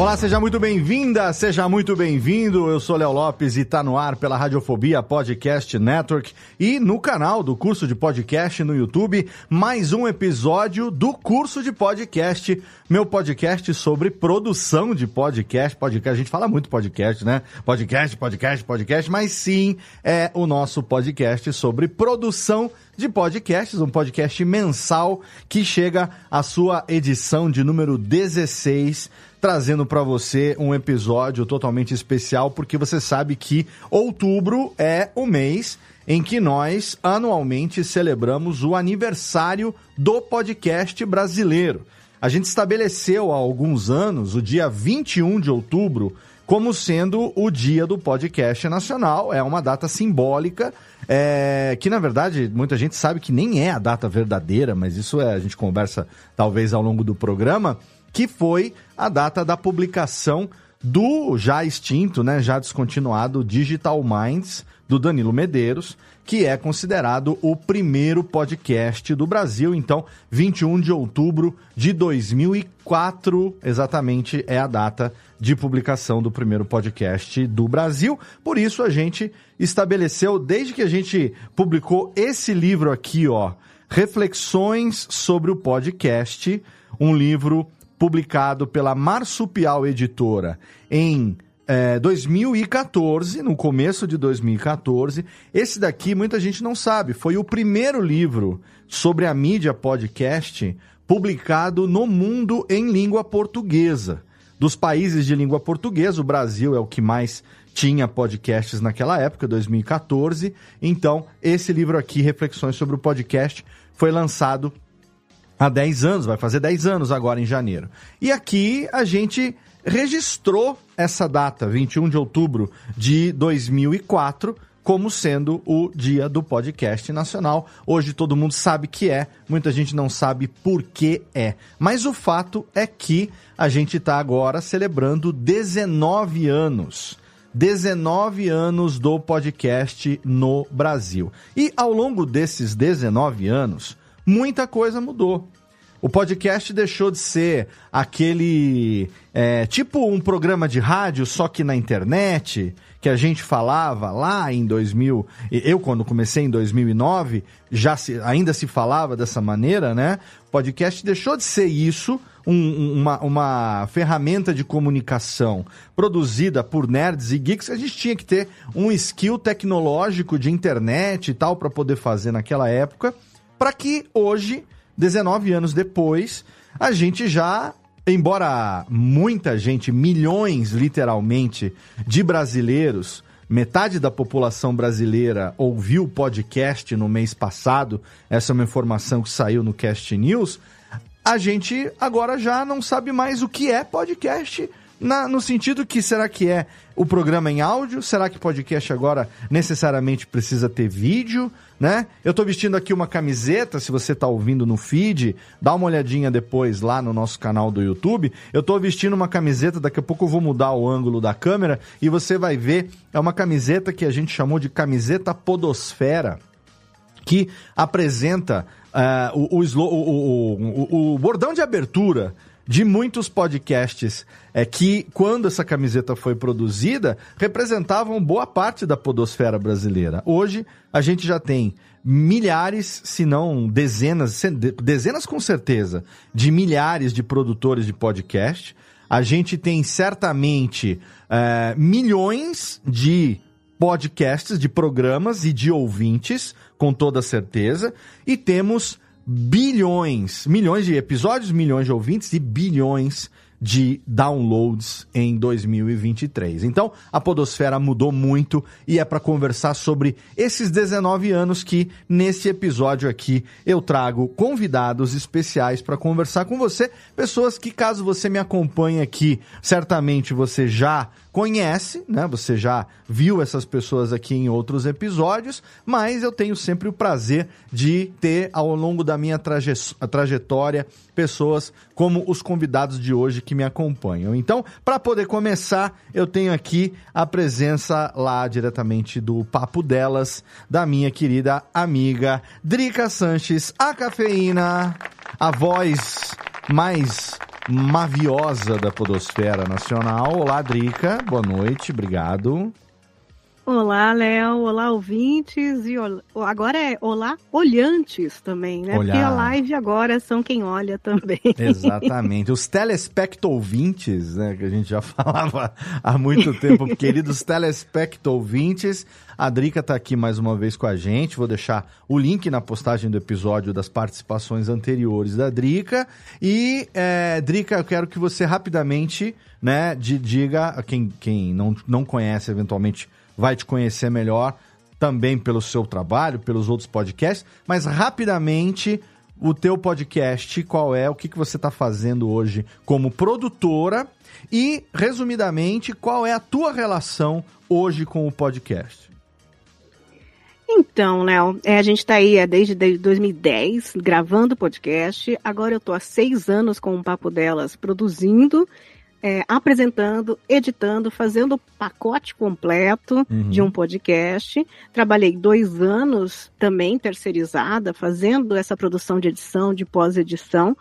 Olá, seja muito bem-vinda, seja muito bem-vindo. Eu sou Léo Lopes e tá no ar pela Radiofobia Podcast Network e no canal do curso de podcast no YouTube, mais um episódio do curso de podcast, meu podcast sobre produção de podcast. Podcast, a gente fala muito podcast, né? Podcast, podcast, podcast, mas sim, é o nosso podcast sobre produção de podcasts, um podcast mensal que chega à sua edição de número 16 trazendo para você um episódio totalmente especial, porque você sabe que outubro é o mês em que nós anualmente celebramos o aniversário do podcast brasileiro. A gente estabeleceu há alguns anos o dia 21 de outubro como sendo o dia do podcast nacional. É uma data simbólica, é, que na verdade muita gente sabe que nem é a data verdadeira, mas isso é, a gente conversa talvez ao longo do programa que foi a data da publicação do já extinto, né, já descontinuado Digital Minds do Danilo Medeiros, que é considerado o primeiro podcast do Brasil. Então, 21 de outubro de 2004, exatamente é a data de publicação do primeiro podcast do Brasil. Por isso a gente estabeleceu desde que a gente publicou esse livro aqui, ó, Reflexões sobre o podcast, um livro publicado pela Marsupial Editora em é, 2014, no começo de 2014. Esse daqui muita gente não sabe, foi o primeiro livro sobre a mídia podcast publicado no mundo em língua portuguesa. Dos países de língua portuguesa, o Brasil é o que mais tinha podcasts naquela época, 2014. Então, esse livro aqui, Reflexões sobre o Podcast, foi lançado há 10 anos, vai fazer 10 anos agora em janeiro. E aqui a gente registrou essa data, 21 de outubro de 2004, como sendo o dia do podcast nacional. Hoje todo mundo sabe que é, muita gente não sabe por que é. Mas o fato é que a gente está agora celebrando 19 anos. 19 anos do podcast no Brasil. E ao longo desses 19 anos, muita coisa mudou. O podcast deixou de ser aquele é, tipo um programa de rádio só que na internet que a gente falava lá em 2000. Eu quando comecei em 2009 já se, ainda se falava dessa maneira, né? O podcast deixou de ser isso. Um, uma, uma ferramenta de comunicação produzida por nerds e geeks, a gente tinha que ter um skill tecnológico de internet e tal para poder fazer naquela época para que hoje, 19 anos depois, a gente já embora muita gente, milhões literalmente, de brasileiros, metade da população brasileira ouviu o podcast no mês passado, essa é uma informação que saiu no Cast News, a gente agora já não sabe mais o que é podcast na, no sentido que será que é o programa em áudio? Será que podcast agora necessariamente precisa ter vídeo? Né? Eu estou vestindo aqui uma camiseta, se você está ouvindo no feed, dá uma olhadinha depois lá no nosso canal do YouTube. Eu estou vestindo uma camiseta, daqui a pouco eu vou mudar o ângulo da câmera e você vai ver, é uma camiseta que a gente chamou de camiseta podosfera, que apresenta uh, o, o, o, o bordão de abertura de muitos podcasts é que, quando essa camiseta foi produzida, representavam boa parte da podosfera brasileira. Hoje, a gente já tem milhares, se não dezenas, dezenas com certeza, de milhares de produtores de podcast. A gente tem certamente é, milhões de podcasts, de programas e de ouvintes, com toda certeza, e temos bilhões, milhões de episódios, milhões de ouvintes e bilhões de downloads em 2023. Então, a Podosfera mudou muito e é para conversar sobre esses 19 anos que, nesse episódio aqui, eu trago convidados especiais para conversar com você. Pessoas que, caso você me acompanhe aqui, certamente você já conhece, né? Você já viu essas pessoas aqui em outros episódios, mas eu tenho sempre o prazer de ter ao longo da minha traje trajetória pessoas como os convidados de hoje que me acompanham. Então, para poder começar, eu tenho aqui a presença lá diretamente do Papo Delas, da minha querida amiga Drica Sanches, a cafeína, a voz mais maviosa da podosfera nacional. Olá, Drica. Boa noite, obrigado. Olá, Léo. Olá, ouvintes. E agora é olá, olhantes também, né? Olhar. Porque a live agora são quem olha também. Exatamente. Os telespecto-ouvintes, né? Que a gente já falava há muito tempo. Queridos telespecto-ouvintes, a Drica está aqui mais uma vez com a gente. Vou deixar o link na postagem do episódio das participações anteriores da Drica. E, é, Drica, eu quero que você rapidamente, né, diga a quem, quem não, não conhece eventualmente vai te conhecer melhor também pelo seu trabalho, pelos outros podcasts, mas rapidamente o teu podcast, qual é, o que, que você está fazendo hoje como produtora e, resumidamente, qual é a tua relação hoje com o podcast? Então, Léo, é, a gente está aí é, desde, desde 2010 gravando podcast. Agora eu estou há seis anos com o Papo Delas produzindo é, apresentando, editando, fazendo o pacote completo uhum. de um podcast. Trabalhei dois anos também terceirizada, fazendo essa produção de edição, de pós-edição.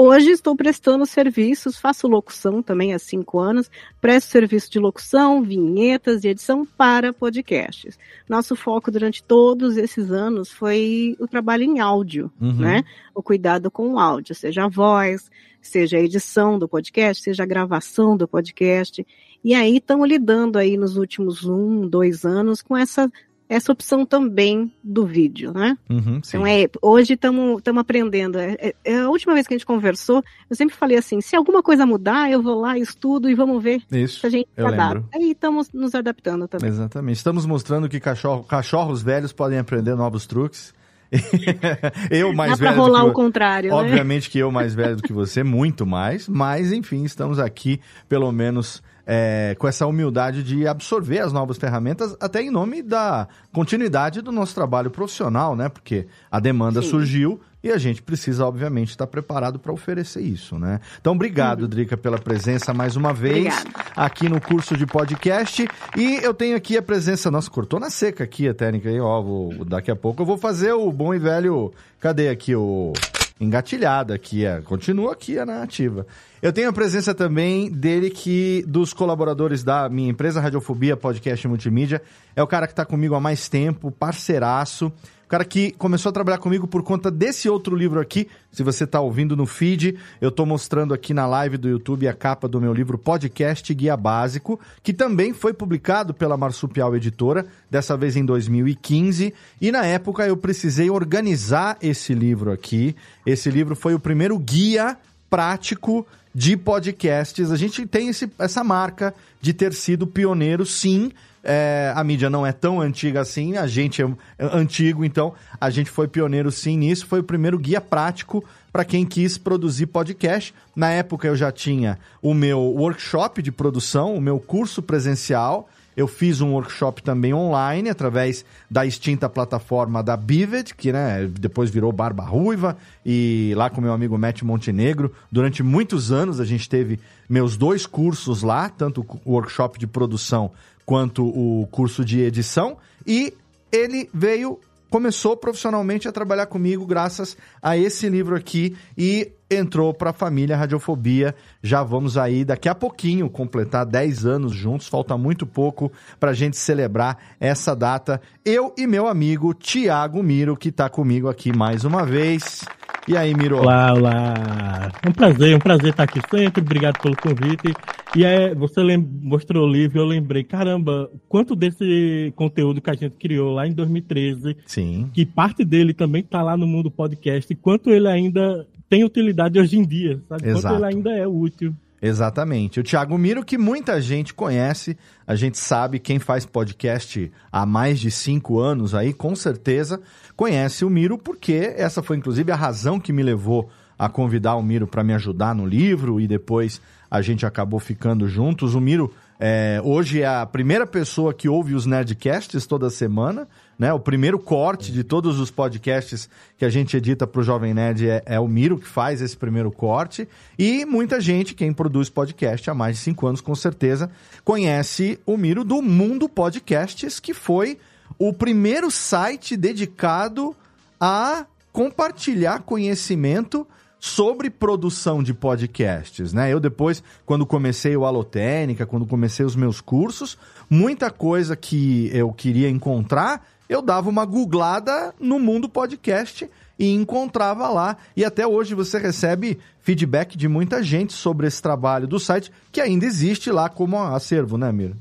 Hoje estou prestando serviços, faço locução também há cinco anos, presto serviço de locução, vinhetas e edição para podcasts. Nosso foco durante todos esses anos foi o trabalho em áudio, uhum. né? O cuidado com o áudio, seja a voz, seja a edição do podcast, seja a gravação do podcast. E aí estamos lidando aí nos últimos um, dois anos com essa essa opção também do vídeo, né? Uhum, então é, hoje estamos aprendendo. É, é, é, a última vez que a gente conversou, eu sempre falei assim, se alguma coisa mudar, eu vou lá, estudo e vamos ver Isso, se a gente adapta. Aí estamos nos adaptando também. Exatamente. Estamos mostrando que cachorro, cachorros velhos podem aprender novos truques. eu mais Dá velho. Pra rolar o contrário. Né? Obviamente né? que eu mais velho do que você, muito mais, mas enfim, estamos aqui, pelo menos é, com essa humildade de absorver as novas ferramentas, até em nome da continuidade do nosso trabalho profissional, né? Porque a demanda Sim. surgiu e a gente precisa, obviamente, estar preparado para oferecer isso, né? Então, obrigado, uhum. Drica, pela presença mais uma vez Obrigada. aqui no curso de podcast. E eu tenho aqui a presença, nossa, cortou na seca aqui a técnica aí, ó. Vou, daqui a pouco eu vou fazer o bom e velho. Cadê aqui o engatilhado aqui, é, continua aqui a narrativa. Eu tenho a presença também dele que, dos colaboradores da minha empresa Radiofobia Podcast Multimídia, é o cara que está comigo há mais tempo, parceiraço, o cara que começou a trabalhar comigo por conta desse outro livro aqui. Se você está ouvindo no feed, eu estou mostrando aqui na live do YouTube a capa do meu livro Podcast Guia Básico, que também foi publicado pela Marsupial Editora, dessa vez em 2015. E na época eu precisei organizar esse livro aqui. Esse livro foi o primeiro guia prático de podcasts. A gente tem esse, essa marca de ter sido pioneiro, sim. É, a mídia não é tão antiga assim, a gente é antigo, então a gente foi pioneiro sim nisso. Foi o primeiro guia prático para quem quis produzir podcast. Na época eu já tinha o meu workshop de produção, o meu curso presencial. Eu fiz um workshop também online através da extinta plataforma da Bivet, que né, depois virou Barba Ruiva, e lá com meu amigo Matt Montenegro. Durante muitos anos a gente teve meus dois cursos lá, tanto o workshop de produção quanto o curso de edição. E ele veio começou profissionalmente a trabalhar comigo graças a esse livro aqui e entrou para a família Radiofobia. Já vamos aí daqui a pouquinho completar 10 anos juntos, falta muito pouco para a gente celebrar essa data. Eu e meu amigo Tiago Miro, que está comigo aqui mais uma vez. E aí, Miro? Olá, olá. Um prazer, um prazer estar aqui sempre. Obrigado pelo convite. E é, você mostrou o livro, eu lembrei, caramba, quanto desse conteúdo que a gente criou lá em 2013, Sim. que parte dele também está lá no mundo podcast, quanto ele ainda tem utilidade hoje em dia, sabe? Exato. Quanto ele ainda é útil. Exatamente. O Thiago Miro, que muita gente conhece, a gente sabe, quem faz podcast há mais de cinco anos aí, com certeza conhece o Miro, porque essa foi inclusive a razão que me levou a convidar o Miro para me ajudar no livro e depois a gente acabou ficando juntos. O Miro é, hoje é a primeira pessoa que ouve os Nerdcasts toda semana, né? O primeiro corte de todos os podcasts que a gente edita para o Jovem Nerd é, é, o Miro que faz esse primeiro corte. E muita gente, quem produz podcast há mais de cinco anos, com certeza, conhece o Miro do Mundo Podcasts, que foi o primeiro site dedicado a compartilhar conhecimento sobre produção de podcasts, né? Eu depois, quando comecei o Alotênica, quando comecei os meus cursos, muita coisa que eu queria encontrar, eu dava uma googlada no mundo podcast e encontrava lá. E até hoje você recebe feedback de muita gente sobre esse trabalho do site, que ainda existe lá como acervo, né, Mira?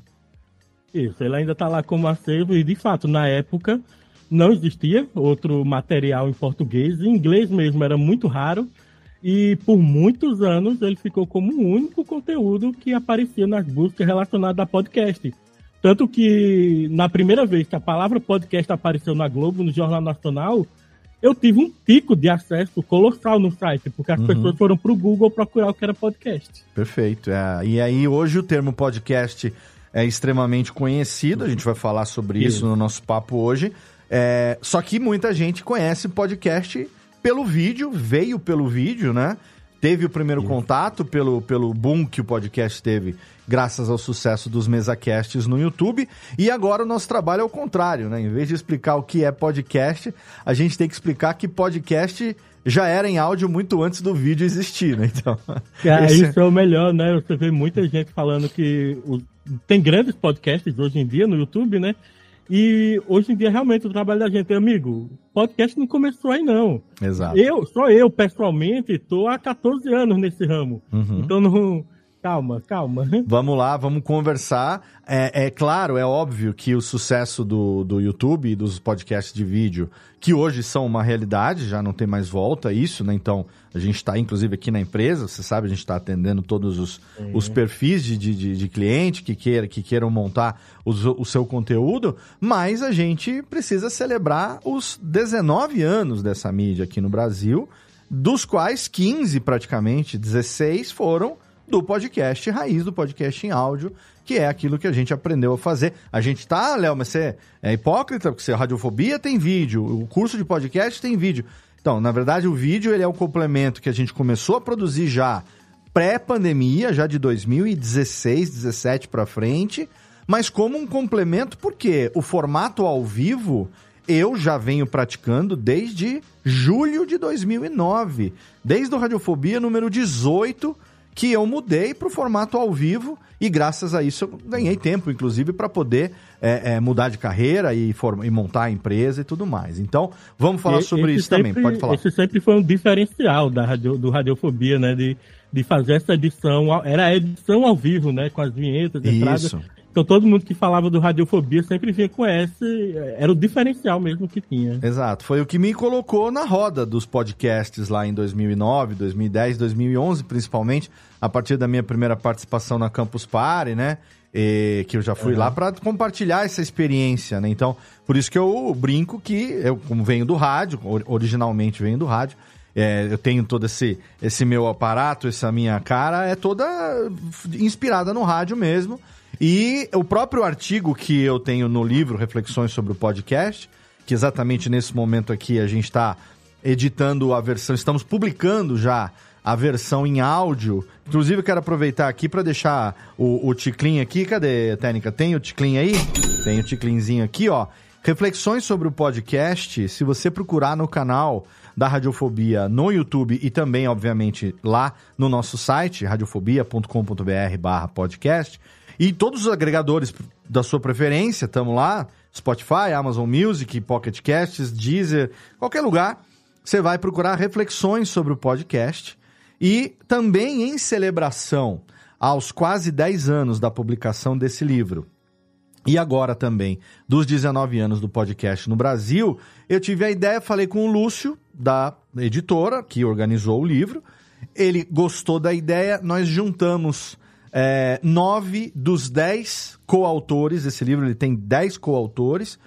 Isso, ele ainda está lá como acervo e, de fato, na época não existia outro material em português. Em inglês mesmo era muito raro. E por muitos anos ele ficou como o único conteúdo que aparecia nas buscas relacionadas a podcast. Tanto que na primeira vez que a palavra podcast apareceu na Globo, no Jornal Nacional, eu tive um pico de acesso colossal no site, porque as uhum. pessoas foram para o Google procurar o que era podcast. Perfeito. É. E aí hoje o termo podcast é extremamente conhecido, a gente vai falar sobre isso, isso no nosso papo hoje. É, só que muita gente conhece podcast pelo vídeo, veio pelo vídeo, né? Teve o primeiro Sim. contato pelo, pelo boom que o podcast teve, graças ao sucesso dos mesacasts no YouTube. E agora o nosso trabalho é o contrário, né? Em vez de explicar o que é podcast, a gente tem que explicar que podcast já era em áudio muito antes do vídeo existir, né? Então. É, esse... Isso é o melhor, né? Você vê muita gente falando que o... tem grandes podcasts hoje em dia no YouTube, né? E hoje em dia, realmente, o trabalho da gente, amigo, podcast não começou aí, não. Exato. Eu, só eu, pessoalmente, estou há 14 anos nesse ramo. Uhum. Então, não Calma, calma. Vamos lá, vamos conversar. É, é, claro, é óbvio que o sucesso do, do YouTube e dos podcasts de vídeo, que hoje são uma realidade, já não tem mais volta isso, né? Então, a gente está, inclusive, aqui na empresa, você sabe, a gente está atendendo todos os, é. os perfis de, de, de, cliente que, queira, que queiram montar o, o seu conteúdo, mas a gente precisa celebrar os 19 anos dessa mídia aqui no Brasil, dos quais 15 praticamente, 16 foram do podcast raiz, do podcast em áudio, que é aquilo que a gente aprendeu a fazer. A gente tá, Léo, mas você é hipócrita, porque você, radiofobia tem vídeo, o curso de podcast tem vídeo. Então, na verdade, o vídeo ele é um complemento que a gente começou a produzir já pré-pandemia, já de 2016, 17 para frente, mas como um complemento porque o formato ao vivo eu já venho praticando desde julho de 2009, desde o Radiofobia número 18, que eu mudei para o formato ao vivo e graças a isso eu ganhei tempo, inclusive, para poder é, é, mudar de carreira e, e, montar a empresa e tudo mais. Então, vamos falar e, sobre isso sempre, também. Pode falar. Esse sempre foi um diferencial da radio, do Radiofobia, né? De, de fazer essa edição. Era a edição ao vivo, né? Com as vinhetas, entradas. Isso. Então todo mundo que falava do Radiofobia sempre vinha com esse, era o diferencial mesmo que tinha. Exato, foi o que me colocou na roda dos podcasts lá em 2009, 2010, 2011 principalmente, a partir da minha primeira participação na Campus Party, né? E, que eu já fui lá para compartilhar essa experiência, né? Então, por isso que eu brinco que eu, como venho do rádio, originalmente venho do rádio, é, eu tenho todo esse, esse meu aparato, essa minha cara, é toda inspirada no rádio mesmo. E o próprio artigo que eu tenho no livro Reflexões sobre o Podcast, que exatamente nesse momento aqui a gente está editando a versão, estamos publicando já a versão em áudio. Inclusive, eu quero aproveitar aqui para deixar o, o Ticlin aqui. Cadê, Técnica? Tem o Ticlin aí? Tem o Ticlinzinho aqui, ó. Reflexões sobre o podcast, se você procurar no canal da Radiofobia no YouTube e também, obviamente, lá no nosso site, radiofobia.com.br barra podcast, e todos os agregadores da sua preferência, estamos lá, Spotify, Amazon Music, Pocket Casts, Deezer, qualquer lugar, você vai procurar reflexões sobre o podcast. E também em celebração aos quase 10 anos da publicação desse livro, e agora também dos 19 anos do podcast no Brasil, eu tive a ideia, falei com o Lúcio, da editora, que organizou o livro, ele gostou da ideia, nós juntamos é, nove dos dez coautores, esse livro ele tem dez coautores,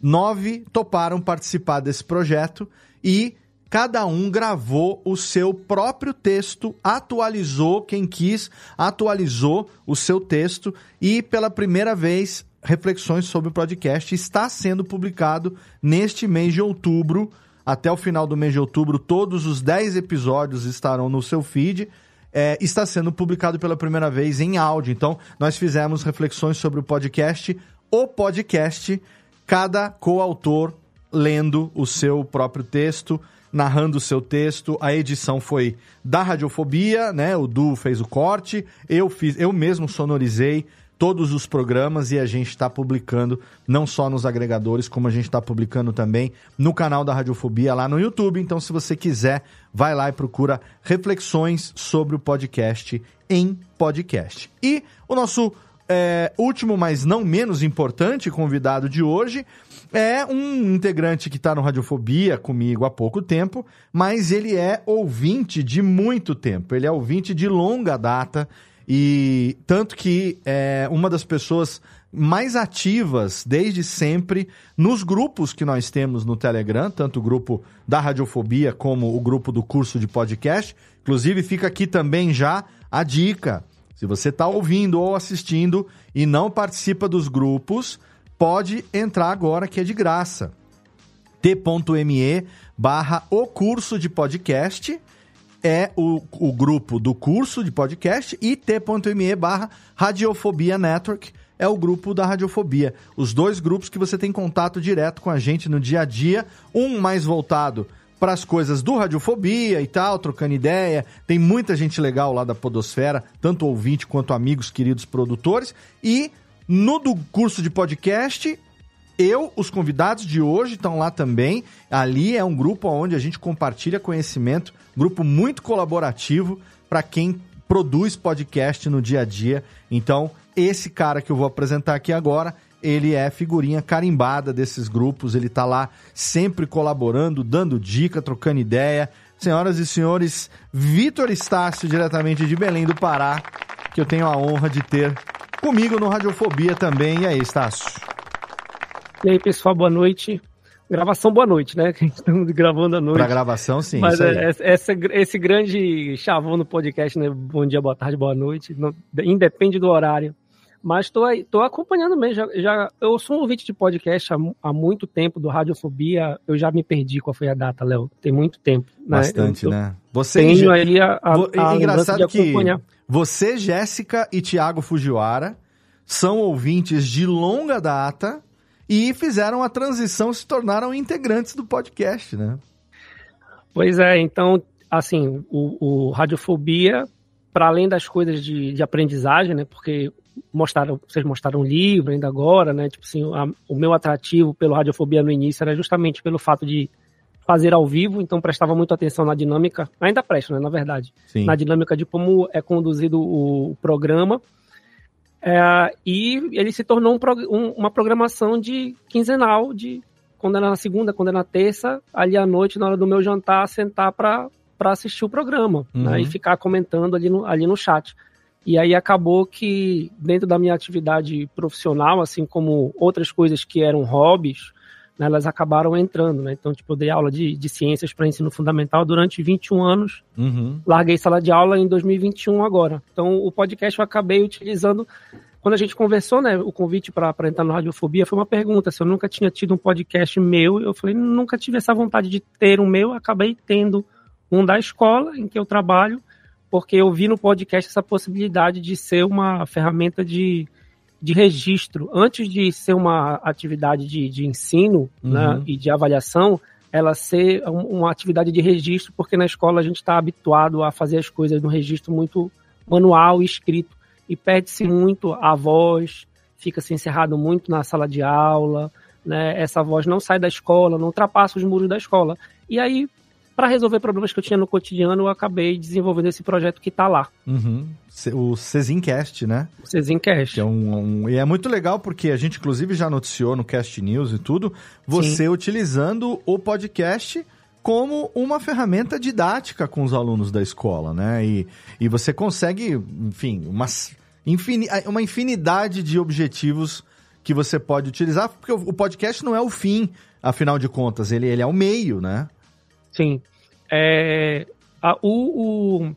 nove toparam participar desse projeto e cada um gravou o seu próprio texto, atualizou, quem quis, atualizou o seu texto e pela primeira vez reflexões sobre o podcast está sendo publicado neste mês de outubro. Até o final do mês de outubro, todos os 10 episódios estarão no seu feed. É, está sendo publicado pela primeira vez em áudio. Então, nós fizemos reflexões sobre o podcast, o podcast, cada coautor lendo o seu próprio texto, narrando o seu texto. A edição foi da Radiofobia, né? O Du fez o corte, eu fiz, eu mesmo sonorizei todos os programas e a gente está publicando não só nos agregadores, como a gente está publicando também no canal da Radiofobia lá no YouTube. Então, se você quiser, vai lá e procura reflexões sobre o podcast em podcast. E o nosso é, último, mas não menos importante convidado de hoje é um integrante que está no Radiofobia comigo há pouco tempo, mas ele é ouvinte de muito tempo. Ele é ouvinte de longa data e tanto que é uma das pessoas mais ativas desde sempre nos grupos que nós temos no Telegram, tanto o grupo da Radiofobia como o grupo do curso de podcast. Inclusive, fica aqui também já a dica. Se você está ouvindo ou assistindo e não participa dos grupos, pode entrar agora que é de graça. t.me barra o curso de podcast é o, o grupo do curso de podcast e t.me barra Radiofobia Network é o grupo da Radiofobia. Os dois grupos que você tem contato direto com a gente no dia a dia, um mais voltado para as coisas do Radiofobia e tal, trocando ideia. Tem muita gente legal lá da Podosfera, tanto ouvinte quanto amigos, queridos produtores. E no do curso de podcast, eu, os convidados de hoje estão lá também. Ali é um grupo onde a gente compartilha conhecimento, grupo muito colaborativo para quem produz podcast no dia a dia. Então, esse cara que eu vou apresentar aqui agora, ele é figurinha carimbada desses grupos, ele está lá sempre colaborando, dando dica, trocando ideia. Senhoras e senhores, Vitor Estácio, diretamente de Belém do Pará, que eu tenho a honra de ter comigo no Radiofobia também. E aí, Estácio? E aí, pessoal, boa noite. Gravação, boa noite, né? Estamos gravando à noite. Pra gravação, sim. Mas é, esse, esse grande chavão no podcast, né? Bom dia, boa tarde, boa noite. Não, independe do horário. Mas estou acompanhando mesmo. Já, já, eu sou um ouvinte de podcast há, há, muito tempo, do Radiofobia. Eu já me perdi qual foi a data, Léo. Tem muito tempo. Né? Bastante, eu, né? Você tenho aí a, a, a engraçado que você, Jéssica e Tiago Fujiwara são ouvintes de longa data e fizeram a transição, se tornaram integrantes do podcast, né? Pois é, então, assim, o, o Radiofobia, para além das coisas de, de, aprendizagem, né? Porque mostraram, vocês mostraram um livro ainda agora, né? Tipo assim, a, o meu atrativo pelo Radiofobia no início era justamente pelo fato de fazer ao vivo, então prestava muito atenção na dinâmica, ainda presto, né, na verdade, Sim. na dinâmica de como é conduzido o, o programa é, e ele se tornou um, um, uma programação de quinzenal, de quando era na segunda, quando era na terça, ali à noite, na hora do meu jantar, sentar para assistir o programa uhum. né, e ficar comentando ali no, ali no chat. E aí acabou que, dentro da minha atividade profissional, assim como outras coisas que eram hobbies, né, elas acabaram entrando, né? Então, tipo, eu dei aula de, de ciências para ensino fundamental durante 21 anos. Uhum. Larguei sala de aula em 2021 agora. Então, o podcast eu acabei utilizando. Quando a gente conversou, né, o convite para entrar no Radiofobia foi uma pergunta se eu nunca tinha tido um podcast meu. Eu falei, nunca tive essa vontade de ter um meu. Acabei tendo um da escola em que eu trabalho, porque eu vi no podcast essa possibilidade de ser uma ferramenta de de registro, antes de ser uma atividade de, de ensino uhum. né, e de avaliação, ela ser uma atividade de registro, porque na escola a gente está habituado a fazer as coisas no registro muito manual e escrito, e perde-se muito a voz, fica-se encerrado muito na sala de aula, né, essa voz não sai da escola, não ultrapassa os muros da escola. E aí para resolver problemas que eu tinha no cotidiano, eu acabei desenvolvendo esse projeto que está lá. Uhum. O Cezincast, né? O Cezincast. É um, um, e é muito legal porque a gente, inclusive, já noticiou no Cast News e tudo, você Sim. utilizando o podcast como uma ferramenta didática com os alunos da escola, né? E, e você consegue, enfim, uma, infini, uma infinidade de objetivos que você pode utilizar, porque o, o podcast não é o fim, afinal de contas, ele, ele é o meio, né? Sim. É, a, o, o,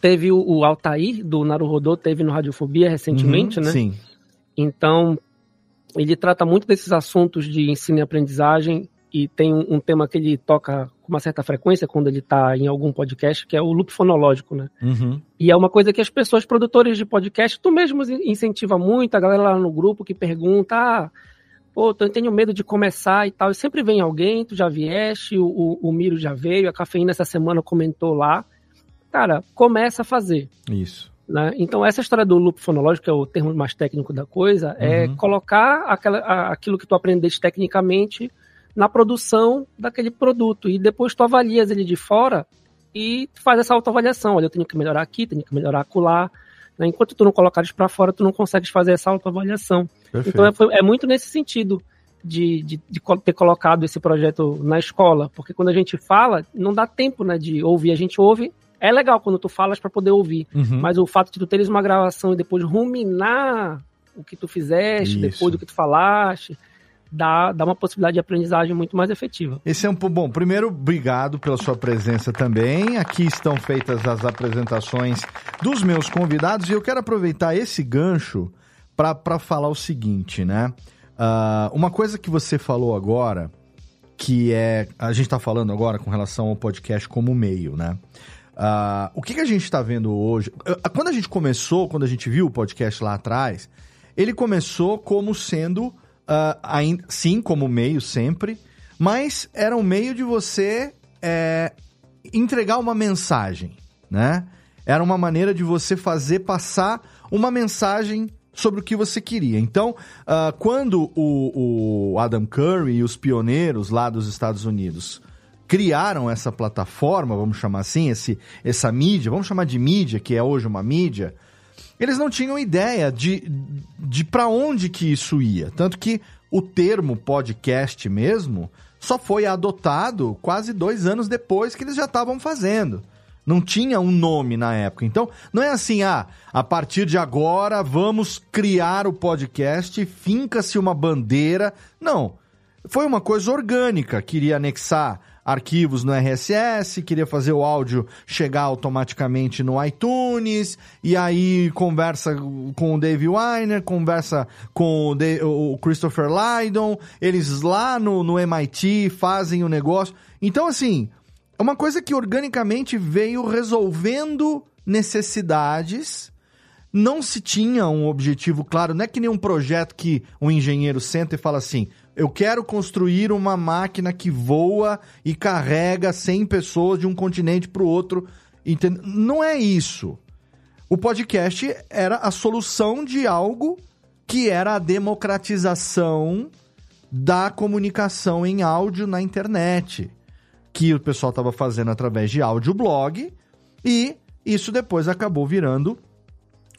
teve o, o Altair, do Naruhodô, teve no Radiofobia recentemente, Uhum, né? Sim. Então, ele trata muito desses assuntos de ensino e aprendizagem e tem um, um tema que ele toca com uma certa frequência quando ele está em algum podcast, que é o loop fonológico, né? Uhum. E é uma coisa que as pessoas, produtores de podcast, tu mesmo incentiva muito, a galera lá no grupo que pergunta, ah, pô, eu tenho medo de começar e tal, e sempre vem alguém, tu já vieste, o, o, o Miro já veio, a Cafeína essa semana comentou lá, cara, começa a fazer. Isso. Né? Então, essa história do loop fonológico, que é o termo mais técnico da coisa, é Uhum. colocar aquela, aquilo que tu aprendeste tecnicamente na produção daquele produto. E depois tu avalias ele de fora e tu faz essa autoavaliação. Olha, eu tenho que melhorar aqui, tenho que melhorar acolá. Né? Enquanto tu não colocares para fora, tu não consegues fazer essa autoavaliação. Perfeito. Então, é, foi- é muito nesse sentido. De, de, de ter colocado esse projeto na escola, porque quando a gente fala, não dá tempo né, de ouvir. A gente ouve, é legal quando tu falas para poder ouvir, Uhum. mas o fato de tu teres uma gravação e depois ruminar o que tu fizeste, Isso. depois do que tu falaste, dá, dá uma possibilidade de aprendizagem muito mais efetiva. Esse é um bom. Primeiro, obrigado pela sua presença também. Aqui estão feitas as apresentações dos meus convidados e eu quero aproveitar esse gancho para falar o seguinte, né? Ah, uma coisa que você falou agora, que é. A gente está falando agora com relação ao podcast como meio, né? Ah, o que, que a gente está vendo hoje? Ah, Quando a gente começou, quando a gente viu o podcast lá atrás, ele começou como sendo, ain- sim, como meio sempre, mas era um meio de você é, entregar uma mensagem, né? Era uma maneira de você fazer passar uma mensagem sobre o que você queria. Então, ah, quando o, o Adam Curry e os pioneiros lá dos Estados Unidos criaram essa plataforma, vamos chamar assim, esse, essa mídia, vamos chamar de mídia, que é hoje uma mídia, eles não tinham ideia de, de para onde que isso ia. Tanto que o termo podcast mesmo só foi adotado quase dois anos depois que eles já estavam fazendo. Não tinha um nome na época. Então, não é assim, ah, a partir de agora vamos criar o podcast, finca-se uma bandeira. Não. Foi uma coisa orgânica. Queria anexar arquivos no RSS, queria fazer o áudio chegar automaticamente no iTunes, e aí conversa com o Dave Weiner, conversa com o, Da- o Christopher Lydon, eles lá no, no MIT fazem o negócio. Então, assim, é uma coisa que organicamente veio resolvendo necessidades. Não se tinha um objetivo claro, não é que nem um projeto que um engenheiro senta e fala assim: eu quero construir uma máquina que voa e carrega 100 pessoas de um continente para o outro. Entende? Não é isso. O podcast era a solução de algo que era a democratização da comunicação em áudio na internet que o pessoal estava fazendo através de audioblog e isso depois acabou virando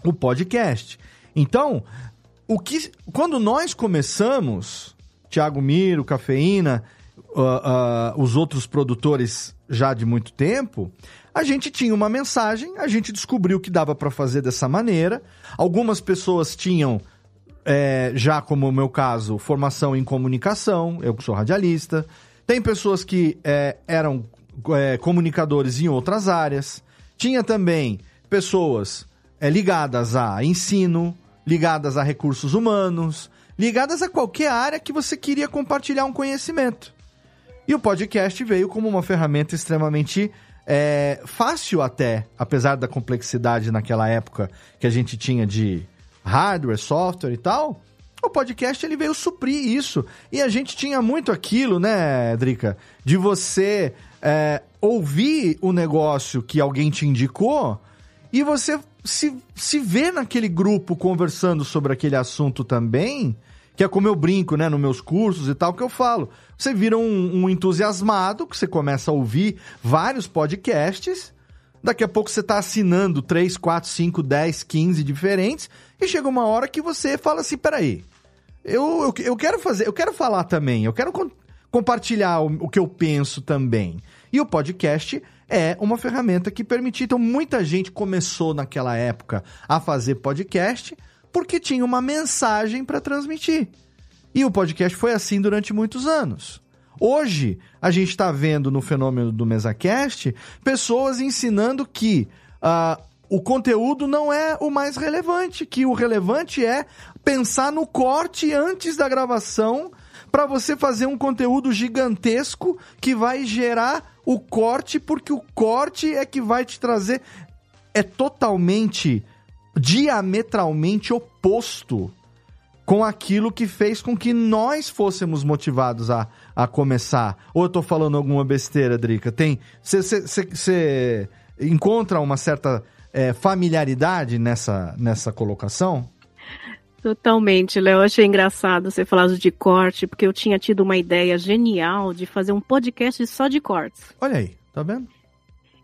o podcast. Então, o que quando nós começamos, Thiago Miro, Cafeína, ah, ah, os outros produtores já de muito tempo, a gente tinha uma mensagem, a gente descobriu que dava para fazer dessa maneira. Algumas pessoas tinham é, já como o meu caso, formação em comunicação, eu que sou radialista. Tem pessoas que é, eram é, comunicadores em outras áreas. Tinha também pessoas ligadas a ensino, ligadas a recursos humanos, ligadas a qualquer área que você queria compartilhar um conhecimento. E o podcast veio como uma ferramenta extremamente é, fácil até, apesar da complexidade naquela época que a gente tinha de hardware, software e tal. O podcast ele veio suprir isso. E a gente tinha muito aquilo, né, Drica? De você é, ouvir o negócio que alguém te indicou e você se, se ver naquele grupo conversando sobre aquele assunto também, que é como eu brinco, né, nos meus cursos e tal, que eu falo. Você vira um, um entusiasmado, que você começa a ouvir vários podcasts, daqui a pouco você está assinando 3, 4, 5, 10, 15 diferentes, e chega uma hora que você fala assim, peraí, eu, eu, eu quero fazer, eu quero falar também, eu quero compartilhar o, o que eu penso também. E o podcast é uma ferramenta que permite. Então, muita gente começou naquela época a fazer podcast porque tinha uma mensagem para transmitir. E o podcast foi assim durante muitos anos. Hoje, a gente está vendo no fenômeno do MesaCast pessoas ensinando que uh, o conteúdo não é o mais relevante, que o relevante é pensar no corte antes da gravação para você fazer um conteúdo gigantesco que vai gerar o corte, porque o corte é que vai te trazer. É totalmente, diametralmente oposto com aquilo que fez com que nós fôssemos motivados a, a começar. Ou eu tô falando alguma besteira, Drica? Tem. Você encontra uma certa é, familiaridade nessa, nessa colocação? Totalmente, Léo. Achei engraçado você falar de corte, porque eu tinha tido uma ideia genial de fazer um podcast só de cortes. Olha aí, tá vendo?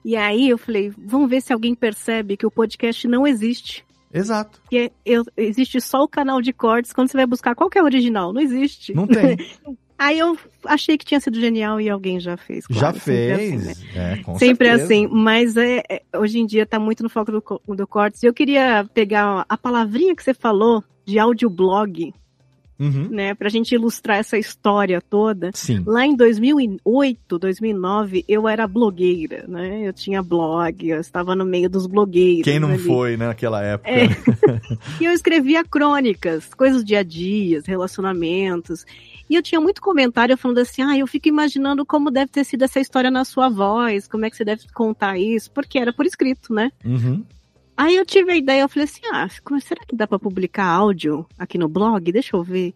E aí eu falei, vamos ver se alguém percebe que o podcast não existe. Exato. Porque eu, existe só o canal de cortes quando você vai buscar qual que é o original. Não existe. Não tem. Aí eu achei que tinha sido genial e alguém já fez. Claro, já fez. Assim, né? é, com sempre certeza. assim, mas é, é, hoje em dia está muito no foco do, do cortes. Eu queria pegar a palavrinha que você falou de audioblog, uhum. né, pra gente ilustrar essa história toda. Sim. Lá em 2008, 2009, eu era blogueira, né? Eu tinha blog, eu estava no meio dos blogueiros. Quem não ali. foi né, naquela época? É. e eu escrevia crônicas, coisas do dia a dia, relacionamentos. E eu tinha muito comentário falando assim: ah, eu fico imaginando como deve ter sido essa história na sua voz, como é que você deve contar isso, porque era por escrito, né? Uhum. Aí eu tive a ideia, eu falei assim, ah, será que dá para publicar áudio aqui no blog? Deixa eu ver.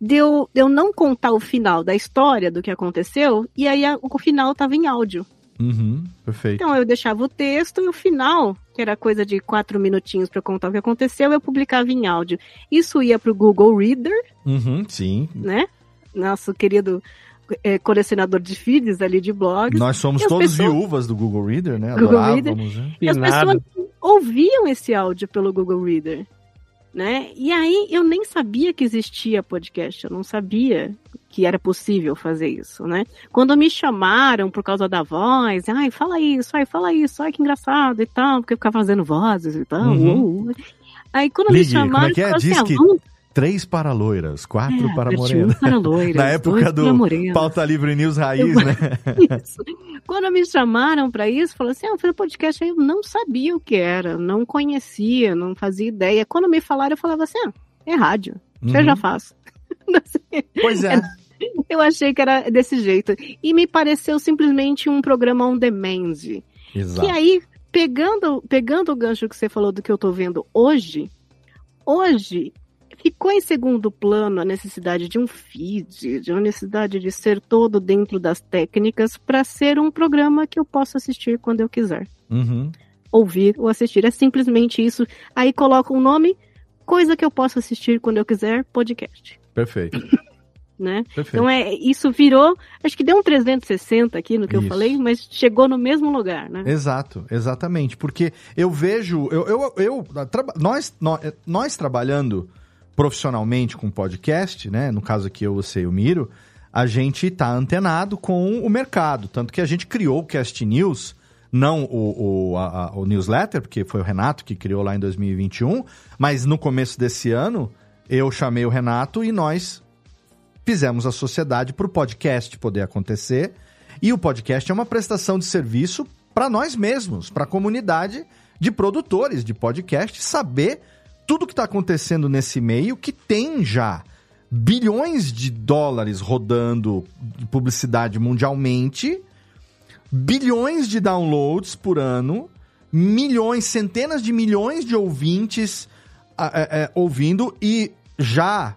Deu, eu não contar o final da história do que aconteceu, e aí a, o final tava em áudio. Uhum, perfeito. Então eu deixava o texto e o final, que era coisa de quatro minutinhos para contar o que aconteceu, eu publicava em áudio. Isso ia pro Google Reader. Uhum, sim. Né? Nosso querido é, colecionador de feeds ali de blogs. Nós somos todos pessoas... viúvas do Google Reader, né? Google Reader. Né? E as pessoas ouviam esse áudio pelo Google Reader. Né? E aí eu nem sabia que existia podcast, eu não sabia que era possível fazer isso, né? Quando me chamaram por causa da voz, ai, fala isso, ai, fala isso, ai, que engraçado e tal, porque eu ficava fazendo vozes e tal. Uhum. Uh, uh. Aí quando Ligue, me chamaram, como é que é? Diz assim, ah, vamos Três para loiras, quatro é, para morenas. para loiras. Na época do Pauta Livre News Raiz, eu... né? Isso. Quando me chamaram para isso, falaram assim: ah, eu fiz podcast aí, eu não sabia o que era, não conhecia, não fazia ideia. Quando me falaram, eu falava assim: ah, é rádio, uhum. eu já faço. Pois é. Eu achei que era desse jeito. E me pareceu simplesmente um programa on demand. Exato. Que aí, pegando, pegando o gancho que você falou do que eu tô vendo hoje, hoje Ficou em segundo plano a necessidade de um feed, de uma necessidade de ser todo dentro das técnicas para ser um programa que eu possa assistir quando eu quiser. Uhum. Ouvir ou assistir. É simplesmente isso. Aí coloca um nome, coisa que eu posso assistir quando eu quiser, podcast. Perfeito. né? Então é, isso virou, acho que deu um 360 aqui no que isso. eu falei, mas chegou no mesmo lugar, né? Exato, exatamente, porque eu vejo, eu, eu, eu nós, nós, nós trabalhando profissionalmente com podcast, né? No caso aqui eu, você e o Miro, a gente está antenado com o mercado. Tanto que a gente criou o Cast News, não o, o, a, o newsletter, porque foi o Renato que criou lá em 2021, mas no começo desse ano eu chamei o Renato e nós fizemos a sociedade para o podcast poder acontecer. E o podcast é uma prestação de serviço para nós mesmos, para a comunidade de produtores de podcast, saber tudo que está acontecendo nesse meio, que tem já bilhões de dólares rodando de publicidade mundialmente, bilhões de downloads por ano, milhões, centenas de milhões de ouvintes é, é, ouvindo e já,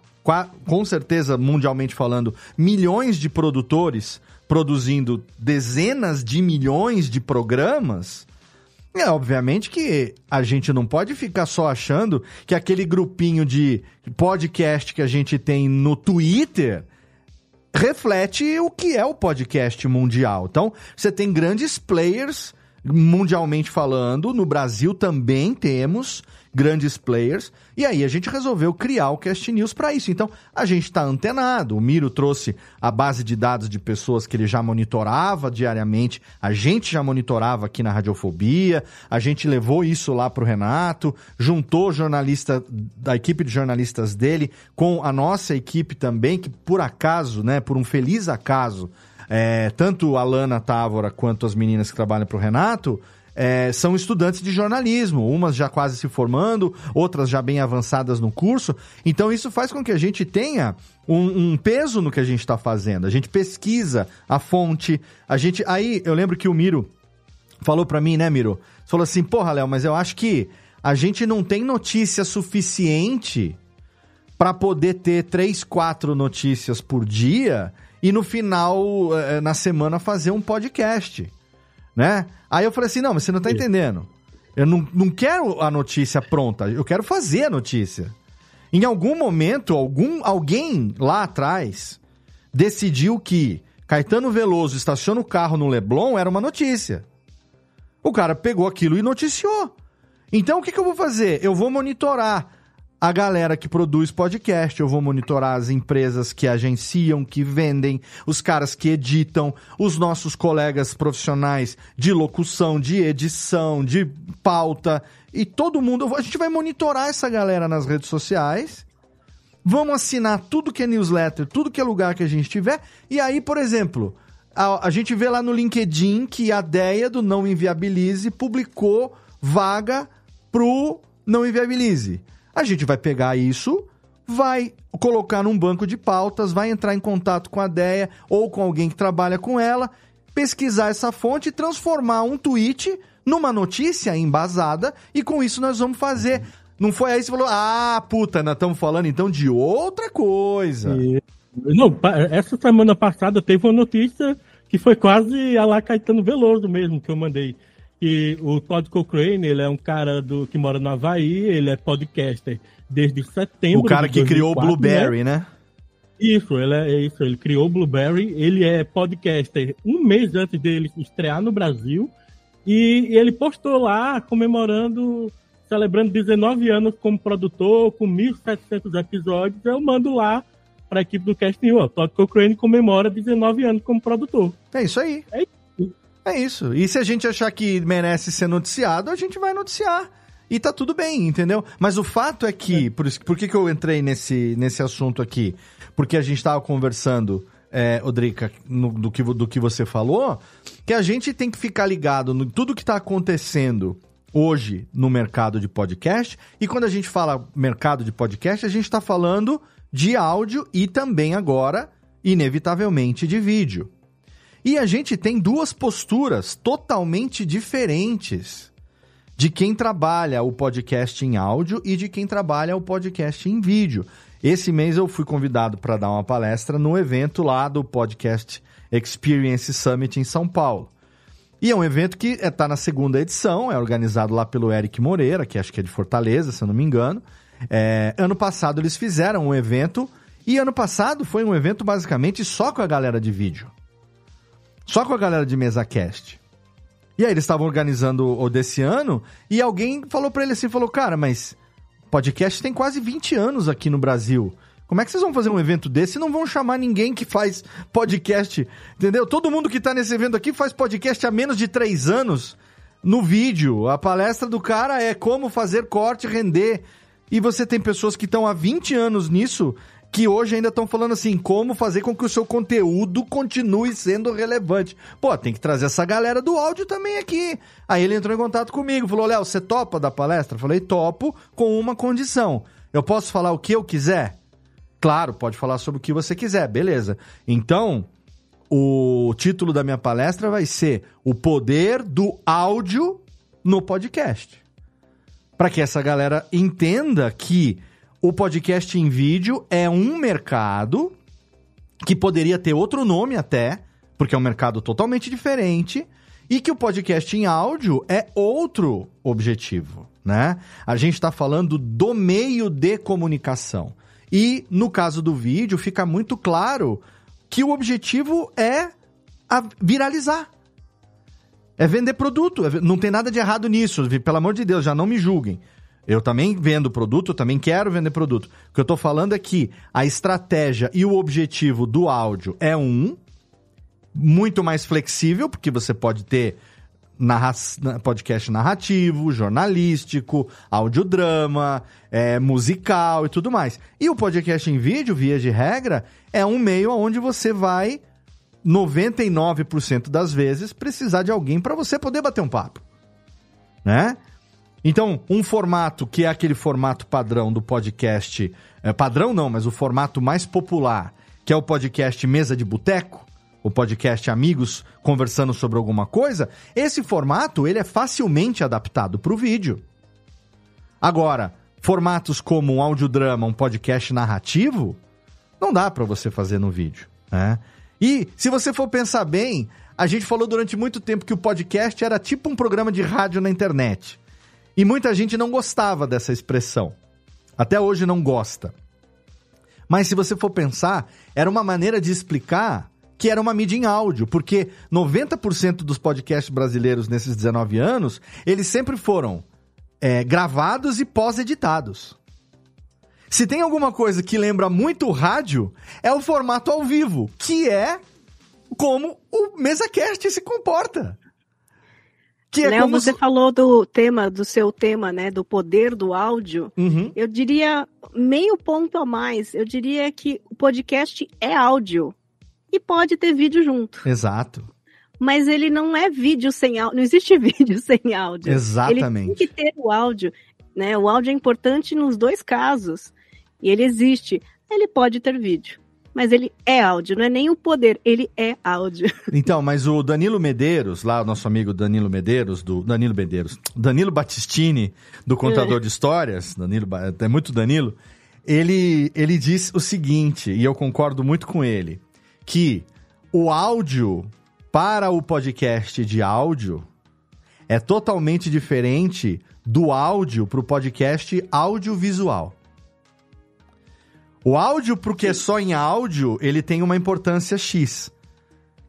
com certeza, mundialmente falando, milhões de produtores produzindo dezenas de milhões de programas é, obviamente que a gente não pode ficar só achando que aquele grupinho de podcast que a gente tem no Twitter reflete o que é o podcast mundial. Então, você tem grandes players mundialmente falando, no Brasil também temos grandes players. E aí a gente resolveu criar o Cast News para isso. Então a gente está antenado. O Miro trouxe a base de dados de pessoas que ele já monitorava diariamente. A gente já monitorava aqui na Radiofobia. A gente levou isso lá para o Renato, juntou jornalista da equipe de jornalistas dele com a nossa equipe também, que por acaso, né, por um feliz acaso, é, tanto a Lana Távora quanto as meninas que trabalham para o Renato é, são estudantes de jornalismo, umas já quase se formando, outras já bem avançadas no curso. Então isso faz com que a gente tenha um, um peso no que a gente está fazendo. A gente pesquisa a fonte, a gente. Aí eu lembro que o Miro falou para mim, né, Miro? Falou assim, porra, Léo, mas eu acho que a gente não tem notícia suficiente para poder ter três, quatro notícias por dia e no final, eh, na semana, fazer um podcast, né? Aí eu falei assim, não, mas você não tá entendendo. Eu não, não quero a notícia pronta, eu quero fazer a notícia. Em algum momento, algum, alguém lá atrás decidiu que Caetano Veloso estaciona o carro no Leblon era uma notícia. O cara pegou aquilo e noticiou. Então o que, que eu vou fazer? Eu vou monitorar a galera que produz podcast, eu vou monitorar as empresas que agenciam, que vendem, os caras que editam, os nossos colegas profissionais de locução, de edição, de pauta e todo mundo. A gente vai monitorar essa galera nas redes sociais. Vamos assinar tudo que é newsletter, tudo que é lugar que a gente tiver. E aí, por exemplo, a, a gente vê lá no LinkedIn que a Deia do Não Inviabilize publicou vaga pro Não Inviabilize. A gente vai pegar isso, vai colocar num banco de pautas, vai entrar em contato com a DEA ou com alguém que trabalha com ela, pesquisar essa fonte e transformar um tweet numa notícia embasada e com isso nós vamos fazer. Não foi aí que você falou, ah, puta, nós estamos falando então de outra coisa. Não, essa semana passada teve uma notícia que foi quase a lá Caetano Veloso mesmo que eu mandei que o Todd Cochrane, ele é um cara do, que mora no Havaí, ele é podcaster desde setembro. O cara que 2004, criou o Blueberry, né? né? Isso, ele é, é isso, ele criou o Blueberry, ele é podcaster um mês antes dele estrear no Brasil, e ele postou lá comemorando, celebrando 19 anos como produtor, com 1.700 episódios, eu mando lá para a equipe do Cast News, Todd Cochrane comemora 19 anos como produtor. É isso aí. É isso. É isso. E se a gente achar que merece ser noticiado, a gente vai noticiar. E tá tudo bem, entendeu? Mas o fato é que. É. Por, isso, por que, que eu entrei nesse, nesse assunto aqui? Porque a gente tava conversando, é, Odrica, no, do, que, do que você falou, que a gente tem que ficar ligado no tudo que tá acontecendo hoje no mercado de podcast. E quando a gente fala mercado de podcast, a gente está falando de áudio e também agora, inevitavelmente, de vídeo. E a gente tem duas posturas totalmente diferentes de quem trabalha o podcast em áudio e de quem trabalha o podcast em vídeo. Esse mês eu fui convidado para dar uma palestra no evento lá do Podcast Experience Summit em São Paulo. E é um evento que está é, na segunda edição, é organizado lá pelo Eric Moreira, que acho que é de Fortaleza, se eu não me engano. É, ano passado eles fizeram um evento, e ano passado foi um evento basicamente só com a galera de vídeo. Só com a galera de mesa cast. E aí eles estavam organizando o desse ano e alguém falou para ele assim, falou, cara, mas podcast tem quase 20 anos aqui no Brasil. Como é que vocês vão fazer um evento desse e não vão chamar ninguém que faz podcast? Entendeu? Todo mundo que tá nesse evento aqui faz podcast há menos de 3 anos no vídeo. A palestra do cara é como fazer corte render. E você tem pessoas que estão há 20 anos nisso que hoje ainda estão falando assim, como fazer com que o seu conteúdo continue sendo relevante. Pô, tem que trazer essa galera do áudio também aqui. Aí ele entrou em contato comigo, falou: Léo, você topa da palestra? Eu falei: topo, com uma condição. Eu posso falar o que eu quiser? Claro, pode falar sobre o que você quiser, beleza. Então, o título da minha palestra vai ser O Poder do Áudio no Podcast. Para que essa galera entenda que o podcast em vídeo é um mercado que poderia ter outro nome até, porque é um mercado totalmente diferente, e que o podcast em áudio é outro objetivo, né? A gente está falando do meio de comunicação. E no caso do vídeo, fica muito claro que o objetivo é viralizar. É vender produto. É não tem nada de errado nisso. Pelo amor de Deus, já não me julguem. Eu também vendo produto, eu também quero vender produto. O que eu tô falando é que a estratégia e o objetivo do áudio é um, muito mais flexível, porque você pode ter narra podcast narrativo, jornalístico, audiodrama, é, musical e tudo mais. E o podcast em vídeo, via de regra, é um meio onde você vai, 99% das vezes, precisar de alguém para você poder bater um papo. Né? Então, um formato que é aquele formato padrão do podcast, é, padrão não, mas o formato mais popular, que é o podcast Mesa de Boteco, o podcast Amigos conversando sobre alguma coisa, esse formato ele é facilmente adaptado para o vídeo. Agora, formatos como um audiodrama, um podcast narrativo, não dá para você fazer no vídeo, né? E se você for pensar bem, a gente falou durante muito tempo que o podcast era tipo um programa de rádio na internet. E muita gente não gostava dessa expressão. Até hoje não gosta. Mas se você for pensar, era uma maneira de explicar que era uma mídia em áudio, porque 90% dos podcasts brasileiros nesses 19 anos, eles sempre foram é, gravados e pós-editados. Se tem alguma coisa que lembra muito o rádio, é o formato ao vivo, que é como o MesaCast se comporta. Que é Léo, como... você falou do tema, do seu tema, né, do poder do áudio. Uhum. Eu diria meio ponto a mais. Eu diria que o podcast é áudio e pode ter vídeo junto. Exato. Mas ele não é vídeo sem áudio, não existe vídeo sem áudio. Exatamente. Ele tem que ter o áudio, né? O áudio é importante nos dois casos. E ele existe. Ele pode ter vídeo. Mas ele é áudio, não é nem o poder, ele é áudio. Então, mas o Danilo Medeiros, lá o nosso amigo Danilo Medeiros, do Danilo Medeiros, Danilo Battistini, do Contador é. de Histórias, Danilo, é muito Danilo, ele, ele diz o seguinte, e eu concordo muito com ele que o áudio para o podcast de áudio é totalmente diferente do áudio para o podcast audiovisual. O áudio, porque é só em áudio, ele tem uma importância X,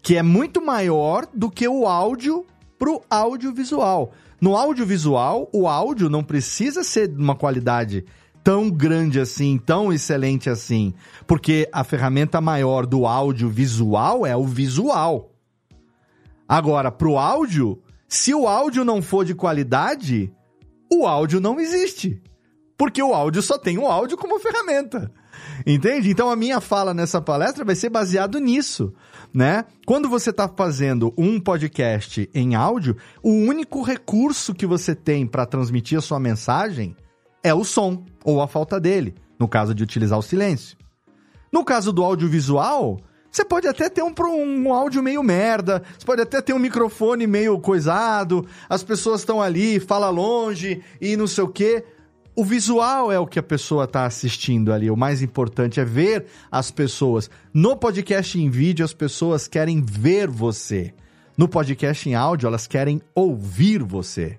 que é muito maior do que o áudio para o audiovisual. No audiovisual, o áudio não precisa ser de uma qualidade tão grande assim, tão excelente assim, porque a ferramenta maior do áudio visual é o visual. Agora, pro áudio, se o áudio não for de qualidade, o áudio não existe. Porque o áudio só tem o áudio como ferramenta. Entende? Então a minha fala nessa palestra vai ser baseado nisso, né? Quando você está fazendo um podcast em áudio, o único recurso que você tem para transmitir a sua mensagem é o som ou a falta dele, no caso de utilizar o silêncio. No caso do audiovisual, você pode até ter um, um áudio meio merda, você pode até ter um microfone meio coisado, as pessoas estão ali, fala longe e não sei o quê. O visual é o que a pessoa está assistindo ali. O mais importante é ver as pessoas. No podcast em vídeo, as pessoas querem ver você. No podcast em áudio, elas querem ouvir você.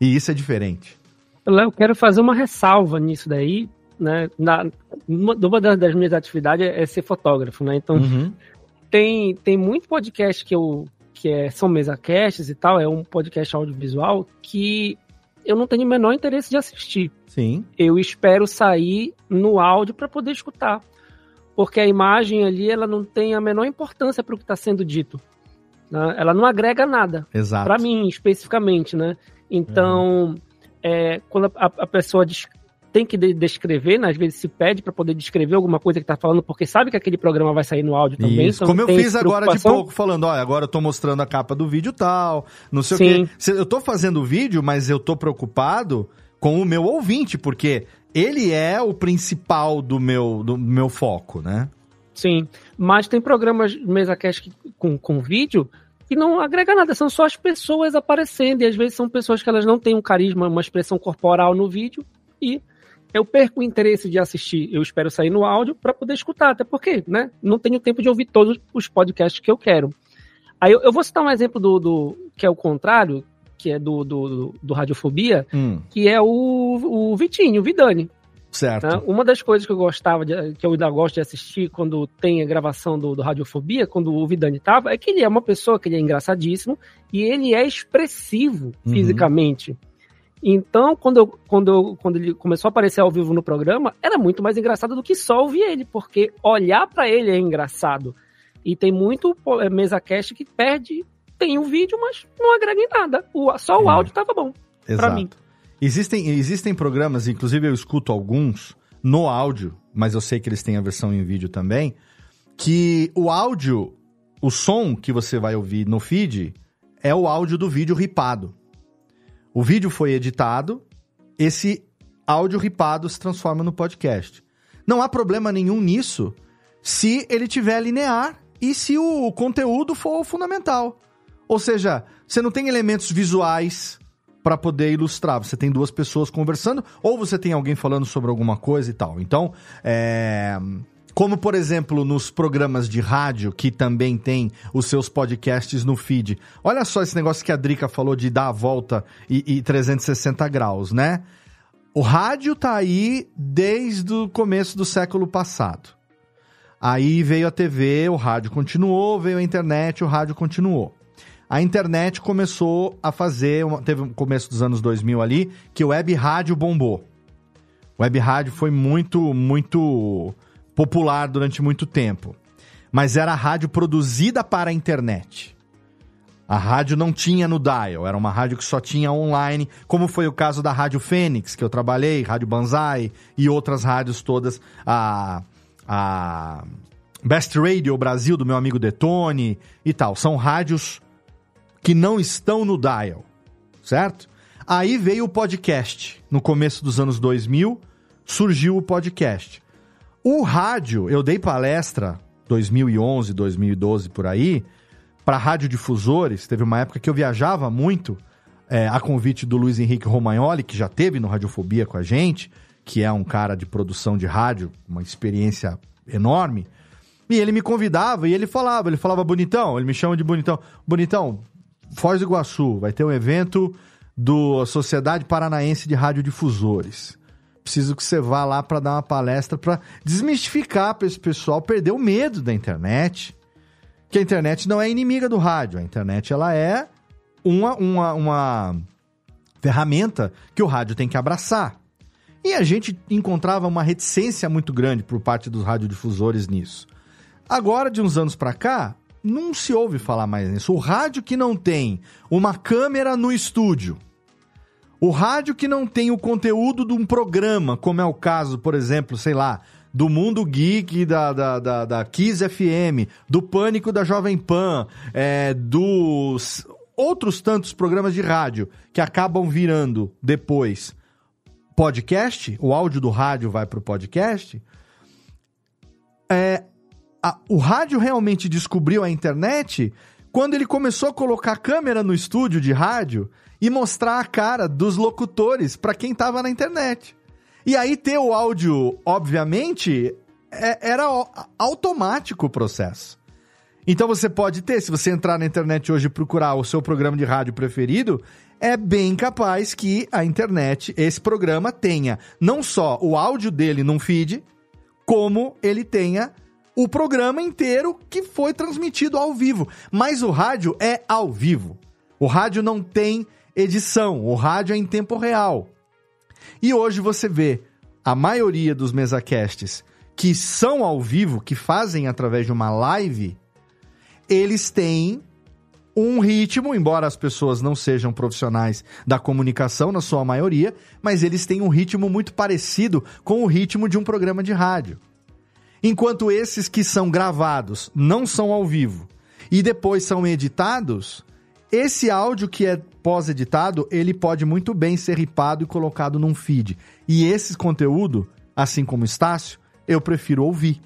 E isso é diferente. Eu quero fazer uma ressalva nisso daí, né? Na, uma, uma das minhas atividades é ser fotógrafo, né? Então, uhum. tem, tem muito podcast que eu que é, são mesacasts e tal, é um podcast audiovisual que eu não tenho o menor interesse de assistir. Sim. Eu espero sair no áudio para poder escutar. Porque a imagem ali, ela não tem a menor importância para o que está sendo dito. Né? Ela não agrega nada. Exato. Para mim, especificamente, né? Então, uhum é, quando a, a pessoa tem que descrever, né? às vezes se pede para poder descrever alguma coisa que está falando, porque sabe que aquele programa vai sair no áudio também. Isso. Então Como eu fiz agora de pouco, falando, olha, agora eu tô mostrando a capa do vídeo tal, não sei Sim. o quê. Eu tô fazendo o vídeo, mas eu tô preocupado com o meu ouvinte, porque ele é o principal do meu, do meu foco, né? Sim, mas tem programas mesa cast com, com vídeo e não agrega nada, são só as pessoas aparecendo, e às vezes são pessoas que elas não têm um carisma, uma expressão corporal no vídeo, e eu perco o interesse de assistir. Eu espero sair no áudio para poder escutar, até porque, né, não tenho tempo de ouvir todos os podcasts que eu quero. Aí eu, eu vou citar um exemplo do, do, que é o contrário, que é do, do, do Radiofobia, hum. que é o, o Vitinho, o Vidani. Certo. Né? Uma das coisas que eu gostava, de, que eu ainda gosto de assistir quando tem a gravação do, do Radiofobia, quando o Vidani tava, é que ele é uma pessoa que ele é engraçadíssimo e ele é expressivo uhum. fisicamente. Então, quando, eu, quando, eu, quando ele começou a aparecer ao vivo no programa, era muito mais engraçado do que só ouvir ele, porque olhar para ele é engraçado. E tem muito é, mesa cast que perde, tem o um vídeo, mas não agrega em nada. O, só o é. áudio tava bom. Para mim. Existem, existem programas, inclusive eu escuto alguns no áudio, mas eu sei que eles têm a versão em vídeo também, que o áudio, o som que você vai ouvir no feed é o áudio do vídeo ripado. O vídeo foi editado, esse áudio ripado se transforma no podcast. Não há problema nenhum nisso se ele tiver linear e se o conteúdo for fundamental. Ou seja, você não tem elementos visuais para poder ilustrar. Você tem duas pessoas conversando, ou você tem alguém falando sobre alguma coisa e tal. Então, é... Como, por exemplo, nos programas de rádio, que também tem os seus podcasts no feed. Olha só esse negócio que a Drica falou de dar a volta e, e 360 graus, né? O rádio tá aí desde o começo do século passado. Aí veio a TV, o rádio continuou, veio a internet, o rádio continuou. A internet começou a fazer, teve um começo dos anos 2000 ali, que o web rádio bombou. O web rádio foi muito, muito popular durante muito tempo. Mas era a rádio produzida para a internet. A rádio não tinha no dial, era uma rádio que só tinha online, como foi o caso da Rádio Fênix, que eu trabalhei, Rádio Banzai e outras rádios todas, a, a Best Radio Brasil, do meu amigo Detone e tal. São rádios que não estão no dial, certo? Aí veio o podcast. No começo dos anos 2000, surgiu o podcast. O rádio, eu dei palestra 2011, 2012 por aí, para radiodifusores. Teve uma época que eu viajava muito é, a convite do Luiz Henrique Romagnoli, que já teve no Radiofobia com a gente, que é um cara de produção de rádio, uma experiência enorme. E ele me convidava e ele falava, ele falava bonitão, ele me chama de bonitão. Bonitão, Foz do Iguaçu, vai ter um evento do Sociedade Paranaense de Radiodifusores preciso que você vá lá para dar uma palestra para desmistificar para esse pessoal perder o medo da internet. Que a internet não é inimiga do rádio, a internet ela é uma, uma, uma ferramenta que o rádio tem que abraçar. E a gente encontrava uma reticência muito grande por parte dos radiodifusores nisso. Agora, de uns anos para cá, não se ouve falar mais nisso. O rádio que não tem uma câmera no estúdio, o rádio que não tem o conteúdo de um programa, como é o caso, por exemplo, sei lá, do Mundo Geek, da, da, da, da Kiss FM, do Pânico da Jovem Pan, é, dos outros tantos programas de rádio que acabam virando depois podcast, o áudio do rádio vai para o podcast. É, a, o rádio realmente descobriu a internet quando ele começou a colocar câmera no estúdio de rádio e mostrar a cara dos locutores para quem tava na internet. E aí ter o áudio, obviamente, é, era automático o processo. Então você pode ter, se você entrar na internet hoje e procurar o seu programa de rádio preferido, é bem capaz que a internet, esse programa, tenha não só o áudio dele num feed, como ele tenha o programa inteiro que foi transmitido ao vivo. Mas o rádio é ao vivo. O rádio não tem edição, o rádio é em tempo real. E hoje você vê a maioria dos mesacasts que são ao vivo, que fazem através de uma live, eles têm um ritmo, embora as pessoas não sejam profissionais da comunicação na sua maioria, mas eles têm um ritmo muito parecido com o ritmo de um programa de rádio. Enquanto esses que são gravados não são ao vivo e depois são editados, esse áudio que é pós-editado, ele pode muito bem ser ripado e colocado num feed. E esse conteúdo, assim como o Estácio, eu prefiro ouvir.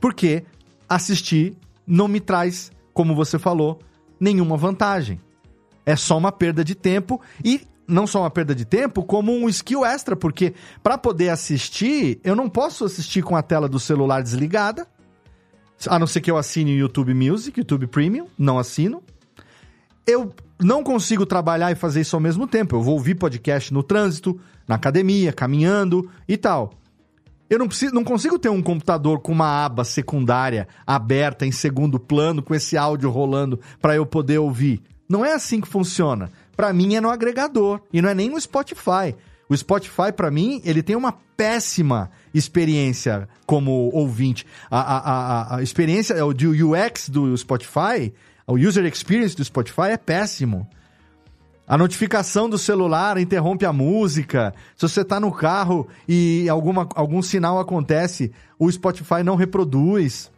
Porque assistir não me traz, como você falou, nenhuma vantagem. É só uma perda de tempo e não só uma perda de tempo, como um skill extra, porque para poder assistir, eu não posso assistir com a tela do celular desligada, a não ser que eu assine o YouTube Music, YouTube Premium, não assino eu não consigo trabalhar e fazer isso ao mesmo tempo. Eu vou ouvir podcast no trânsito, na academia, caminhando e tal. Eu não, preciso, não consigo ter um computador com uma aba secundária aberta em segundo plano, com esse áudio rolando para eu poder ouvir. Não é assim que funciona. Pra mim é no agregador e não é nem no Spotify. O Spotify, pra mim, ele tem uma péssima experiência como ouvinte. A, a, a, a experiência, UX do Spotify, o user experience do Spotify é péssimo. A notificação do celular interrompe a música. Se você está no carro e alguma, algum sinal acontece, o Spotify não reproduz.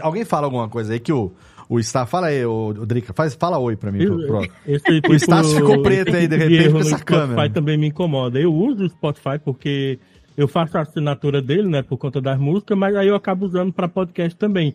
Alguém fala alguma coisa aí que o, o Star. Fala aí, o, o Drica, faz, fala oi pra mim. Pro, esse, o Star ficou preto aí de repente com essa câmera. O Spotify também me incomoda. Eu uso o Spotify porque eu faço a assinatura dele, né, por conta das músicas, mas aí eu acabo usando para podcast também.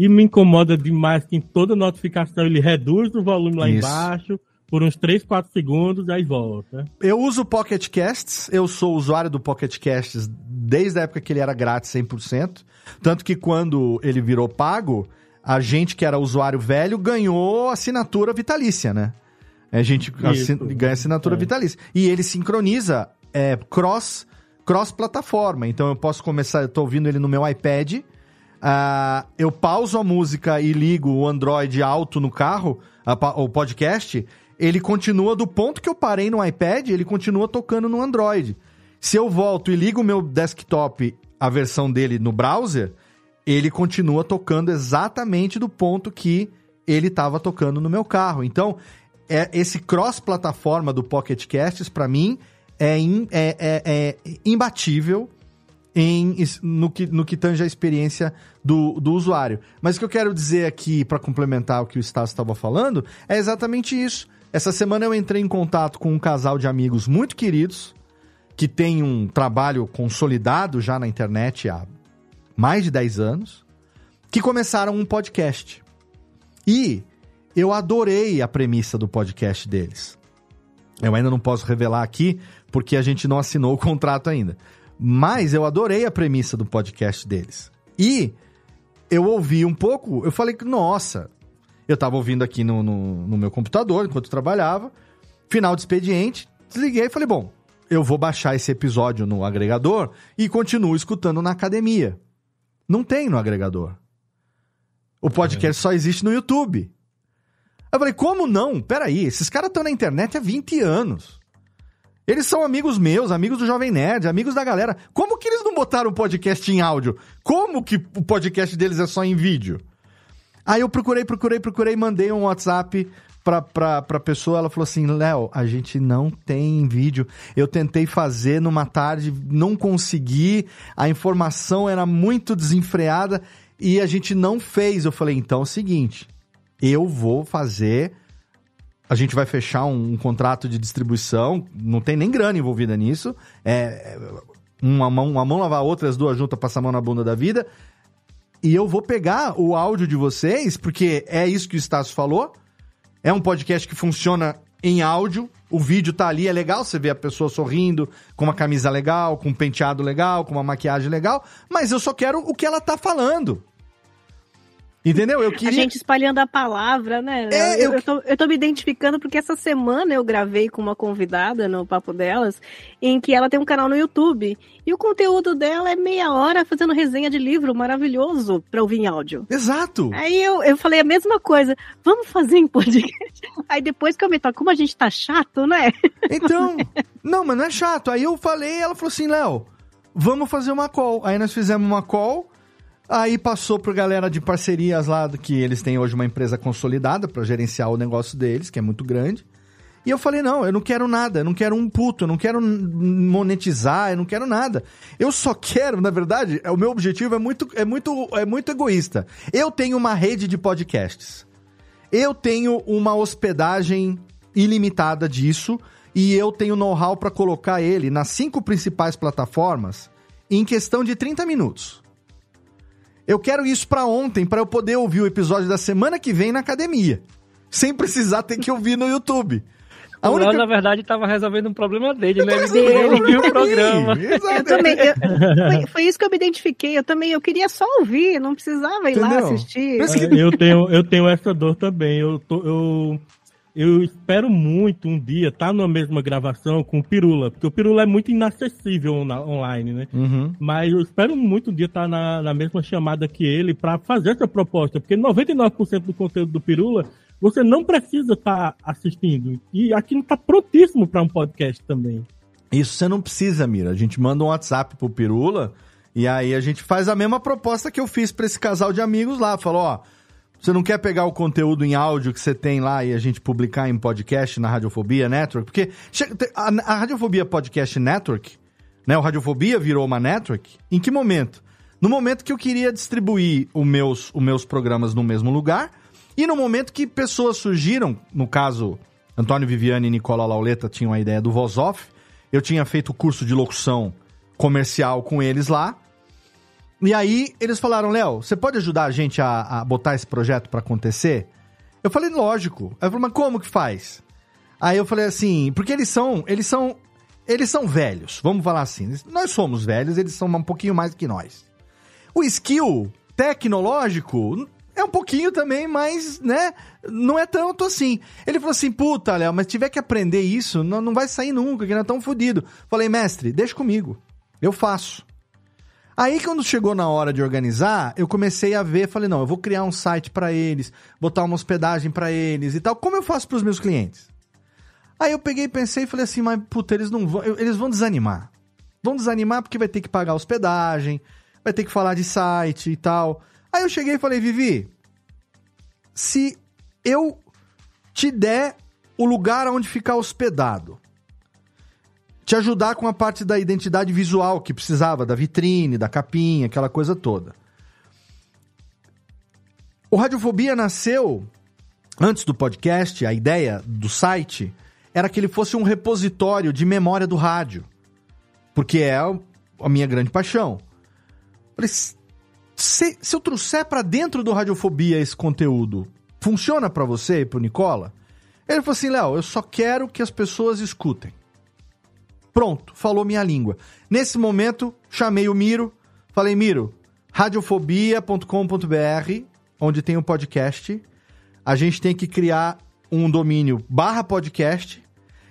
E me incomoda demais que em toda notificação ele reduz o volume lá Isso. embaixo por uns 3, 4 segundos, aí volta. Eu uso o Pocket Casts, eu sou usuário do Pocket Casts desde a época que ele era grátis 100%, tanto que quando ele virou pago, a gente que era usuário velho ganhou assinatura vitalícia, né? A gente assin ganha assinatura é. vitalícia. E ele sincroniza é, cross, cross plataforma. Então eu posso começar, eu tô ouvindo ele no meu iPad, uh, eu pauso a música e ligo o Android alto no carro, o podcast, ele continua do ponto que eu parei no iPad, ele continua tocando no Android. Se eu volto e ligo o meu desktop, a versão dele no browser, ele continua tocando exatamente do ponto que ele estava tocando no meu carro. Então, é, esse cross-plataforma do Pocket Casts, para mim, é, in, é, é, é, imbatível em, no, que, no que tange a experiência do, do usuário. Mas o que eu quero dizer aqui, para complementar o que o Stas estava falando, é exatamente isso. Essa semana eu entrei em contato com um casal de amigos muito queridos, que tem um trabalho consolidado já na internet há mais de 10 anos, que começaram um podcast. E eu adorei a premissa do podcast deles. Eu ainda não posso revelar aqui, porque a gente não assinou o contrato ainda. Mas eu adorei a premissa do podcast deles. E eu ouvi um pouco, eu falei que, nossa, eu tava ouvindo aqui no, no, no meu computador enquanto eu trabalhava. Final de expediente, desliguei e falei, bom, eu vou baixar esse episódio no agregador e continuo escutando na academia. Não tem no agregador. O podcast é. só existe no YouTube. Eu falei, como não? Peraí, esses caras estão na internet há 20 anos. Eles são amigos meus, amigos do Jovem Nerd, amigos da galera. Como que eles não botaram o podcast em áudio? Como que o podcast deles é só em vídeo? Aí eu procurei, procurei, procurei, mandei um WhatsApp pra, pra, pra pessoa, ela falou assim, Léo, a gente não tem vídeo. Eu tentei fazer numa tarde, não consegui, a informação era muito desenfreada e a gente não fez. Eu falei, então é o seguinte, eu vou fazer... A gente vai fechar um, um contrato de distribuição, não tem nem grana envolvida nisso. É, uma mão, uma mão lavar a outra, as duas juntas, passar a mão na bunda da vida. E eu vou pegar o áudio de vocês, porque é isso que o Estácio falou. É um podcast que funciona em áudio. O vídeo tá ali, é legal, você vê a pessoa sorrindo, com uma camisa legal, com um penteado legal, com uma maquiagem legal, mas eu só quero o que ela tá falando. Entendeu? Eu queria... A gente espalhando a palavra, né? É, eu... Eu, tô, eu tô me identificando porque essa semana eu gravei com uma convidada no Papo Delas, em que ela tem um canal no YouTube. E o conteúdo dela é meia hora fazendo resenha de livro maravilhoso pra ouvir em áudio. Exato! Aí eu, eu falei a mesma coisa. Vamos fazer em podcast? Aí depois que eu me toco, como a gente tá chato, né? Então, não, mas não é chato. Aí eu falei, ela falou assim, Léo, vamos fazer uma call. Aí nós fizemos uma call Aí passou pra galera de parcerias lá, que eles têm hoje uma empresa consolidada para gerenciar o negócio deles, que é muito grande. E eu falei, não, eu não quero nada, eu não quero um puto, eu não quero monetizar, eu não quero nada. Eu só quero, na verdade, o meu objetivo é muito, é muito, é muito egoísta. Eu tenho uma rede de podcasts. Eu tenho uma hospedagem ilimitada disso e eu tenho know-how para colocar ele nas cinco principais plataformas em questão de 30 minutos. Eu quero isso para ontem, para eu poder ouvir o episódio da semana que vem na academia. Sem precisar ter que ouvir no YouTube. A o única... Léo, na verdade, estava resolvendo um problema dele, né? Ele ouviu o programa. Eu também, eu, foi, foi, isso que eu me identifiquei. Eu também, eu queria só ouvir, não precisava ir Entendeu? lá assistir. Eu tenho, eu tenho essa dor também. Eu, tô, eu eu espero muito um dia estar tá na mesma gravação com o Pirula, porque o Pirula é muito inacessível na, online, né? Uhum. Mas eu espero muito um dia estar tá na, na mesma chamada que ele para fazer essa proposta, porque 99% do conteúdo do Pirula você não precisa estar tá assistindo. E aquilo está prontíssimo para um podcast também. Isso você não precisa, Mira. A gente manda um WhatsApp pro Pirula e aí a gente faz a mesma proposta que eu fiz para esse casal de amigos lá. Falou, ó, você não quer pegar o conteúdo em áudio que você tem lá e a gente publicar em podcast na Radiofobia Network? Porque a, Radiofobia Podcast Network, né, o Radiofobia virou uma network, em que momento? No momento que eu queria distribuir os meus, os meus programas no mesmo lugar e no momento que pessoas surgiram, no caso, Antônio Viviane e Nicola Lauleta tinham a ideia do Voz Off, eu tinha feito o curso de locução comercial com eles lá. E aí eles falaram, Léo, você pode ajudar a gente a, a botar esse projeto para acontecer? Eu falei, lógico. Aí eu mas como que faz? Aí eu falei assim, porque eles são, eles são, eles são velhos, vamos falar assim. Nós somos velhos, eles são um pouquinho mais que nós. O skill tecnológico é um pouquinho também, mas, né, não é tanto assim. Ele falou assim, puta, Léo, mas tiver que aprender isso, não, não vai sair nunca, que não é tão fodido. Falei, mestre, deixa comigo. Eu faço. Aí, quando chegou na hora de organizar, eu comecei a ver, falei, não, eu vou criar um site para eles, botar uma hospedagem para eles e tal. Como eu faço para os meus clientes? Aí eu peguei e pensei e falei assim, mas puta, eles não vão, eles vão desanimar. Vão desanimar porque vai ter que pagar hospedagem, vai ter que falar de site e tal. Aí eu cheguei e falei, Vivi, se eu te der o lugar onde ficar hospedado, te ajudar com a parte da identidade visual que precisava, da vitrine, da capinha, aquela coisa toda. O Radiofobia nasceu antes do podcast, a ideia do site era que ele fosse um repositório de memória do rádio, porque é a minha grande paixão. Falei, se, se eu trouxer para dentro do Radiofobia esse conteúdo, funciona para você e pro Nicola? Ele falou assim, Léo, eu só quero que as pessoas escutem. Pronto, falou minha língua. Nesse momento, chamei o Miro, falei, Miro, radiofobia.com.br, onde tem o um podcast. A gente tem que criar um domínio barra podcast.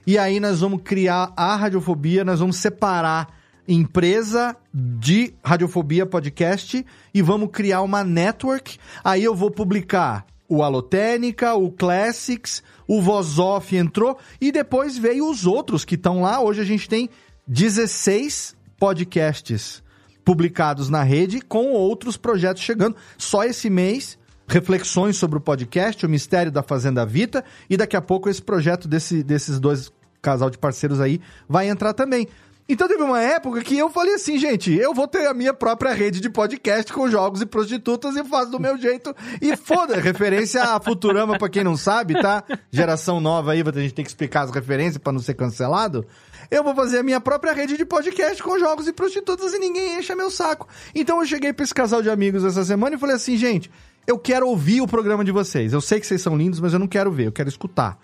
E aí nós vamos criar a radiofobia, nós vamos separar empresa de Radiofobia Podcast e vamos criar uma network. Aí eu vou publicar o Alotênica, o Classics, o Voz Off entrou e depois veio os outros que estão lá. Hoje a gente tem 16 podcasts publicados na rede com outros projetos chegando. Só esse mês, reflexões sobre o podcast, o mistério da Fazenda Vita e daqui a pouco esse projeto desse, desses dois casal de parceiros aí vai entrar também. Então teve uma época que eu falei assim, gente, eu vou ter a minha própria rede de podcast com jogos e prostitutas e faço do meu jeito. E foda, referência a Futurama, pra quem não sabe, tá? Geração nova aí, a gente tem que explicar as referências para não ser cancelado. Eu vou fazer a minha própria rede de podcast com jogos e prostitutas e ninguém encha meu saco. Então eu cheguei pra esse casal de amigos essa semana e falei assim, gente, eu quero ouvir o programa de vocês. Eu sei que vocês são lindos, mas eu não quero ver, eu quero escutar.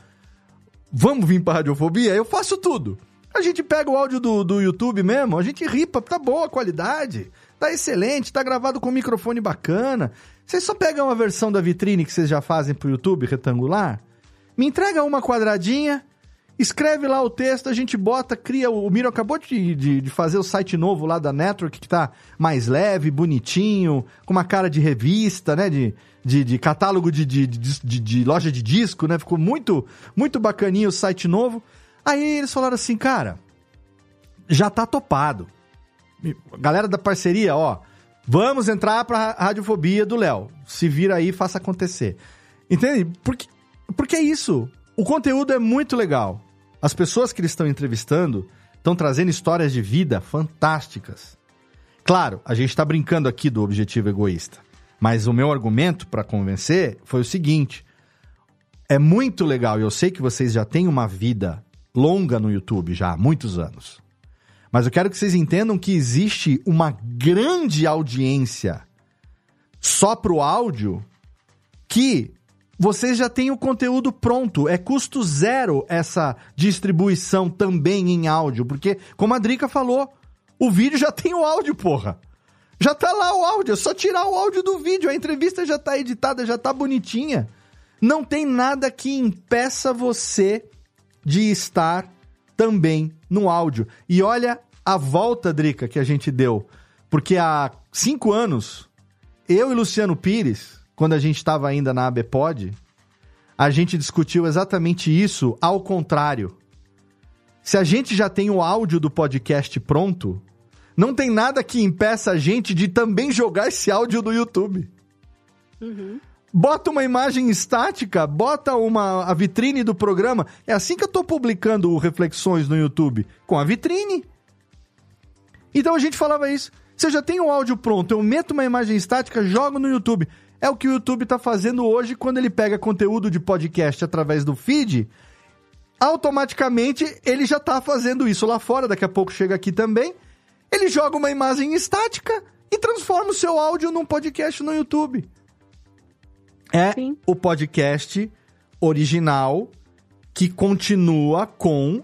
Vamos vir pra Radiofobia? Eu faço tudo. A gente pega o áudio do, do YouTube mesmo, a gente ripa, tá boa a qualidade, tá excelente, tá gravado com um microfone bacana. Vocês só pegam a versão da vitrine que vocês já fazem pro YouTube retangular, me entrega uma quadradinha, escreve lá o texto, a gente bota, cria. O Miro acabou de, de, de, fazer o site novo lá da Network, que tá mais leve, bonitinho, com uma cara de revista, né? De, de, de catálogo de, de, de, de, loja de disco, né? Ficou muito, muito bacaninho o site novo. Aí eles falaram assim, cara, já tá topado. Galera da parceria, ó, vamos entrar pra radiofobia do Léo. Se vira aí, faça acontecer. Entende? Porque, porque é isso. O conteúdo é muito legal. As pessoas que eles estão entrevistando estão trazendo histórias de vida fantásticas. Claro, a gente está brincando aqui do objetivo egoísta. Mas o meu argumento para convencer foi o seguinte: é muito legal, e eu sei que vocês já têm uma vida longa no YouTube já há muitos anos. Mas eu quero que vocês entendam que existe uma grande audiência só pro áudio que vocês já têm o conteúdo pronto. É custo zero essa distribuição também em áudio. Porque, como a Drica falou, o vídeo já tem o áudio, porra. Já tá lá o áudio, é só tirar o áudio do vídeo. A entrevista já tá editada, já tá bonitinha. Não tem nada que impeça você de estar também no áudio. E olha a volta, Drica, que a gente deu. Porque há cinco anos, eu e Luciano Pires, quando a gente estava ainda na ABPOD, a gente discutiu exatamente isso ao contrário. Se a gente já tem o áudio do podcast pronto, não tem nada que impeça a gente de também jogar esse áudio no YouTube. Uhum. Bota uma imagem estática, bota uma, a vitrine do programa. É assim que eu tô publicando reflexões no YouTube, com a vitrine. Então a gente falava isso. Se eu já tenho o áudio pronto, eu meto uma imagem estática, jogo no YouTube. É o que o YouTube está fazendo hoje quando ele pega conteúdo de podcast através do feed. Automaticamente ele já está fazendo isso lá fora, daqui a pouco chega aqui também. Ele joga uma imagem estática e transforma o seu áudio num podcast no YouTube. É Sim. o podcast original que continua com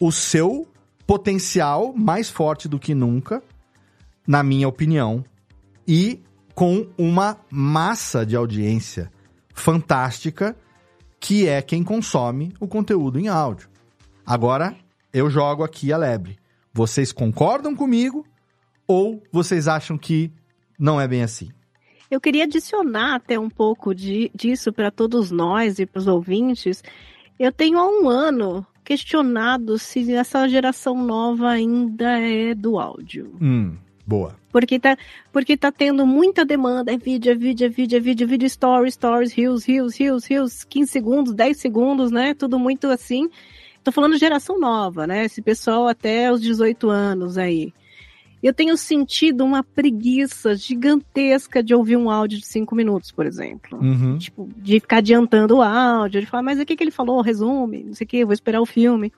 o seu potencial mais forte do que nunca, na minha opinião, e com uma massa de audiência fantástica que é quem consome o conteúdo em áudio. Agora, eu jogo aqui a lebre. Vocês concordam comigo ou vocês acham que não é bem assim? Eu queria adicionar até um pouco de, disso para todos nós e para os ouvintes. Eu tenho há um ano questionado se essa geração nova ainda é do áudio. Hum, boa. Porque tá, porque tá tendo muita demanda. É vídeo, é vídeo, é vídeo, é vídeo, é vídeo, stories, stories, reels, reels, reels, reels, 15 segundos, 10 segundos, né? Tudo muito assim. Tô falando geração nova, né? Esse pessoal até os 18 anos aí. Eu tenho sentido uma preguiça gigantesca de ouvir um áudio de cinco minutos, por exemplo. Uhum. Tipo, de ficar adiantando o áudio, de falar, mas o que, que ele falou? Resume, não sei o que, vou esperar o filme.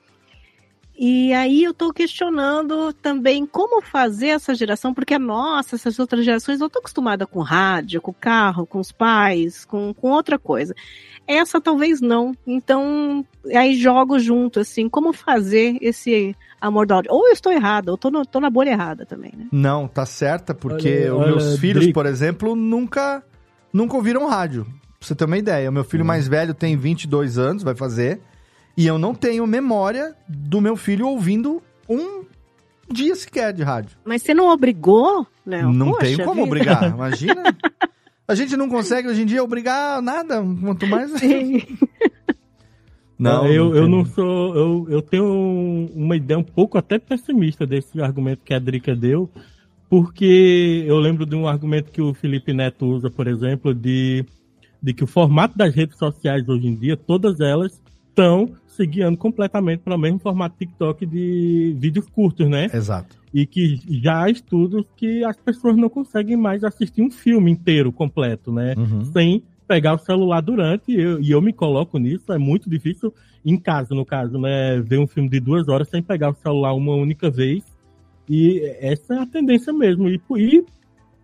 E aí eu estou questionando também como fazer essa geração, porque nossa, essas outras gerações eu estou acostumada com rádio, com carro, com os pais, com, com outra coisa. Essa talvez não. Então, aí jogo junto, assim, como fazer esse amor áudio. Ou eu estou errada, ou tô, no, tô na bolha errada também, né? Não, tá certa, porque olha, os meus olha, filhos, por exemplo, nunca, nunca ouviram rádio. Pra você ter uma ideia. O meu filho hum. mais velho tem 22 anos, vai fazer. E eu não tenho memória do meu filho ouvindo um dia sequer de rádio. Mas você não obrigou, Léo? Não Poxa tenho como vida. obrigar, imagina. A gente não consegue hoje em dia obrigar nada, quanto mais. Sim. Não, eu, não eu não sou. Eu, eu tenho uma ideia um pouco até pessimista desse argumento que a Drica deu, porque eu lembro de um argumento que o Felipe Neto usa, por exemplo, de, de que o formato das redes sociais hoje em dia, todas elas estão se guiando completamente para o mesmo formato TikTok de vídeos curtos, né? Exato. E que já há estudos que as pessoas não conseguem mais assistir um filme inteiro, completo, né? Uhum. Sem pegar o celular durante, e eu, e eu me coloco nisso, é muito difícil, em casa, no caso, né? Ver um filme de duas horas sem pegar o celular uma única vez. E essa é a tendência mesmo. E, e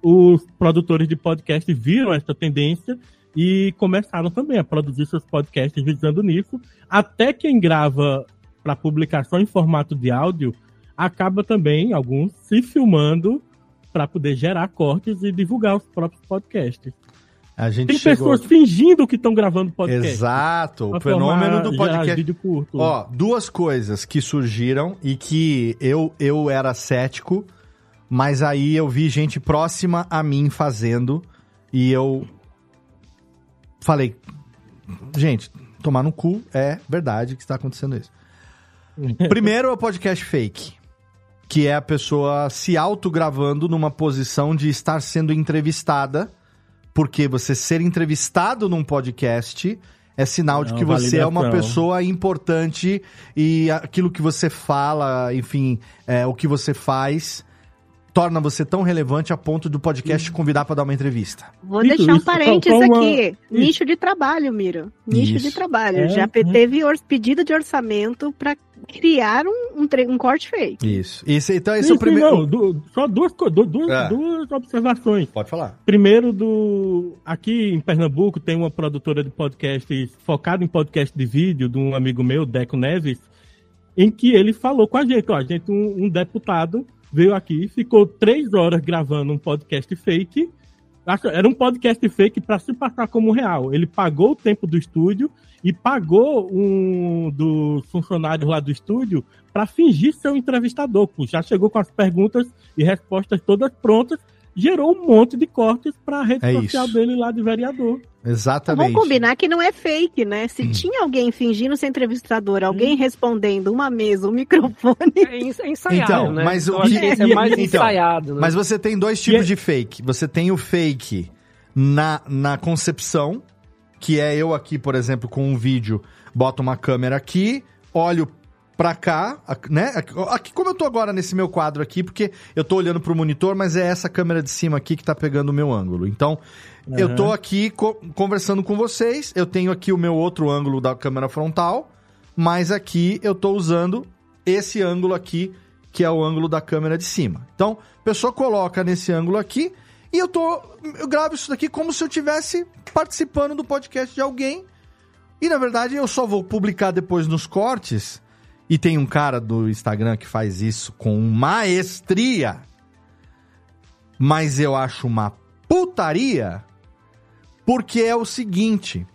os produtores de podcast viram essa tendência e começaram também a produzir seus podcasts visando nisso. Até quem grava para publicação em formato de áudio acaba também, alguns, se filmando para poder gerar cortes e divulgar os próprios podcasts. A gente Tem chegou... pessoas fingindo que estão gravando podcast. Exato, o fenômeno do podcast. Vídeo curto. Ó, duas coisas que surgiram e que eu, eu era cético, mas aí eu vi gente próxima a mim fazendo e eu falei, gente, tomar no cu é verdade que está acontecendo isso. Primeiro é o podcast fake, que é a pessoa se autogravando numa posição de estar sendo entrevistada, porque você ser entrevistado num podcast é sinal de que você é uma pessoa importante e aquilo que você fala, enfim, é, o que você faz torna você tão relevante a ponto do podcast te convidar para dar uma entrevista? Vou isso, deixar um parênteses uma... aqui. Nicho de trabalho, Miro. Nicho isso. de trabalho. É, Já é. teve pedido de orçamento para criar um, um, um, corte fake. Isso. Esse, então, esse isso, é o primeiro. Só duas, duas, é. duas observações. Pode falar. Primeiro, do aqui em Pernambuco tem uma produtora de podcast focada em podcast de vídeo de um amigo meu, Deco Neves, em que ele falou com a gente, ó, a gente, um, um deputado veio aqui, ficou três horas gravando um podcast fake. Era um podcast fake para se passar como real. Ele pagou o tempo do estúdio e pagou um dos funcionários lá do estúdio para fingir ser um entrevistador. Já chegou com as perguntas e respostas todas prontas gerou um monte de cortes para a rede É social isso. dele lá de vereador. Exatamente. Vamos combinar que não é fake, né? Se Hum. tinha alguém fingindo ser entrevistador, alguém respondendo uma mesa, um microfone. É, é ensaiado, Então, né? mas o que- é mais então, ensaiado, né? Mas você tem dois E tipos é- de fake. Você tem o fake na, na concepção, que é eu aqui, por exemplo, com um vídeo, boto uma câmera aqui, olho pra cá, né? Aqui como eu tô agora nesse meu quadro aqui, porque eu tô olhando pro monitor, mas é essa câmera de cima aqui que tá pegando o meu ângulo. Então, eu Aham. tô aqui co- conversando com vocês, eu tenho aqui o meu outro ângulo da câmera frontal, mas aqui eu tô usando esse ângulo aqui, que é o ângulo da câmera de cima. Então, a pessoa coloca nesse ângulo aqui e eu tô eu gravo isso daqui como se eu tivesse participando do podcast de alguém. E na verdade eu só vou publicar depois nos cortes. E tem um cara do Instagram que faz isso com maestria. Mas eu acho uma putaria, porque é o seguinte,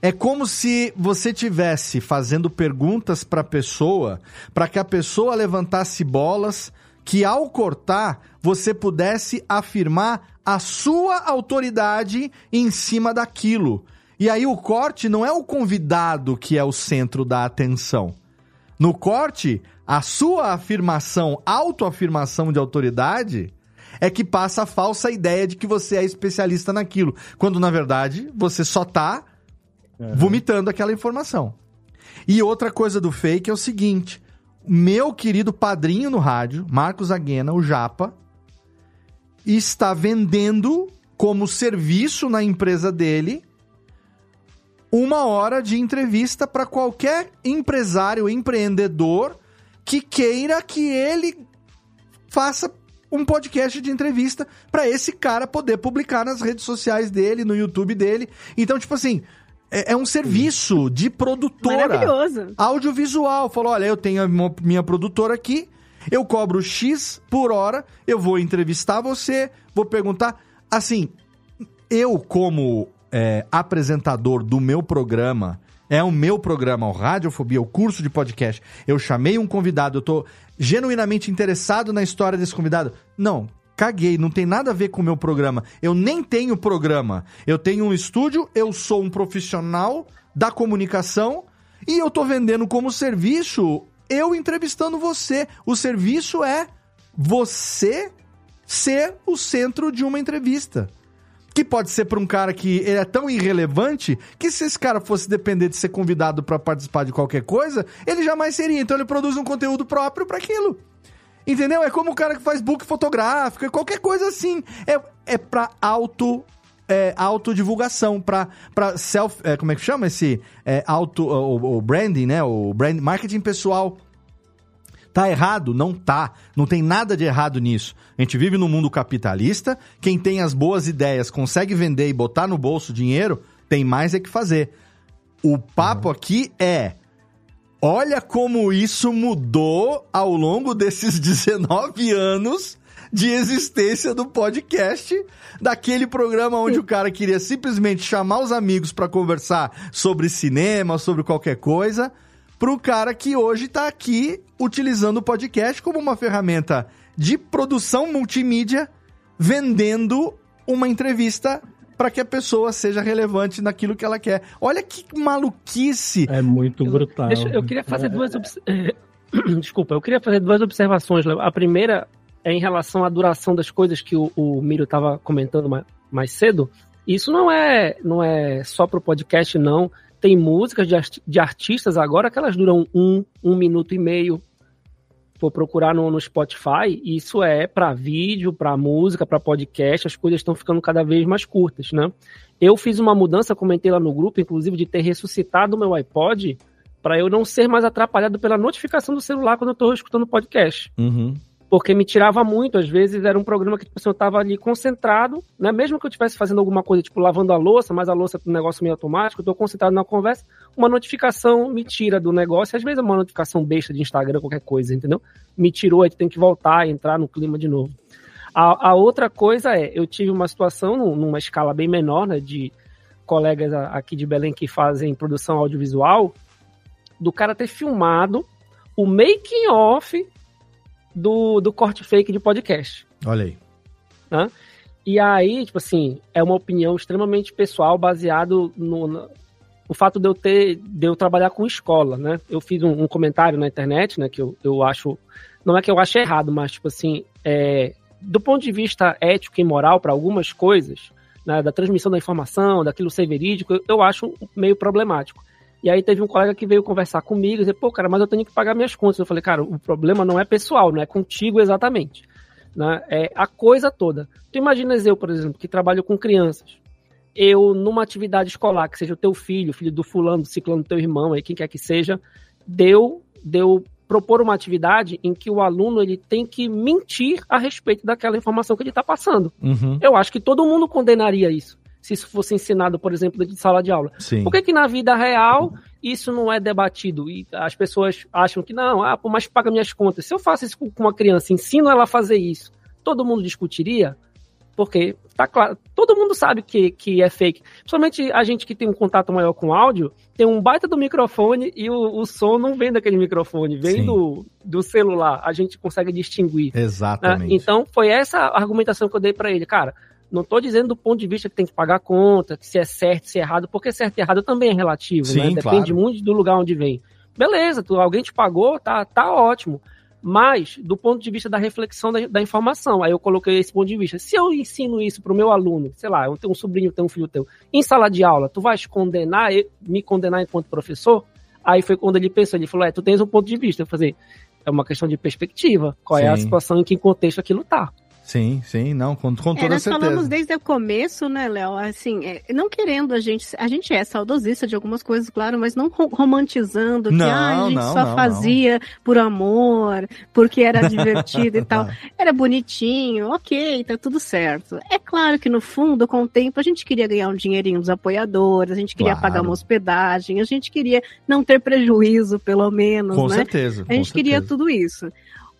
é como se você tivesse fazendo perguntas para a pessoa, para que a pessoa levantasse bolas, que ao cortar você pudesse afirmar a sua autoridade em cima daquilo. E aí o corte não é o convidado que é o centro da atenção. No corte, a sua afirmação, autoafirmação de autoridade é que passa a falsa ideia de que você é especialista naquilo, quando na verdade você só tá vomitando aquela informação. E outra coisa do fake é o seguinte: meu querido padrinho no rádio, Marcos Aguena, o Japa, está vendendo como serviço na empresa dele uma hora de entrevista para qualquer empresário, empreendedor que queira que ele faça um podcast de entrevista para esse cara poder publicar nas redes sociais dele, no YouTube dele. Então, tipo assim, é, é um serviço de produtora Maravilhoso. audiovisual. Falou: olha, eu tenho a minha produtora aqui, eu cobro X por hora, eu vou entrevistar você, vou perguntar. Assim, eu, como é, apresentador do meu programa, é o meu programa, o Radiofobia, o curso de podcast. Eu chamei um convidado, eu tô genuinamente interessado na história desse convidado. Não. Caguei, não tem nada a ver com o meu programa. Eu nem tenho programa. Eu tenho um estúdio, eu sou um profissional da comunicação e eu tô vendendo como serviço eu entrevistando você. O serviço é você ser o centro de uma entrevista. Que pode ser para um cara que ele é tão irrelevante que se esse cara fosse depender de ser convidado para participar de qualquer coisa, ele jamais seria. Então ele produz um conteúdo próprio para aquilo. Entendeu? É como o cara que faz book fotográfico, é qualquer coisa assim. É, é pra auto. É, autodivulgação, pra, pra self. é, como é que chama esse? É, auto. O, o branding, né? O brand, marketing pessoal. Tá errado? Não tá. Não tem nada de errado nisso. A gente vive num mundo capitalista. Quem tem as boas ideias consegue vender e botar no bolso dinheiro, tem mais é que fazer. O papo aqui é. Olha como isso mudou ao longo desses 19 anos de existência do podcast, daquele programa onde o cara queria simplesmente chamar os amigos para conversar sobre cinema, sobre qualquer coisa, pro cara que hoje tá aqui utilizando o podcast como uma ferramenta de produção multimídia, vendendo uma entrevista para que a pessoa seja relevante naquilo que ela quer. Olha que maluquice. É muito brutal. Deixa- eu queria fazer É, duas. obs- eh, Desculpa, eu queria fazer duas observações. Léo. A primeira é em relação à duração das coisas que o, o Miro estava comentando mais, mais cedo. Isso não é, não é só pro podcast, não. Tem músicas de, arti- de artistas agora que elas duram um, um minuto e meio. For procurar no, no Spotify, isso é para vídeo, para música, para podcast, as coisas estão ficando cada vez mais curtas, né? Eu fiz uma mudança, comentei lá no grupo, inclusive, de ter ressuscitado o meu iPod para eu não ser mais atrapalhado pela notificação do celular quando eu estou escutando podcast. Uhum. Porque me tirava muito, às vezes era um programa que tipo, assim, eu estava ali concentrado, né? mesmo que eu estivesse fazendo alguma coisa, tipo lavando a louça, mas a louça é um negócio meio automático, eu estou concentrado na conversa, uma notificação me tira do negócio, às vezes é uma notificação besta de Instagram, qualquer coisa, entendeu? Me tirou, aí tem que voltar e entrar no clima de novo. A, a outra coisa é, eu tive uma situação num- numa escala bem menor, né, de colegas aqui de Belém que fazem produção audiovisual, do cara ter filmado o making off do, do corte fake de podcast. Olha aí. né? E aí, tipo assim, é uma opinião extremamente pessoal, baseado no, no, no fato de eu ter, de eu trabalhar com escola, né? Eu fiz um, um, comentário na internet, né, que eu, eu acho, não é que eu acho errado, mas, tipo assim, é, do ponto de vista ético e moral para algumas coisas, né, da transmissão da informação, daquilo ser verídico, eu, eu acho meio problemático. E aí teve um colega que veio conversar comigo e disse, pô, cara, mas eu tenho que pagar minhas contas. Eu falei, cara, o problema não é pessoal, não é contigo exatamente. Né? É a coisa toda. Tu imaginas eu, por exemplo, que trabalho com crianças. Eu, numa atividade escolar, que seja o teu filho, filho do fulano, do ciclano do teu irmão, aí, quem quer que seja, deu, deu propor uma atividade em que o aluno ele tem que mentir a respeito daquela informação que ele está passando. Uhum. Eu acho que todo mundo condenaria isso se isso fosse ensinado, por exemplo, de sala de aula. Sim. Por que, que na vida real isso não é debatido? E as pessoas acham que não, ah, que paga minhas contas. Se eu faço isso com uma criança, ensino ela a fazer isso, todo mundo discutiria? Porque tá claro, todo mundo sabe que, que é fake. Principalmente a gente que tem um contato maior com áudio, tem um baita do microfone e o, o som não vem daquele microfone, vem do, do celular. A gente consegue distinguir. Exatamente. Né? Então, foi essa argumentação que eu dei para ele. Cara, não estou dizendo do ponto de vista que tem que pagar conta, que se é certo, se é errado, porque certo e errado também é relativo, Sim, né? Depende claro. muito do lugar onde vem. Beleza, tu, alguém te pagou, tá, tá ótimo. Mas, do ponto de vista da reflexão da, da informação, aí eu coloquei esse ponto de vista. Se eu ensino isso para o meu aluno, sei lá, eu tenho um sobrinho, tenho um filho teu, em sala de aula, tu vais condenar, me condenar enquanto professor? Aí foi quando ele pensou, ele falou, é, tu tens um ponto de vista. Eu falei, é uma questão de perspectiva. Qual Sim. é a situação em que contexto aquilo tá? Sim, sim, não, com, com toda é, nós certeza. Falamos desde o começo, né, Léo, assim, é, não querendo a gente, a gente é saudosista de algumas coisas, claro, mas não romantizando não, que ah, a gente não, só não, fazia por amor, porque era divertido e tal. Era bonitinho, ok, tá tudo certo. É claro que no fundo, com o tempo, a gente queria ganhar um dinheirinho dos apoiadores, a gente queria claro. pagar uma hospedagem, a gente queria não ter prejuízo, pelo menos, com né? Certeza, a gente queria certeza. tudo isso.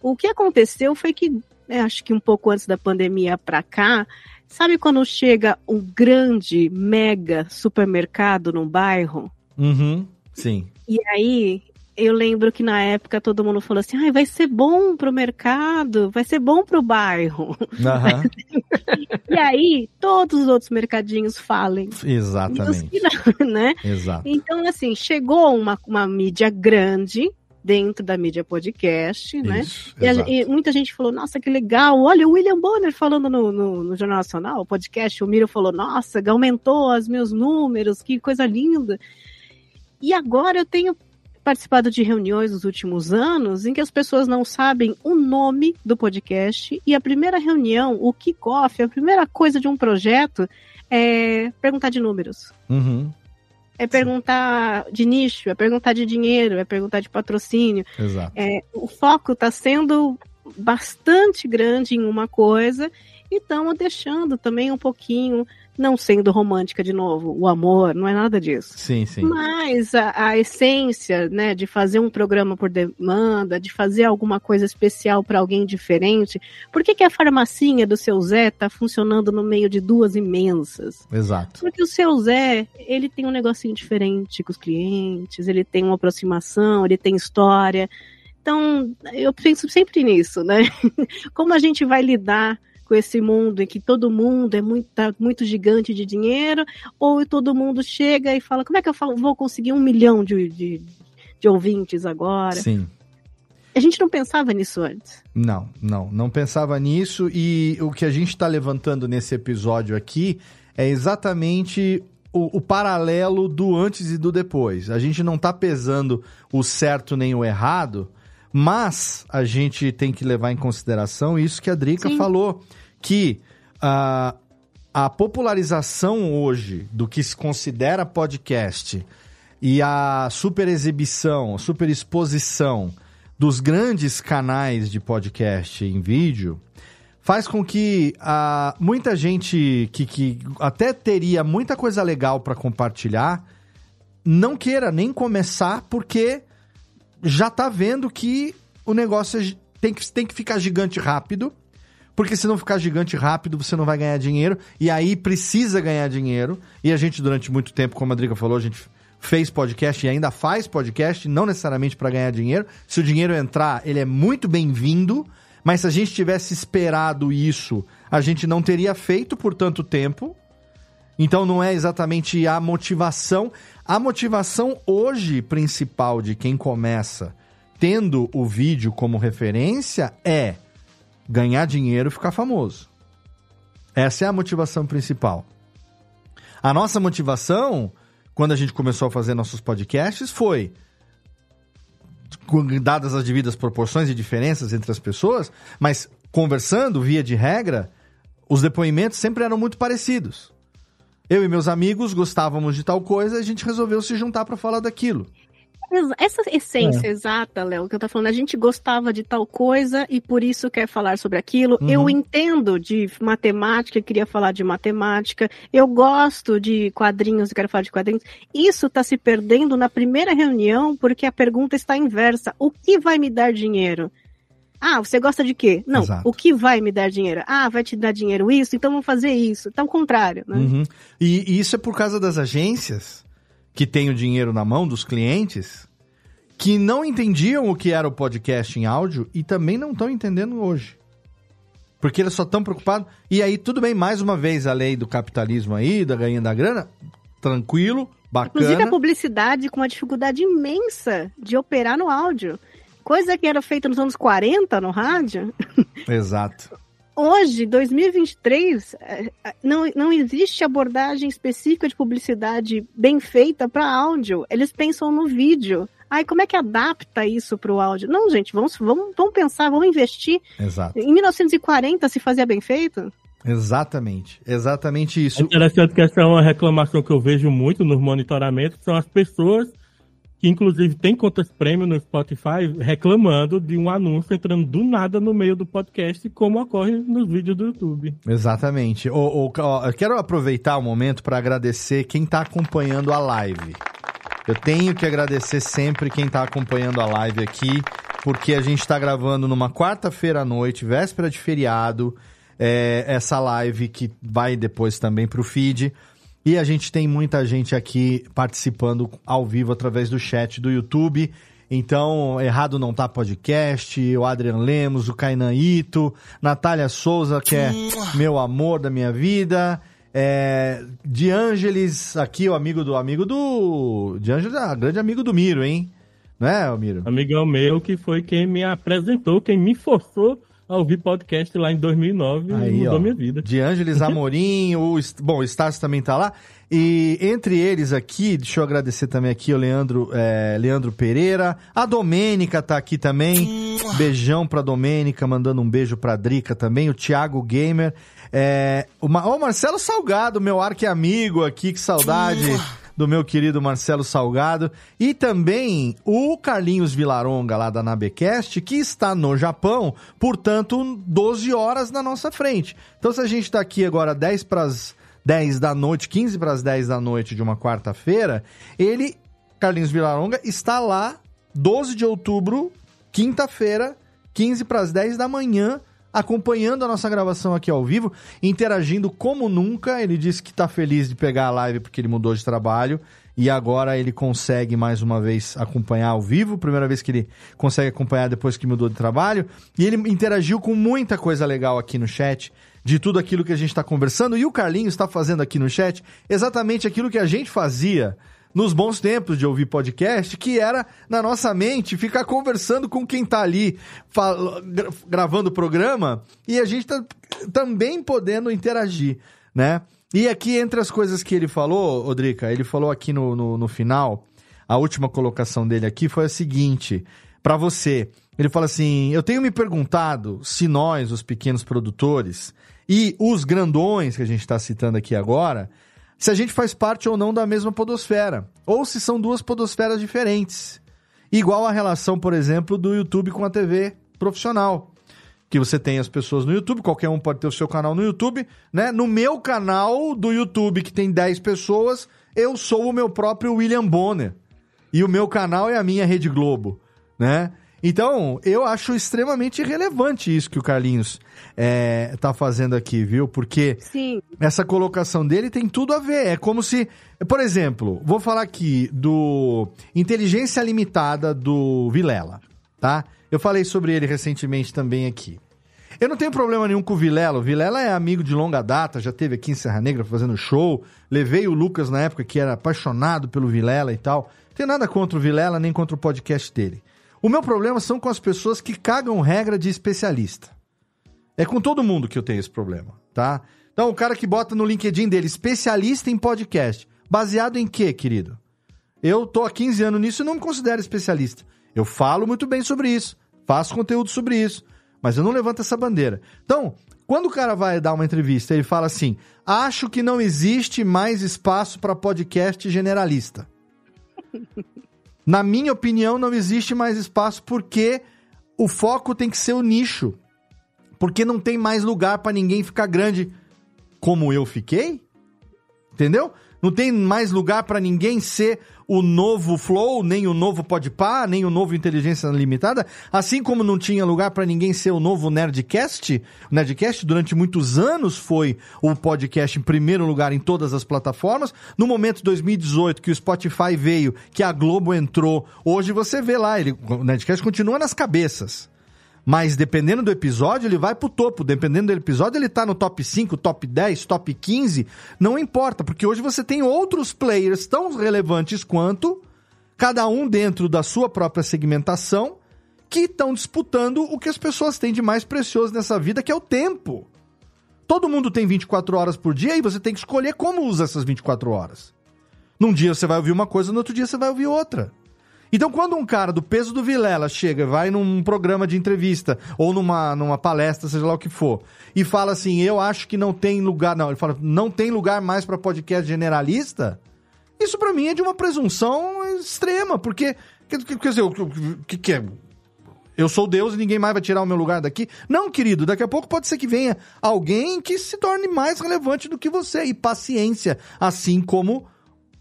O que aconteceu foi que né, acho que um pouco antes da pandemia para cá, sabe quando chega um grande, mega supermercado num bairro? Uhum, sim. E aí, eu lembro que na época todo mundo falou assim: ah, vai ser bom pro mercado, vai ser bom pro bairro. Uhum. e aí, todos os outros mercadinhos falem. Exatamente. Não, né? Exato. Então, assim, chegou uma, uma mídia grande dentro da mídia podcast, né? Isso, né? E, a, e, muita gente falou, nossa, que legal, olha o William Bonner falando no, no, no Jornal Nacional, o podcast, o Miro falou, nossa, aumentou os meus números, que coisa linda. E agora eu tenho participado de reuniões nos últimos anos em que as pessoas não sabem o nome do podcast e a primeira reunião, o kickoff, a primeira coisa de um projeto é perguntar de números. Uhum é perguntar de nicho, é perguntar de dinheiro, é perguntar de patrocínio. Exato. É, o foco está sendo bastante grande em uma coisa e estamos deixando também um pouquinho não sendo romântica de novo, o amor, não é nada disso. Sim, sim. Mas a, a essência, né, de fazer um programa por demanda, de fazer alguma coisa especial para alguém diferente. Por que, que a farmacinha do seu Zé tá funcionando no meio de duas imensas? Exato. Porque o seu Zé, ele tem um negocinho diferente com os clientes, ele tem uma aproximação, ele tem história. Então, eu penso sempre nisso, né? Como a gente vai lidar com esse mundo em que todo mundo é muito, tá muito gigante de dinheiro, ou todo mundo chega e fala, como é que eu vou conseguir um milhão de, de, de ouvintes agora? Sim. A gente não pensava nisso antes. Não, não, não pensava nisso e o que a gente está levantando nesse episódio aqui é exatamente o, o, paralelo do antes e do depois. A gente não está pesando o certo nem o errado, mas a gente tem que levar em consideração isso que a Drica Sim. falou, que uh, a popularização hoje do que se considera podcast e a super exibição, super exposição dos grandes canais de podcast em vídeo faz com que uh, muita gente que, que até teria muita coisa legal para compartilhar não queira nem começar porque já tá vendo que o negócio é tem que, tem que ficar gigante rápido, porque se não ficar gigante rápido, você não vai ganhar dinheiro, e aí precisa ganhar dinheiro. E a gente, durante muito tempo, como a Drica falou, a gente fez podcast e ainda faz podcast, não necessariamente para ganhar dinheiro. Se o dinheiro entrar, ele é muito bem-vindo, mas se a gente tivesse esperado isso a gente não teria feito por tanto tempo. Então não é exatamente a motivação. A motivação hoje principal de quem começa tendo o vídeo como referência é ganhar dinheiro e ficar famoso. Essa é a motivação principal. A nossa motivação, quando a gente começou a fazer nossos podcasts, foi dadas as devidas proporções e diferenças entre as pessoas, mas conversando, via de regra, os depoimentos sempre eram muito parecidos. Eu e meus amigos gostávamos de tal coisa e a gente resolveu se juntar para falar daquilo. Essa essência é. exata, Léo, que eu tô falando, a gente gostava de tal coisa e por isso quer falar sobre aquilo. Uhum. Eu entendo de matemática, queria falar de matemática. Eu gosto de quadrinhos, quero falar de quadrinhos. Isso está se perdendo na primeira reunião porque a pergunta está inversa. O que vai me dar dinheiro? Ah, você gosta de quê? Não, Exato. o que vai me dar dinheiro? Ah, vai te dar dinheiro isso, então vamos fazer isso. Então, o contrário, né? Uhum. E, e isso é por causa das agências que têm o dinheiro na mão dos clientes que não entendiam o que era o podcast em áudio e também não estão entendendo hoje. Porque eles só estão preocupados. E aí, tudo bem, mais uma vez, a lei do capitalismo aí, da ganha da grana, tranquilo, bacana. Inclusive a publicidade com uma dificuldade imensa de operar no áudio. Coisa que era feita nos anos 40 no rádio. Exato. Hoje, 2023, é, é, não, não existe abordagem específica de publicidade bem feita para áudio. Eles pensam no vídeo. Ai, como é que adapta isso para o áudio? Não, gente, vamos, vamos, vamos pensar, vamos investir. Exato. Em 1940 se fazia bem feito? Exatamente, exatamente isso. É interessante que essa é uma reclamação que eu vejo muito nos monitoramentos, são as pessoas que inclusive tem contas premium no Spotify reclamando de um anúncio entrando do nada no meio do podcast, como ocorre nos vídeos do YouTube. Exatamente. O, eu quero aproveitar o momento para agradecer quem está acompanhando a live. Eu tenho que agradecer sempre quem está acompanhando a live aqui, porque a gente está gravando numa quarta-feira à noite, véspera de feriado, é, essa live que vai depois também para o feed. E a gente tem muita gente aqui participando ao vivo através do chat do YouTube. Então, Errado Não Tá Podcast, o Adrian Lemos, o Kainan Ito, Natália Souza, que é meu amor da minha vida. É, de Ângeles, aqui o amigo do amigo do. De Ângeles, é grande amigo do Miro, hein? Não é, Miro? Amigão meu que foi quem me apresentou, quem me forçou a ouvir podcast lá em 2009 Aí, mudou ó, minha vida. De Ângeles Amorim, o, bom, o Estácio também tá lá. E entre eles aqui, deixa eu agradecer também aqui o Leandro, é, Leandro Pereira. A Domênica tá aqui também. Beijão pra Domênica, mandando um beijo pra Drica também. O Thiago Gamer. É, o, o Marcelo Salgado, meu arque-amigo aqui, que saudade do meu querido Marcelo Salgado. E também o Carlinhos Vilaronga, lá da Nabecast, que está no Japão, portanto, 12 horas na nossa frente. Então, se a gente está aqui agora 10 para as 10 da noite, 15 para as 10 da noite de uma quarta-feira, ele, Carlinhos Vilaronga, está lá 12 de outubro, quinta-feira, 15 para as 10 da manhã, acompanhando a nossa gravação aqui ao vivo, interagindo como nunca. Ele disse que está feliz de pegar a live porque ele mudou de trabalho e agora ele consegue mais uma vez acompanhar ao vivo, primeira vez que ele consegue acompanhar depois que mudou de trabalho. E ele interagiu com muita coisa legal aqui no chat, de tudo aquilo que a gente está conversando. E o Carlinhos está fazendo aqui no chat exatamente aquilo que a gente fazia nos bons tempos de ouvir podcast, que era, na nossa mente, ficar conversando com quem tá ali gra gravando o programa e a gente tá também podendo interagir, né? E aqui, entre as coisas que ele falou, Rodrica, ele falou aqui no, no, no final, a última colocação dele aqui foi a seguinte, para você. Ele fala assim: Eu tenho me perguntado se nós, os pequenos produtores, e os grandões que a gente está citando aqui agora, se a gente faz parte ou não da mesma podosfera, ou se são duas podosferas diferentes. Igual a relação, por exemplo, do YouTube com a TV profissional. Que você tem as pessoas no YouTube, qualquer um pode ter o seu canal no YouTube, né? No meu canal do YouTube, que tem 10 pessoas, eu sou o meu próprio William Bonner. E o meu canal é a minha Rede Globo, né? Então, eu acho extremamente relevante isso que o Carlinhos é, tá fazendo aqui, viu? Porque Sim. essa colocação dele tem tudo a ver. É como se, por exemplo, vou falar aqui do Inteligência Limitada do Vilela, tá? Eu falei sobre ele recentemente também aqui. Eu não tenho problema nenhum com o Vilela. O Vilela é amigo de longa data, já teve aqui em Serra Negra fazendo show. Levei o Lucas na época que era apaixonado pelo Vilela e tal. Não tenho nada contra o Vilela, nem contra o podcast dele. O meu problema são com as pessoas que cagam regra de especialista. É com todo mundo que eu tenho esse problema, tá? Então, o cara que bota no LinkedIn dele, especialista em podcast. Baseado em quê, querido? Eu tô há 15 anos nisso e não me considero especialista. Eu falo muito bem sobre isso, faço conteúdo sobre isso, mas eu não levanto essa bandeira. Então, quando o cara vai dar uma entrevista, ele fala assim: "Acho que não existe mais espaço para podcast generalista". Na minha opinião, não existe mais espaço porque o foco tem que ser o nicho. Porque não tem mais lugar para ninguém ficar grande como eu fiquei. Entendeu? Não tem mais lugar para ninguém ser o novo Flow, nem o novo Podpah, nem o novo Inteligência Limitada, assim como não tinha lugar para ninguém ser o novo Nerdcast. O Nerdcast durante muitos anos foi o podcast em primeiro lugar em todas as plataformas. No momento 2018 que o Spotify veio, que a Globo entrou, hoje você vê lá, ele, o Nerdcast continua nas cabeças. Mas dependendo do episódio, ele vai pro topo. Dependendo do episódio, ele tá no top 5, top 10, top 15. Não importa, porque hoje você tem outros players tão relevantes quanto, cada um dentro da sua própria segmentação, que estão disputando o que as pessoas têm de mais precioso nessa vida, que é o tempo. Todo mundo tem 24 horas por dia e você tem que escolher como usa essas 24 horas. Num dia você vai ouvir uma coisa, no outro dia você vai ouvir outra. Então, quando um cara do peso do Vilela chega, vai num programa de entrevista ou numa, numa palestra, seja lá o que for, e fala assim: Eu acho que não tem lugar. Não, ele fala: Não tem lugar mais para podcast generalista. Isso para mim é de uma presunção extrema, porque. Quer, dizer, o que, que é? Eu sou Deus e ninguém mais vai tirar o meu lugar daqui. Não, querido, daqui a pouco pode ser que venha alguém que se torne mais relevante do que você. E paciência. Assim como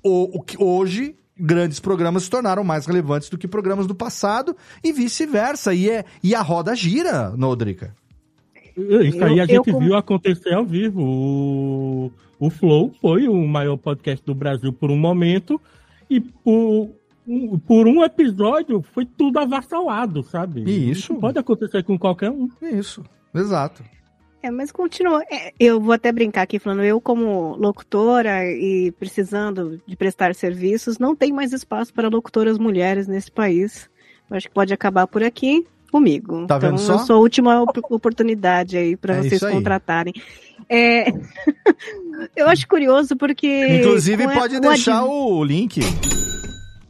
o, o hoje grandes programas se tornaram mais relevantes do que programas do passado e vice-versa. E, é, e a roda gira, Nodrica. Isso aí a gente eu, viu acontecer ao vivo. O, o Flow foi o maior podcast do Brasil por um momento e por, por um episódio foi tudo avassalado, sabe? Isso. Isso pode acontecer com qualquer um. Isso, exato. É, mas continua. É, eu vou até brincar aqui falando, eu como locutora e precisando de prestar serviços, não tem mais espaço para locutoras mulheres nesse país. Eu acho que pode acabar por aqui comigo. Tá vendo então, só? Sou a última oportunidade aí para é vocês contratarem. É... eu acho curioso porque. Inclusive, pode deixar o, o link.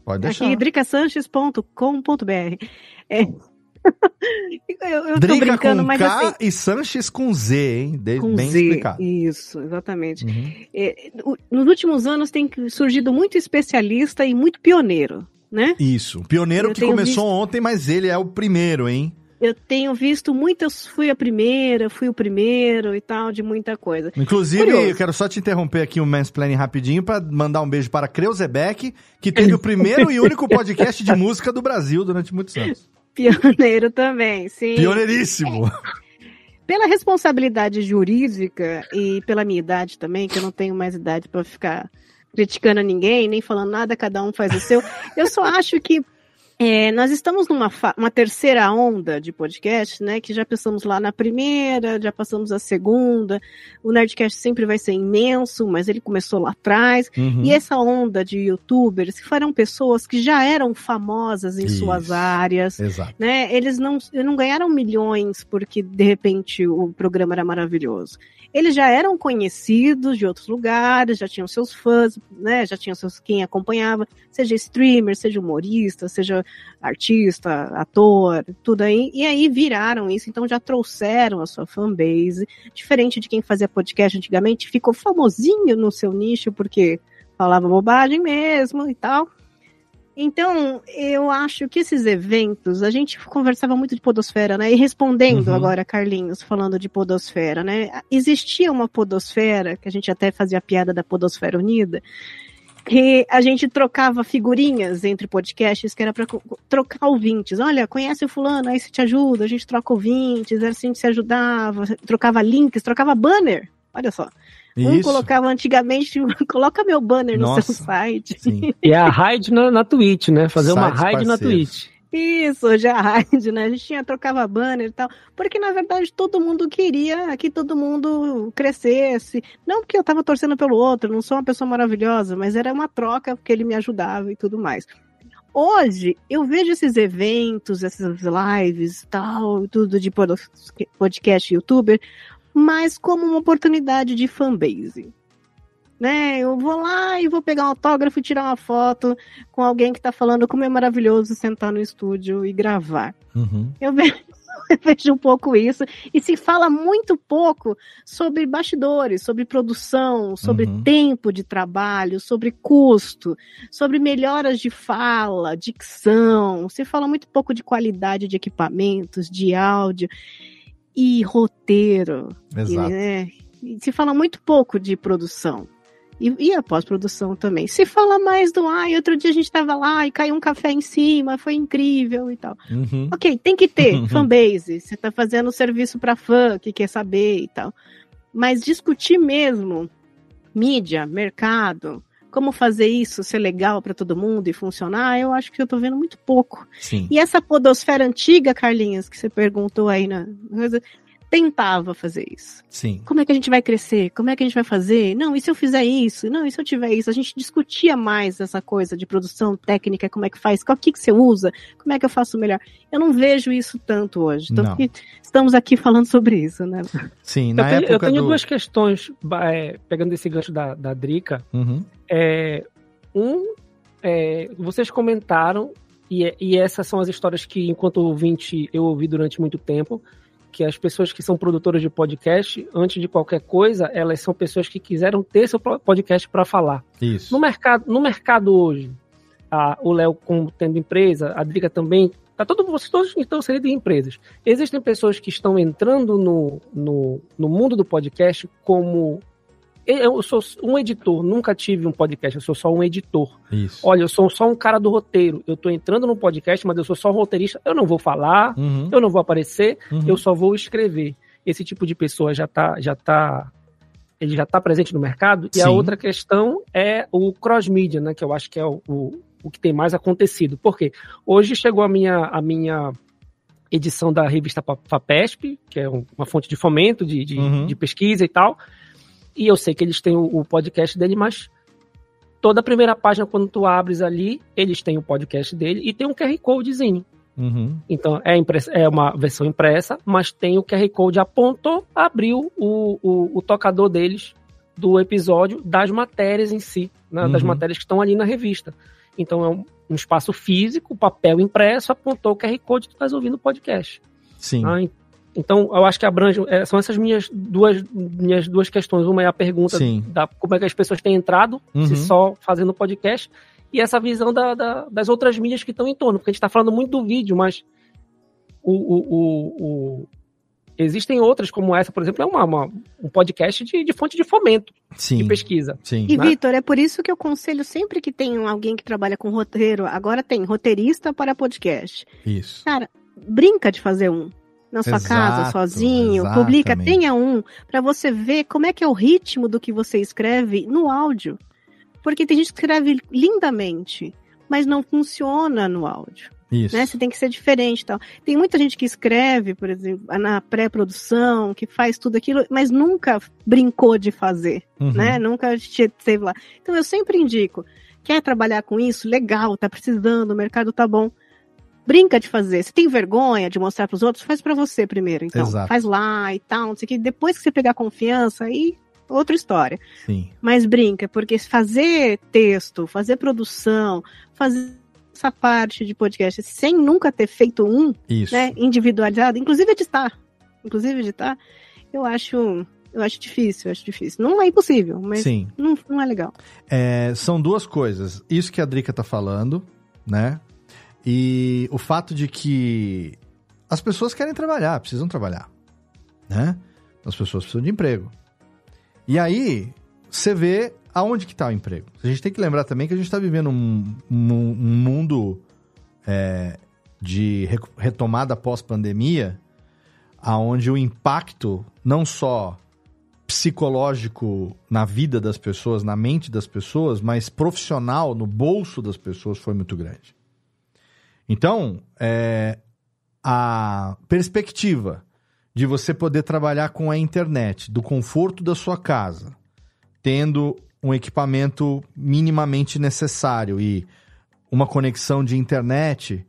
Pode deixar. Aqui, dricasanches.com.br. É eu, eu Drica brincando, com mas K assim, e Sanches com Z, hein? De, com bem Z, explicado. Isso, exatamente. Uhum. É, nos últimos anos tem surgido muito especialista e muito pioneiro, né? Isso. Pioneiro eu que começou visto... ontem, mas ele é o primeiro, hein? Eu tenho visto muitas, fui a primeira, fui o primeiro e tal, de muita coisa. Inclusive, Curioso. eu quero só te interromper aqui um mansplaining rapidinho para mandar um beijo para Creuzebeck, que teve o primeiro e único podcast de música do Brasil durante muitos anos. Pioneiro também, sim. Pioneiríssimo. Pela responsabilidade jurídica e pela minha idade também, que eu não tenho mais idade para ficar criticando ninguém, nem falando nada, cada um faz o seu. Eu só acho que é, nós estamos numa uma terceira onda de podcast, né? Que já passamos lá na primeira, já passamos a segunda. O Nerdcast sempre vai ser imenso, mas ele começou lá atrás. Uhum. E essa onda de youtubers que foram pessoas que já eram famosas em Isso. suas áreas. Exato. Né? Eles não, não ganharam milhões porque de repente o programa era maravilhoso eles já eram conhecidos de outros lugares, já tinham seus fãs, né? Já tinham seus quem acompanhava, seja streamer, seja humorista, seja artista, ator, tudo aí. E aí viraram isso, então já trouxeram a sua fanbase, diferente de quem fazia podcast antigamente, ficou famosinho no seu nicho porque falava bobagem mesmo e tal. Então, eu acho que esses eventos, a gente conversava muito de podosfera, né? E respondendo uhum. agora, Carlinhos, falando de podosfera, né? Existia uma podosfera, que a gente até fazia piada da podosfera unida, que a gente trocava figurinhas entre podcasts, que era para trocar ouvintes. Olha, conhece o fulano, aí se te ajuda, a gente troca ouvintes, era assim que se ajudava, trocava links, trocava banner. Olha só. Um Isso. colocava antigamente, coloca meu banner no Nossa, seu site. Sim. E a raid na, na Twitch, né? Fazer Sites uma raid na Twitch. Isso, já rádio, né? A gente tinha, trocava banner e tal. Porque, na verdade, todo mundo queria que todo mundo crescesse. Não porque eu tava torcendo pelo outro, não sou uma pessoa maravilhosa, mas era uma troca porque ele me ajudava e tudo mais. Hoje, eu vejo esses eventos, essas lives tal, tudo de podcast youtuber, mas como uma oportunidade de fanbase né? Eu vou lá e vou pegar um autógrafo e tirar uma foto com alguém que está falando como é maravilhoso sentar no estúdio e gravar. Uhum. Eu, vejo, eu vejo um pouco isso. E se fala muito pouco sobre bastidores, sobre produção, sobre Uhum. tempo de trabalho, sobre custo, sobre melhoras de fala, dicção. Se fala muito pouco de qualidade de equipamentos, de áudio e roteiro. Exato. E, né, e se fala muito pouco de produção. E, e a pós-produção também. Se fala mais do, ai, outro dia a gente tava lá e caiu um café em cima, foi incrível e tal. Uhum. Ok, tem que ter fanbase. Você tá fazendo serviço para fã que quer saber e tal. Mas discutir mesmo mídia, mercado, como fazer isso ser legal para todo mundo e funcionar, eu acho que eu tô vendo muito pouco. Sim. E essa podosfera antiga, Carlinhos, que você perguntou aí na tentava fazer isso. Sim. Como é que a gente vai crescer? Como é que a gente vai fazer? Não, e se eu fizer isso? Não, e se eu tiver isso? A gente discutia mais essa coisa de produção técnica, como é que faz, qual que, que você usa, como é que eu faço melhor. Eu não vejo isso tanto hoje. Tanto Não. que estamos aqui falando sobre isso, né? Sim, Eu na tenho, eu época tenho do... duas questões, é, pegando esse gancho da, da Drica. Uhum. É, um, é, vocês comentaram, e, é- e essas são as histórias que, enquanto ouvinte, eu ouvi durante muito tempo, que as pessoas que são produtoras de podcast, antes de qualquer coisa, elas são pessoas que quiseram ter seu podcast para falar. Isso. No mercado, no mercado hoje, a- o Léo como tendo empresa, a Drica também, tá todo, vocês todos estão inseridos em empresas. Existem pessoas que estão entrando no, no, no mundo do podcast como eu sou um editor, nunca tive um podcast, eu sou só um editor. Isso. Olha, eu sou só um cara do roteiro. Eu tô entrando no podcast, mas eu sou só um roteirista. Eu não vou falar, Uhum. eu não vou aparecer, Uhum. eu só vou escrever. Esse tipo de pessoa já tá, já tá, ele já tá presente no mercado. E a Sim. outra questão é o cross-media, né? Que eu acho que é o, o, o que tem mais acontecido. Por quê? Hoje chegou a minha, a minha edição da revista FAPESP, que é um- uma fonte de fomento, de, de, Uhum. de pesquisa e tal. E eu sei que eles têm o, o podcast dele, mas toda a primeira página, quando tu abres ali, eles têm o podcast dele e tem um QR Codezinho. Uhum. Então, é, impressa, é uma versão impressa, mas tem o QR Code, apontou, abriu o, o, o tocador deles do episódio das matérias em si, né, das Uhum. matérias que estão ali na revista. Então, é um, um espaço físico, papel impresso, apontou o QR Code, tu estás ouvindo o podcast. Sim. Ah, então, eu acho que abrange, é, são essas minhas duas, minhas duas questões. Uma é a pergunta Sim. da como é que as pessoas têm entrado, Uhum. se só fazendo podcast, e essa visão da- da- das outras mídias que estão em torno, porque a gente está falando muito do vídeo, mas o, o- o- o- existem outras, como essa, por exemplo, é uma, uma- um podcast de, de fonte de fomento, Sim. de pesquisa. Sim. E, né? Vitor, é por isso que eu aconselho sempre que tem alguém que trabalha com roteiro, agora tem roteirista para podcast. Isso. Brinca de fazer um. Na sua Exato, casa, sozinho, publica, exatamente. tenha um, para você ver como é que é o ritmo do que você escreve no áudio. Porque tem gente que escreve lindamente, mas não funciona no áudio. Isso. né? Você tem que ser diferente tal. Tem muita gente que escreve, por exemplo, na pré-produção, que faz tudo aquilo, mas nunca brincou de fazer, Uhum. né? Nunca esteve lá. Então eu sempre indico, quer trabalhar com isso? Legal, tá precisando, o mercado tá bom. Brinca de fazer. Se tem vergonha de mostrar para os outros, faz para você primeiro, então. Exato. Faz lá e tal, não sei o que. Depois que você pegar confiança, aí outra história. Sim. Mas brinca, porque fazer texto, fazer produção, fazer essa parte de podcast sem nunca ter feito um, Isso. né, individualizado, inclusive editar, inclusive editar, eu acho, eu acho difícil, eu acho difícil. Não é impossível, mas Sim. não, não é legal. É, são duas coisas. Isso que a Drica tá falando, né? E o fato de que as pessoas querem trabalhar, precisam trabalhar, né? As pessoas precisam de emprego. E aí, você vê aonde que tá o emprego. A gente tem que lembrar também que a gente está vivendo um, um- um mundo é, de re- retomada pós-pandemia, aonde o impacto não só psicológico na vida das pessoas, na mente das pessoas, mas profissional no bolso das pessoas foi muito grande. Então, é, a perspectiva de você poder trabalhar com a internet, do conforto da sua casa, tendo um equipamento minimamente necessário e uma conexão de internet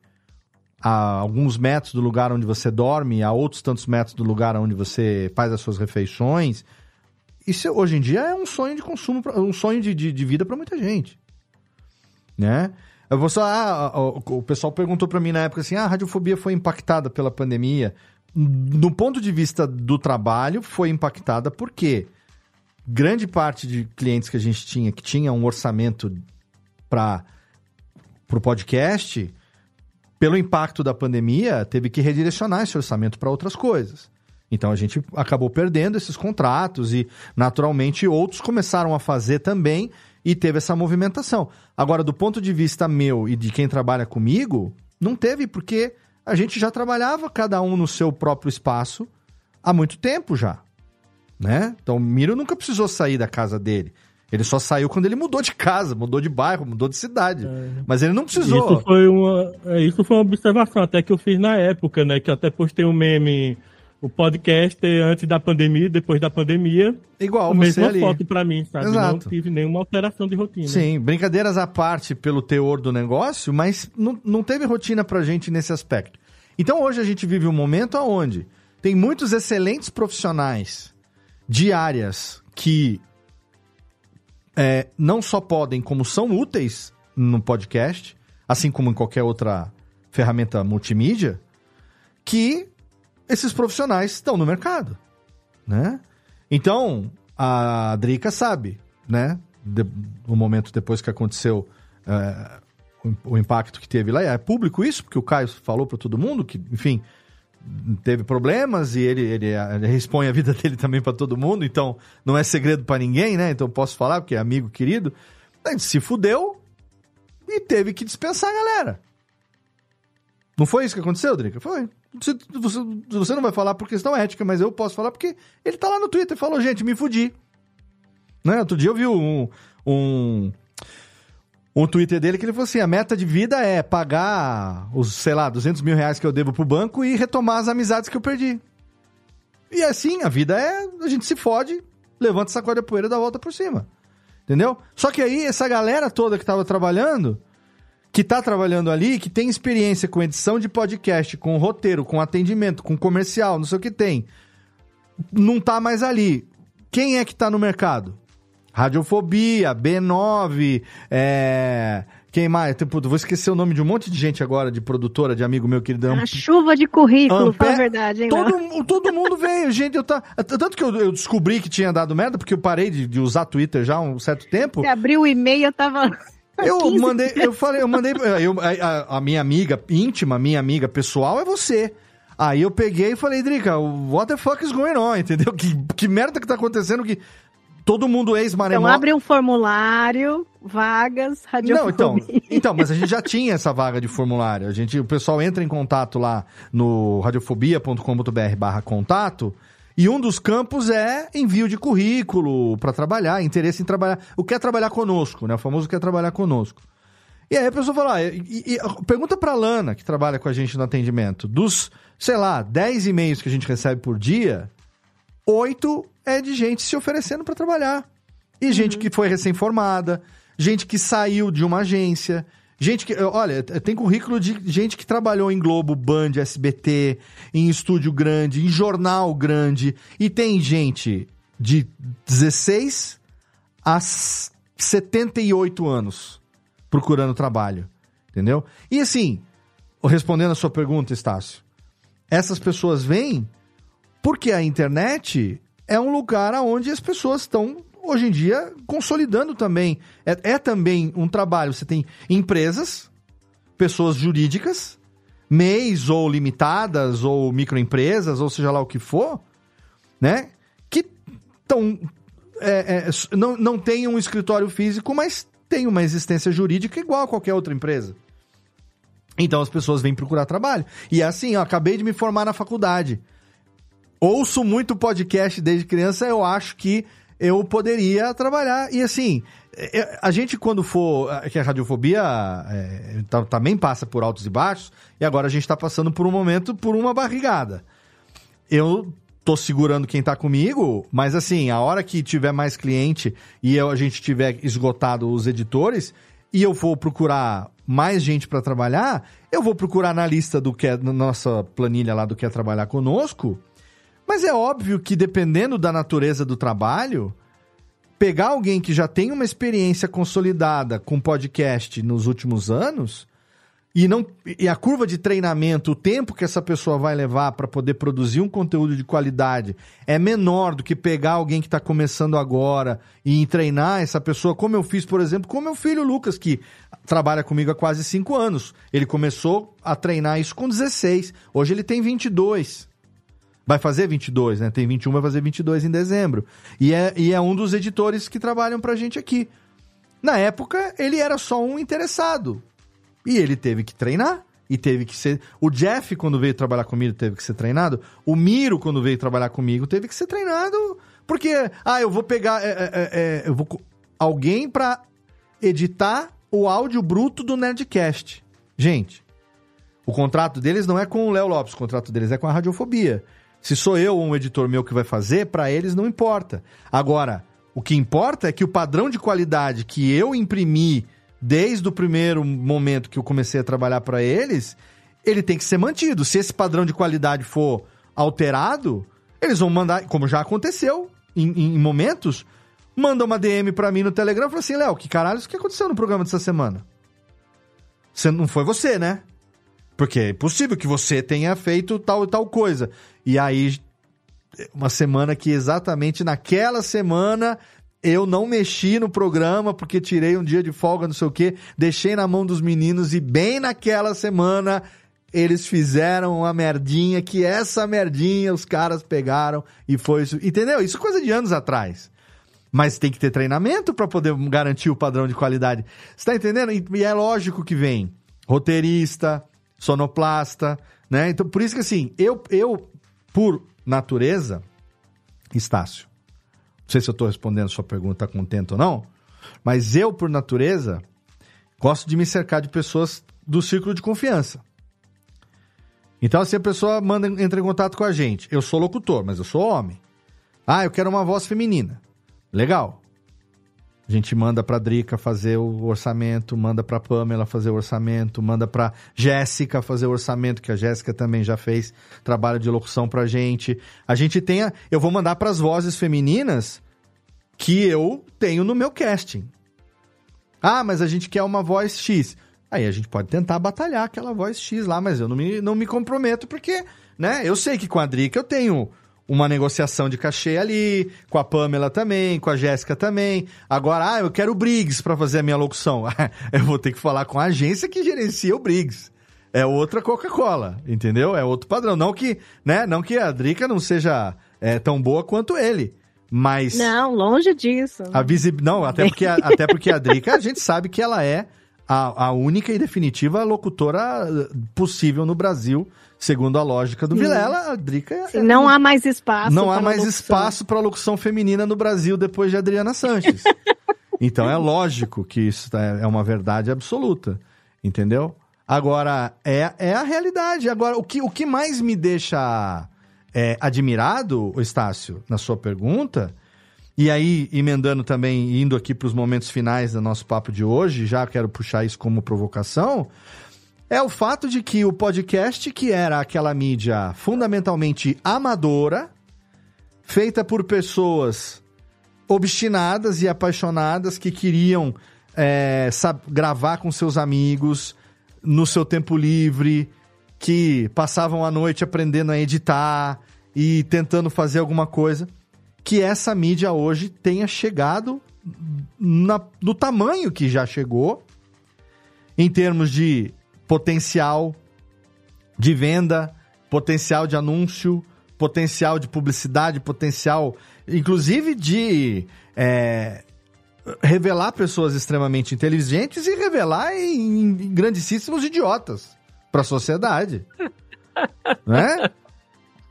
a alguns metros do lugar onde você dorme, a outros tantos metros do lugar onde você faz as suas refeições. Isso hoje em dia é um sonho de consumo, um sonho de, de, de vida para muita gente. Né? Eu vou só, ah, o, o pessoal perguntou para mim na época assim: ah, a radiofobia foi impactada pela pandemia. Do ponto de vista do trabalho, foi impactada porque grande parte de clientes que a gente tinha, que tinha um orçamento para o podcast, pelo impacto da pandemia, teve que redirecionar esse orçamento para outras coisas. Então a gente acabou perdendo esses contratos e, naturalmente, outros começaram a fazer também e teve essa movimentação. Agora, do ponto de vista meu e de quem trabalha comigo, não teve, porque a gente já trabalhava cada um no seu próprio espaço há muito tempo já. Né? Então o Miro nunca precisou sair da casa dele. Ele só saiu quando ele mudou de casa, mudou de bairro, mudou de cidade. É. Mas ele não precisou. Isso foi, uma, é, isso foi uma observação até que eu fiz na época, né? Que eu até postei um meme, o podcast antes da pandemia, depois da pandemia. Igual, a mesma ali. foto pra mim, sabe? Exato. Não tive nenhuma alteração de rotina. Sim, brincadeiras à parte pelo teor do negócio, mas não, não teve rotina pra gente nesse aspecto. Então hoje a gente vive um momento onde tem muitos excelentes profissionais de áreas que é, não só podem, como são úteis no podcast, assim como em qualquer outra ferramenta multimídia, que esses profissionais estão no mercado, né? Então, a Drica sabe, né? De, no momento depois que aconteceu é, o, o, impacto que teve lá, é público isso, porque o Caio falou para todo mundo que, enfim, teve problemas e ele, ele, ele expõe a vida dele também para todo mundo, então não é segredo para ninguém, né? Então posso falar, porque é amigo querido. A gente se fudeu e teve que dispensar a galera. Não foi isso que aconteceu, Drica? Foi. Você, você, você não vai falar por questão ética, mas eu posso falar porque ele tá lá no Twitter e falou, gente, me fudi. Né? Outro dia eu vi um, um um Twitter dele que ele falou assim: a meta de vida é pagar os, sei lá, 200 mil reais que eu devo pro banco e retomar as amizades que eu perdi. E assim, a vida é. A gente se fode, levanta, sacode a poeira e dá a volta por cima. Entendeu? Só que aí, essa galera toda que tava trabalhando, que tá trabalhando ali, que tem experiência com edição de podcast, com roteiro, com atendimento, com comercial, não sei o que tem, não tá mais ali. Quem é que tá no mercado? Radiofobia, B9, é... Quem mais? Vou esquecer o nome de um monte de gente agora, de produtora, de amigo meu querido. A chuva de currículo, Ampé, fala a verdade, hein? Todo, todo mundo veio, gente. Eu tá, tanto que eu, eu, descobri que tinha dado merda, porque eu parei de, de usar Twitter já há um certo tempo. Você abriu o e-mail, eu tava. Eu 15. mandei, eu falei, eu mandei. Eu, a, a, minha amiga íntima, minha amiga pessoal é você. Aí eu peguei e falei, Drica, what the fuck is going on? Entendeu? Que, que merda que tá acontecendo que todo mundo ex-maremoto. Então abre um formulário, vagas, radiofobia. Não, então, então, mas a gente já tinha essa vaga de formulário. A gente, o pessoal entra em contato lá no radiofobia.com.br barra contato e um dos campos é envio de currículo para trabalhar, interesse em trabalhar. O que é trabalhar conosco, né? O famoso quer trabalhar conosco. E aí a pessoa fala, ah, e, e, pergunta pra Lana, que trabalha com a gente no atendimento, dos, sei lá, 10 e-mails que a gente recebe por dia, oito é de gente se oferecendo para trabalhar. E uhum. gente que foi recém-formada, gente que saiu de uma agência, gente que. Olha, tem currículo de gente que trabalhou em Globo, Band, SBT, em estúdio grande, em jornal grande. E tem gente de 16 a 78 anos procurando trabalho. Entendeu? E assim, respondendo a sua pergunta, Estácio, essas pessoas vêm porque a internet é um lugar onde as pessoas estão, hoje em dia, consolidando também. É, é também um trabalho. Você tem empresas, pessoas jurídicas, MEIs ou limitadas, ou microempresas, ou seja lá o que for, né? Que estão. É, é, não, não tem um escritório físico, mas tem uma existência jurídica igual a qualquer outra empresa. Então as pessoas vêm procurar trabalho. E é assim, eu acabei de me formar na faculdade ouço muito podcast desde criança, eu acho que eu poderia trabalhar. E assim, é, a gente quando for. é Que a radiofobia é, também passa por altos e baixos, e agora a gente está passando por um momento, por uma barrigada. Eu tô segurando quem tá comigo, mas assim, a hora que tiver mais cliente e eu- a gente tiver esgotado os editores, e eu for procurar mais gente para trabalhar, eu vou procurar na lista do que é, na nossa planilha lá do que é trabalhar conosco. Mas é óbvio que dependendo da natureza do trabalho, pegar alguém que já tem uma experiência consolidada com podcast nos últimos anos e não e a curva de treinamento, o tempo que essa pessoa vai levar para poder produzir um conteúdo de qualidade é menor do que pegar alguém que está começando agora e treinar essa pessoa, como eu fiz, por exemplo, com meu filho Lucas, que trabalha comigo há quase cinco anos. Ele começou a treinar isso com 16. Hoje ele tem 22. Vai fazer 22, né? Tem 21, vai fazer 22 em dezembro. E é, e é um dos editores que trabalham pra gente aqui. Na época, ele era só um interessado. E ele teve que treinar. E teve que ser. O Jeff, quando veio trabalhar comigo, teve que ser treinado. O Miro, quando veio trabalhar comigo, teve que ser treinado. Porque, ah, eu vou pegar. é, é, é, é, eu vou. Alguém pra editar o áudio bruto do Nerdcast. Gente, o contrato deles não é com o Léo Lopes, o contrato deles é com a Radiofobia. Se sou eu ou um editor meu que vai fazer, pra eles não importa. Agora, o que importa é que o padrão de qualidade que eu imprimi desde o primeiro momento que eu comecei a trabalhar pra eles, ele tem que ser mantido. Se esse padrão de qualidade for alterado, eles vão mandar, como já aconteceu em, em- momentos, manda uma DM pra mim no Telegram e fala assim: Léo, que caralho, o que aconteceu no programa dessa semana? Você, não foi você, né? Porque é impossível que você tenha feito tal e tal coisa. E aí, uma semana que exatamente naquela semana eu não mexi no programa porque tirei um dia de folga, não sei o quê, deixei na mão dos meninos e bem naquela semana eles fizeram uma merdinha que essa merdinha os caras pegaram e foi isso. Entendeu? Isso é coisa de anos atrás. Mas tem que ter treinamento para poder garantir o padrão de qualidade. Você tá entendendo? E, e é lógico que vem roteirista, sonoplasta, né? Então, por isso que assim, eu, eu por natureza, Estácio, não sei se eu tô respondendo a sua pergunta, tá contente ou não, mas eu, por natureza, gosto de me cercar de pessoas do círculo de confiança. Então, assim, a pessoa manda, entra em contato com a gente. Eu sou locutor, mas eu sou homem. Ah, eu quero uma voz feminina. Legal. A gente manda pra Drica fazer o orçamento, manda pra Pamela fazer o orçamento, manda pra Jéssica fazer o orçamento, que a Jéssica também já fez trabalho de locução pra gente. A gente tem a, eu vou mandar pras vozes femininas que eu tenho no meu casting. Ah, mas a gente quer uma voz X. Aí a gente pode tentar batalhar aquela voz X lá, mas eu não me, não me comprometo porque, né, eu sei que com a Drica eu tenho uma negociação de cachê ali, com a Pamela também, com a Jéssica também. Agora, ah, eu quero o Briggs pra fazer a minha locução. eu vou ter que falar com a agência que gerencia o Briggs. É outra Coca-Cola, entendeu? É outro padrão. Não que, né, não que a Drica não seja é, tão boa quanto ele, mas Não, longe disso. a visib... Não, até porque, a, até porque a Drica, a gente sabe que ela é a, a única e definitiva locutora eh, possível no Brasil, segundo a lógica do Sim. Vilela. A Drica é- Sim, não há mais espaço. não há mais locução. espaço para locução feminina no Brasil depois de Adriana Sanches. então é lógico que isso tá- é uma verdade absoluta, entendeu? Agora, é, é a realidade. Agora, o que, o que mais me deixa é, admirado, Estácio, na sua pergunta, e aí emendando também, indo aqui para os momentos finais do nosso papo de hoje, já quero puxar isso como provocação, é o fato de que o podcast, que era aquela mídia fundamentalmente amadora, feita por pessoas obstinadas e apaixonadas que queriam é, gravar com seus amigos no seu tempo livre, que passavam a noite aprendendo a editar e tentando fazer alguma coisa, que essa mídia hoje tenha chegado na- no tamanho que já chegou, em termos de potencial de venda, potencial de anúncio, potencial de publicidade, potencial, inclusive de é, revelar pessoas extremamente inteligentes e revelar em, em grandíssimos idiotas para a sociedade, né?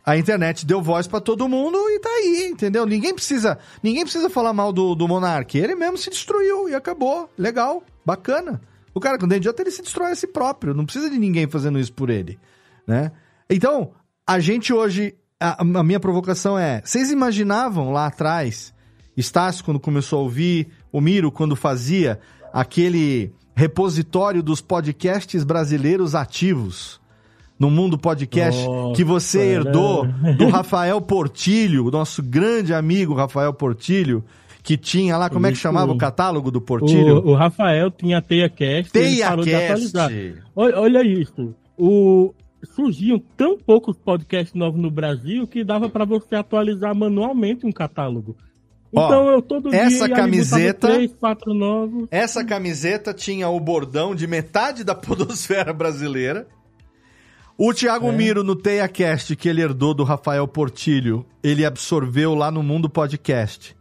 A internet deu voz para todo mundo e tá aí, entendeu? Ninguém precisa, ninguém precisa falar mal do, do Monark. Ele mesmo se destruiu e acabou. Legal, bacana. O cara com dente de ele se destrói a si próprio. Não precisa de ninguém fazendo isso por ele, né? Então, a gente hoje, a, a minha provocação é, vocês imaginavam lá atrás, Estácio quando começou a ouvir, o Miro quando fazia aquele repositório dos podcasts brasileiros ativos no Mundo Podcast oh, que você herdou do Rafael Portilho, nosso grande amigo Rafael Portilho, que tinha lá, como é que chamava o catálogo do Portilho? O, o Rafael tinha Teia Cast. Teia Cast. Olha, olha isso. O, surgiam tão poucos podcasts novos no Brasil que dava para você atualizar manualmente um catálogo. Então Ó, eu todo dia essa camiseta, três, quatro novos. Essa camiseta tinha o bordão de metade da podosfera brasileira. O Thiago é. Miro no TeiaCast, que ele herdou do Rafael Portilho, ele absorveu lá no Mundo Podcast.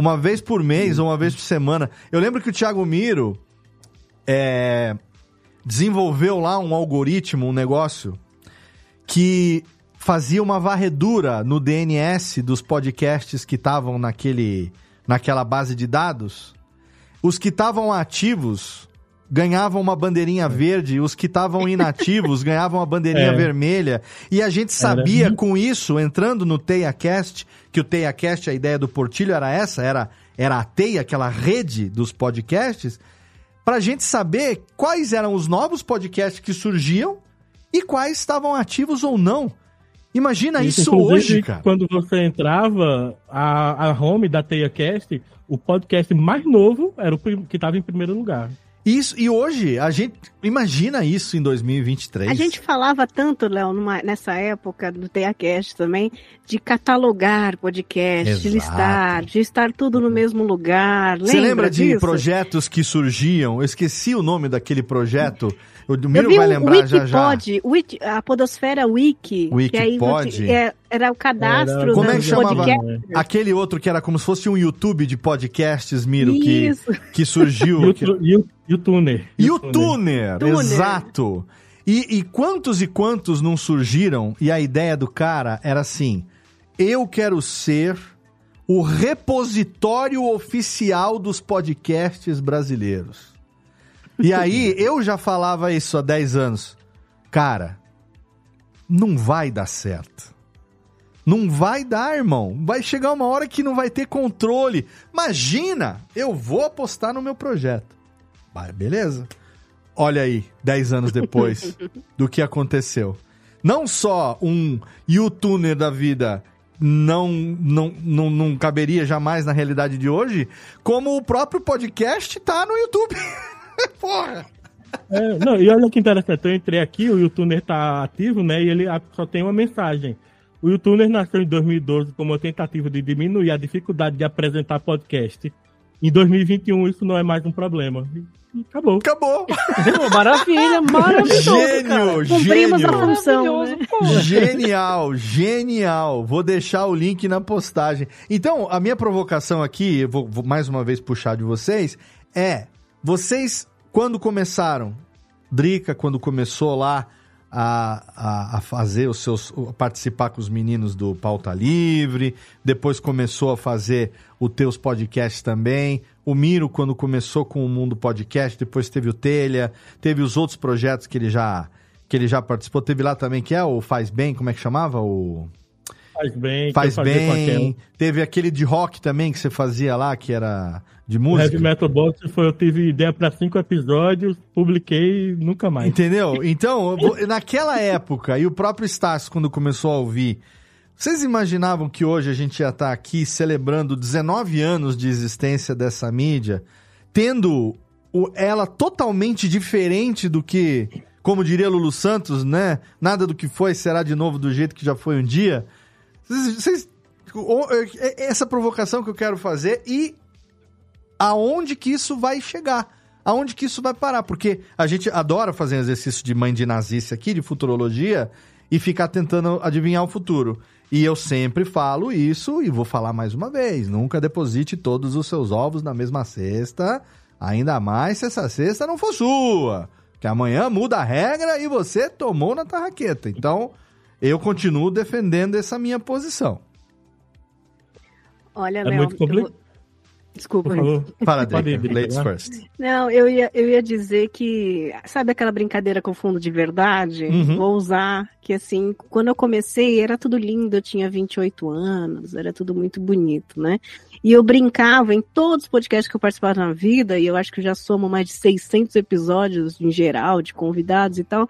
Uma vez por mês ou uma vez por semana. Eu lembro que o Thiago Miro é, desenvolveu lá um algoritmo, um negócio, que fazia uma varredura no DNS dos podcasts que estavam naquele, naquela base de dados. Os que estavam ativos ganhavam uma bandeirinha verde, os que estavam inativos ganhavam uma bandeirinha é. vermelha. E a gente sabia era... com isso, entrando no TeiaCast, que o TeiaCast, a ideia do Portilho era essa, era, era a Teia, aquela rede dos podcasts, para a gente saber quais eram os novos podcasts que surgiam e quais estavam ativos ou não. Imagina isso, isso hoje, cara. Quando você entrava, a, a home da TeiaCast, o podcast mais novo era o que estava em primeiro lugar. Isso, e hoje, a gente imagina isso em 2023. A gente falava tanto, Léo, nessa época do TeiaCast também, de catalogar podcast, Exato. de listar, de estar tudo no mesmo lugar. Você lembra, lembra de projetos que surgiam? Eu esqueci o nome daquele projeto. O Miro vai lembrar já já. Wiki, a Podosfera Wiki. Wikipod? É, era o cadastro era, Como é que chamava? Aquele outro que era como se fosse um YouTube de podcasts, Miro, que, que surgiu. YouTuner. YouTuner, exato. E, e quantos e quantos não surgiram e a ideia do cara era assim, eu quero ser o repositório oficial dos podcasts brasileiros. E aí, eu já falava isso há 10 anos. Cara, não vai dar certo. Não vai dar, irmão. Vai chegar uma hora que não vai ter controle. Imagina, eu vou apostar no meu projeto. Beleza. Olha aí, 10 anos depois do que aconteceu. Não só um YouTuner da vida não, não, não, não caberia jamais na realidade de hoje, como o próprio podcast tá no YouTube. Porra! É, não, e olha que interessante, eu entrei aqui, o YouTuner tá ativo, né? E ele só tem uma mensagem. O YouTuner nasceu em 2012 como uma tentativa de diminuir a dificuldade de apresentar podcast. Em 2021 isso não é mais um problema. E acabou. Acabou. maravilha, maravilhoso. Gênio, Cumprimos gênio. a função. Né? Genial, genial. Vou deixar o link na postagem. Então, a minha provocação aqui, vou, vou mais uma vez puxar de vocês, é vocês, quando começaram, Drica, quando começou lá a, a, a, fazer os seus. A participar com os meninos do Pauta Livre, depois começou a fazer os teus podcasts também. O Miro, quando começou com o Mundo Podcast, depois teve o Telha, teve os outros projetos que ele já que ele já participou. Teve lá também, que é o Faz Bem, como é que chamava? O. Faz bem. Faz bem. Teve aquele de rock também que você fazia lá, que era de música. Heavy Metal Box foi, eu tive ideia para cinco episódios, publiquei nunca mais. Entendeu? Então, naquela época, e o próprio Stassi, quando começou a ouvir, vocês imaginavam que hoje a gente ia estar tá aqui celebrando 19 anos de existência dessa mídia, tendo ela totalmente diferente do que, como diria Lulu Santos, né? Nada do que foi será de novo do jeito que já foi um dia. Vocês, é essa provocação que eu quero fazer e aonde que isso vai chegar? Aonde que isso vai parar? Porque a gente adora fazer exercício de mãe de nazice aqui, de futurologia, e ficar tentando adivinhar o futuro. E eu sempre falo isso e vou falar mais uma vez: nunca deposite todos os seus ovos na mesma cesta, ainda mais se essa cesta não for sua. Que amanhã muda a regra e você tomou na tarraqueta. Então, eu continuo defendendo essa minha posição. Olha, É Léo, muito compli- eu vou- Desculpa. Fala, Drica. Ladies first. Não, eu ia, eu ia dizer que, sabe aquela brincadeira com fundo de verdade? Uhum. Vou usar, que assim, quando eu comecei era tudo lindo, eu tinha 28 anos, era tudo muito bonito, né? E eu brincava em todos os podcasts que eu participava na vida, e eu acho que eu já somo mais de 600 episódios em geral, de convidados e tal.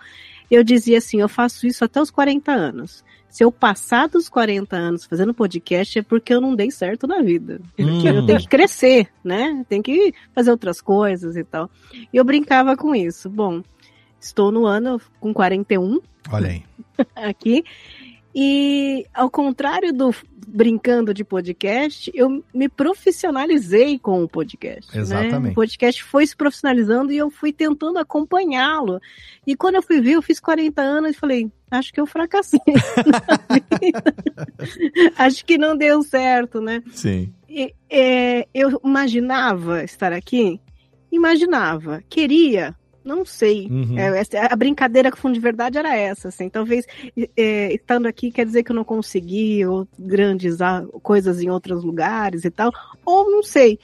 Eu dizia assim, eu faço isso até os 40 anos. Se eu passar dos 40 anos fazendo podcast é porque eu não dei certo na vida. Hum. eu tenho que crescer, né? Tem que fazer outras coisas e tal. E eu brincava com isso. Bom, estou no ano com 41 Olha aí. aqui. E ao contrário do brincando de podcast, eu me profissionalizei com o podcast. né? Exatamente. O podcast foi se profissionalizando e eu fui tentando acompanhá-lo. E quando eu fui ver, eu fiz 40 anos e falei, acho que eu fracassei. acho que não deu certo, né? Sim. E, é, eu imaginava estar aqui? Imaginava. Queria? Não sei. Uhum. É, a brincadeira com fundo de verdade era essa, assim. Talvez é, estando aqui quer dizer que eu não consegui ou grandes ah, coisas em outros lugares e tal. Ou não sei.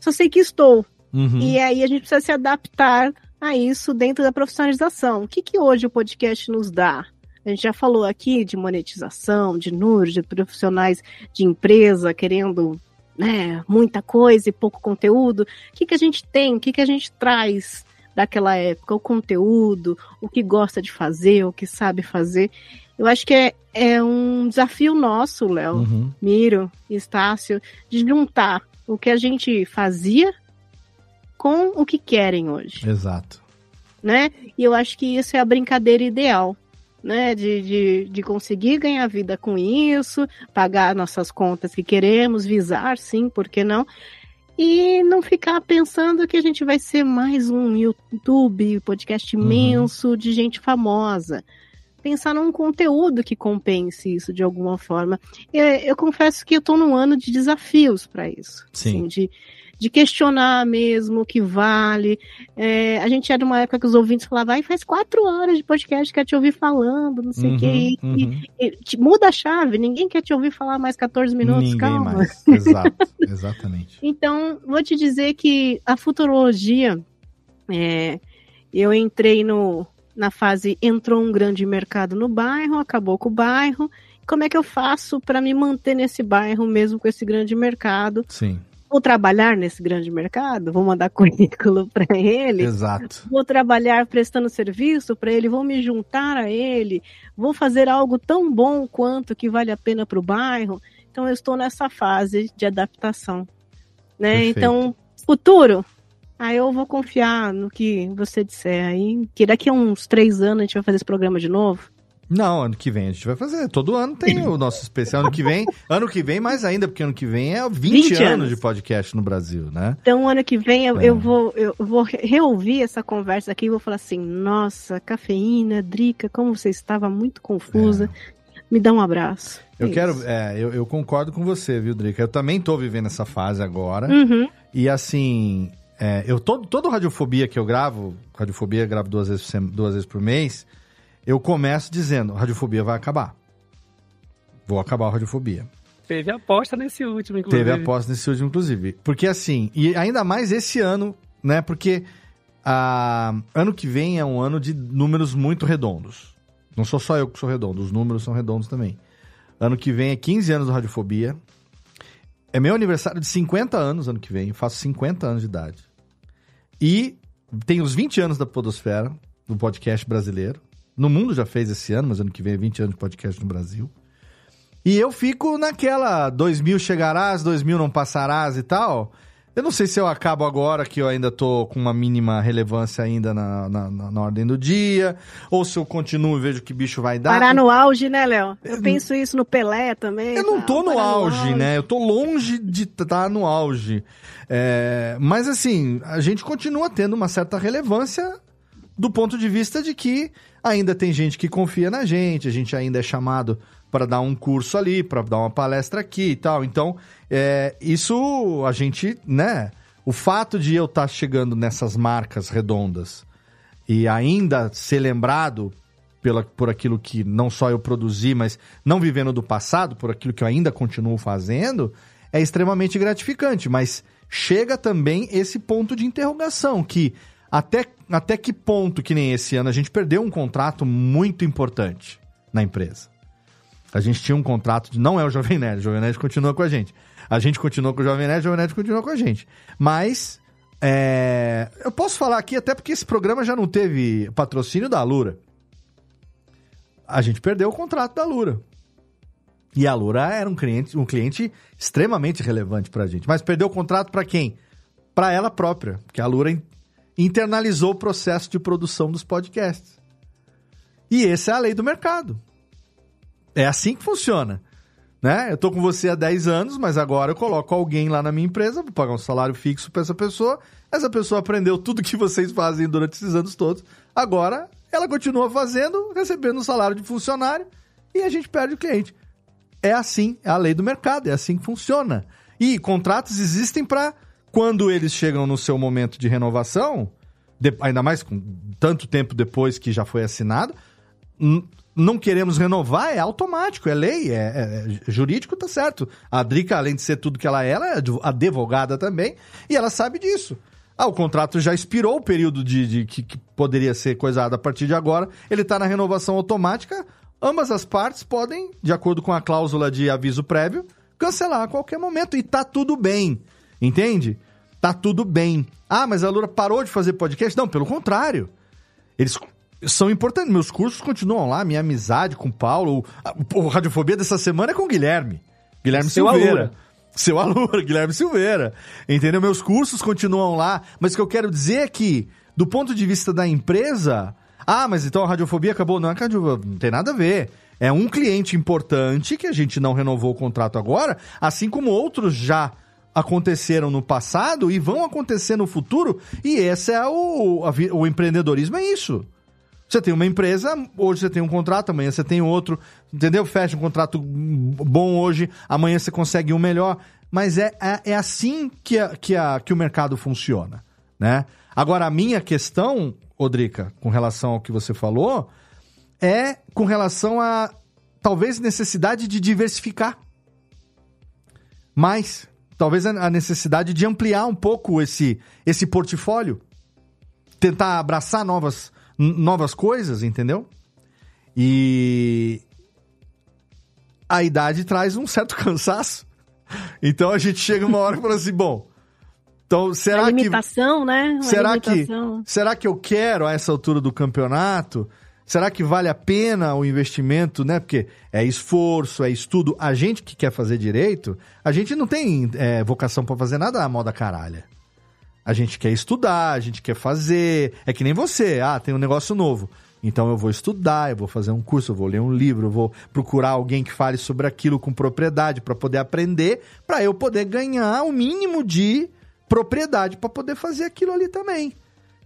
Só sei que estou. Uhum. E aí a gente precisa se adaptar a isso dentro da profissionalização. O que, que hoje o podcast nos dá? A gente já falou aqui de monetização, de números, de profissionais de empresa querendo né, muita coisa e pouco conteúdo. O que, que a gente tem? O que, que a gente traz daquela época? O conteúdo, o que gosta de fazer, o que sabe fazer. Eu acho que é, é um desafio nosso, Léo, Uhum. Miro Estácio, de juntar o que a gente fazia com o que querem hoje, Exato. né? E eu acho que isso é a brincadeira ideal, né? De, de, de conseguir ganhar vida com isso, pagar nossas contas que queremos, visar, sim, por que não? E não ficar pensando que a gente vai ser mais um YouTube, podcast Uhum. imenso de gente famosa. Pensar num conteúdo que compense isso de alguma forma. Eu, eu confesso que eu estou num ano de desafios para isso. Sim. assim, de, de questionar mesmo o que vale. É, a gente era numa época que os ouvintes falavam, ai, faz quatro horas de podcast, quer te ouvir falando, não sei o quê. E- Uhum, e- uhum. e te- muda a chave, ninguém quer te ouvir falar mais 14 minutos, Ninguém calma. mais. Exato. Exatamente. Então, vou te dizer que a futurologia, é, eu entrei no, na fase entrou um grande mercado no bairro, acabou com o bairro. Como é que eu faço para me manter nesse bairro mesmo com esse grande mercado? Sim. Vou trabalhar nesse grande mercado? Vou mandar currículo para ele? Exato. Vou trabalhar prestando serviço para ele? Vou me juntar a ele? Vou fazer algo tão bom quanto que vale a pena para o bairro? Então, eu estou nessa fase de adaptação. Né? Perfeito. Então, futuro, aí eu vou confiar no que você disser aí, que daqui a uns três anos a gente vai fazer esse programa de novo. Não, ano que vem a gente vai fazer. Todo ano tem o nosso especial. Ano que vem, ano que vem mais ainda, porque ano que vem é 20, 20 anos. anos. de podcast no Brasil, né? Então, ano que vem eu, É. eu vou, eu vou re- reouvir essa conversa aqui e vou falar assim: nossa, cafeína, Drica, como você estava muito confusa. Me dá um abraço. Eu É quero. isso. É, eu, eu concordo com você, viu, Drica? Eu também tô vivendo essa fase agora. Uhum. E assim, é, eu todo, todo Radiofobia que eu gravo, Radiofobia eu gravo duas vezes, duas vezes por mês, eu começo dizendo, Radiofobia vai acabar. Vou acabar a Radiofobia. Teve aposta nesse último, inclusive. Teve aposta nesse último, inclusive. Porque assim, e ainda mais esse ano, né? Porque ah, ano que vem é um ano de números muito redondos. Não sou só eu que sou redondo, os números são redondos também. Ano que vem é 15 anos do Radiofobia. É meu aniversário de 50 anos ano que vem. Eu faço 50 anos de idade. E tem os 20 anos da Podosfera, do podcast brasileiro. No mundo já fez esse ano, mas ano que vem é 20 anos de podcast no Brasil. E eu fico naquela 2000 chegarás, 2000 não passarás e tal. Eu não sei se eu acabo agora, que eu ainda tô com uma mínima relevância ainda na, na, na- na ordem do dia, ou se eu continuo e vejo que bicho vai dar. Parar no auge, né, Léo? Eu penso isso no Pelé também. Eu não tá? tô no Parar auge, né? Eu tô longe de estar no auge. É, mas assim, a gente continua tendo uma certa relevância do ponto de vista de que ainda tem gente que confia na gente, a gente ainda é chamado para dar um curso ali, para dar uma palestra aqui e tal. Então, é, isso a gente, né? O fato de eu estar chegando nessas marcas redondas e ainda ser lembrado pela, por aquilo que não só eu produzi, mas não vivendo do passado, por aquilo que eu ainda continuo fazendo, é extremamente gratificante. Mas chega também esse ponto de interrogação, que até, até que ponto, que nem esse ano, a gente perdeu um contrato muito importante na empresa. A gente tinha um contrato de. Não é o Jovem Nerd, o Jovem Nerd continua com a gente. A gente continua com o Jovem Nerd, o Jovem Nerd continua com a gente. Mas. É, eu posso falar aqui, até porque esse programa já não teve patrocínio da Lura. A gente perdeu o contrato da Lura. E a Lura era um cliente, um cliente extremamente relevante pra gente. Mas perdeu o contrato para quem? Para ela própria. Porque a Lura internalizou o processo de produção dos podcasts. E essa é a lei do mercado. É assim que funciona. Né? Eu tô com você há 10 anos, mas agora eu coloco alguém lá na minha empresa, vou pagar um salário fixo para essa pessoa. Essa pessoa aprendeu tudo que vocês fazem durante esses anos todos. Agora ela continua fazendo, recebendo um salário de funcionário e a gente perde o cliente. É assim, é a lei do mercado, é assim que funciona. E contratos existem para quando eles chegam no seu momento de renovação, de, ainda mais com tanto tempo depois que já foi assinado, não queremos renovar, é automático, é lei, é, é, é, jurídico, tá certo. A Drica, além de ser tudo que ela é, ela é advogada também, e ela sabe disso. Ah, o contrato já expirou o período de, de que, que, poderia ser coisado a partir de agora, ele está na renovação automática. Ambas as partes podem, de acordo com a cláusula de aviso prévio, cancelar a qualquer momento e tá tudo bem. Entende? Tá tudo bem. Ah, mas a Lura parou de fazer podcast? Não, pelo contrário. Eles são importantes. Meus cursos continuam lá, minha amizade com o Paulo. O, o Radiofobia dessa semana é com o Guilherme. Guilherme Seu Silveira. Alura. Seu aluno, Guilherme Silveira. Entendeu? Meus cursos continuam lá. Mas o que eu quero dizer é que, do ponto de vista da empresa. Ah, mas então a radiofobia acabou. Não, não tem nada a ver. É um cliente importante que a gente não renovou o contrato agora, assim como outros já aconteceram no passado e vão acontecer no futuro. E esse é o, o empreendedorismo, é isso. Você tem uma empresa, hoje você tem um contrato, amanhã você tem outro, entendeu? Fecha um contrato bom hoje, amanhã você consegue um melhor. Mas é, é, é assim que, a, que, a, que o mercado funciona, né? Agora, a minha questão, Odrica, com relação ao que você falou, é com relação a talvez necessidade de diversificar mais. Talvez a necessidade de ampliar um pouco esse, esse portfólio. Tentar abraçar novas, novas coisas, entendeu? E a idade traz um certo cansaço. Então a gente chega uma hora e fala assim, bom, então será a limitação, que né? será limitação. que será que eu quero a essa altura do campeonato? Será que vale a pena o investimento, né? Porque é esforço, é estudo. A gente que quer fazer direito, a gente não tem é, vocação para fazer nada à moda caralha. A gente quer estudar, a gente quer fazer. É que nem você. Ah, tem um negócio novo. Então eu vou estudar, eu vou fazer um curso, eu vou ler um livro, eu vou procurar alguém que fale sobre aquilo com propriedade para poder aprender, para eu poder ganhar o mínimo de propriedade para poder fazer aquilo ali também.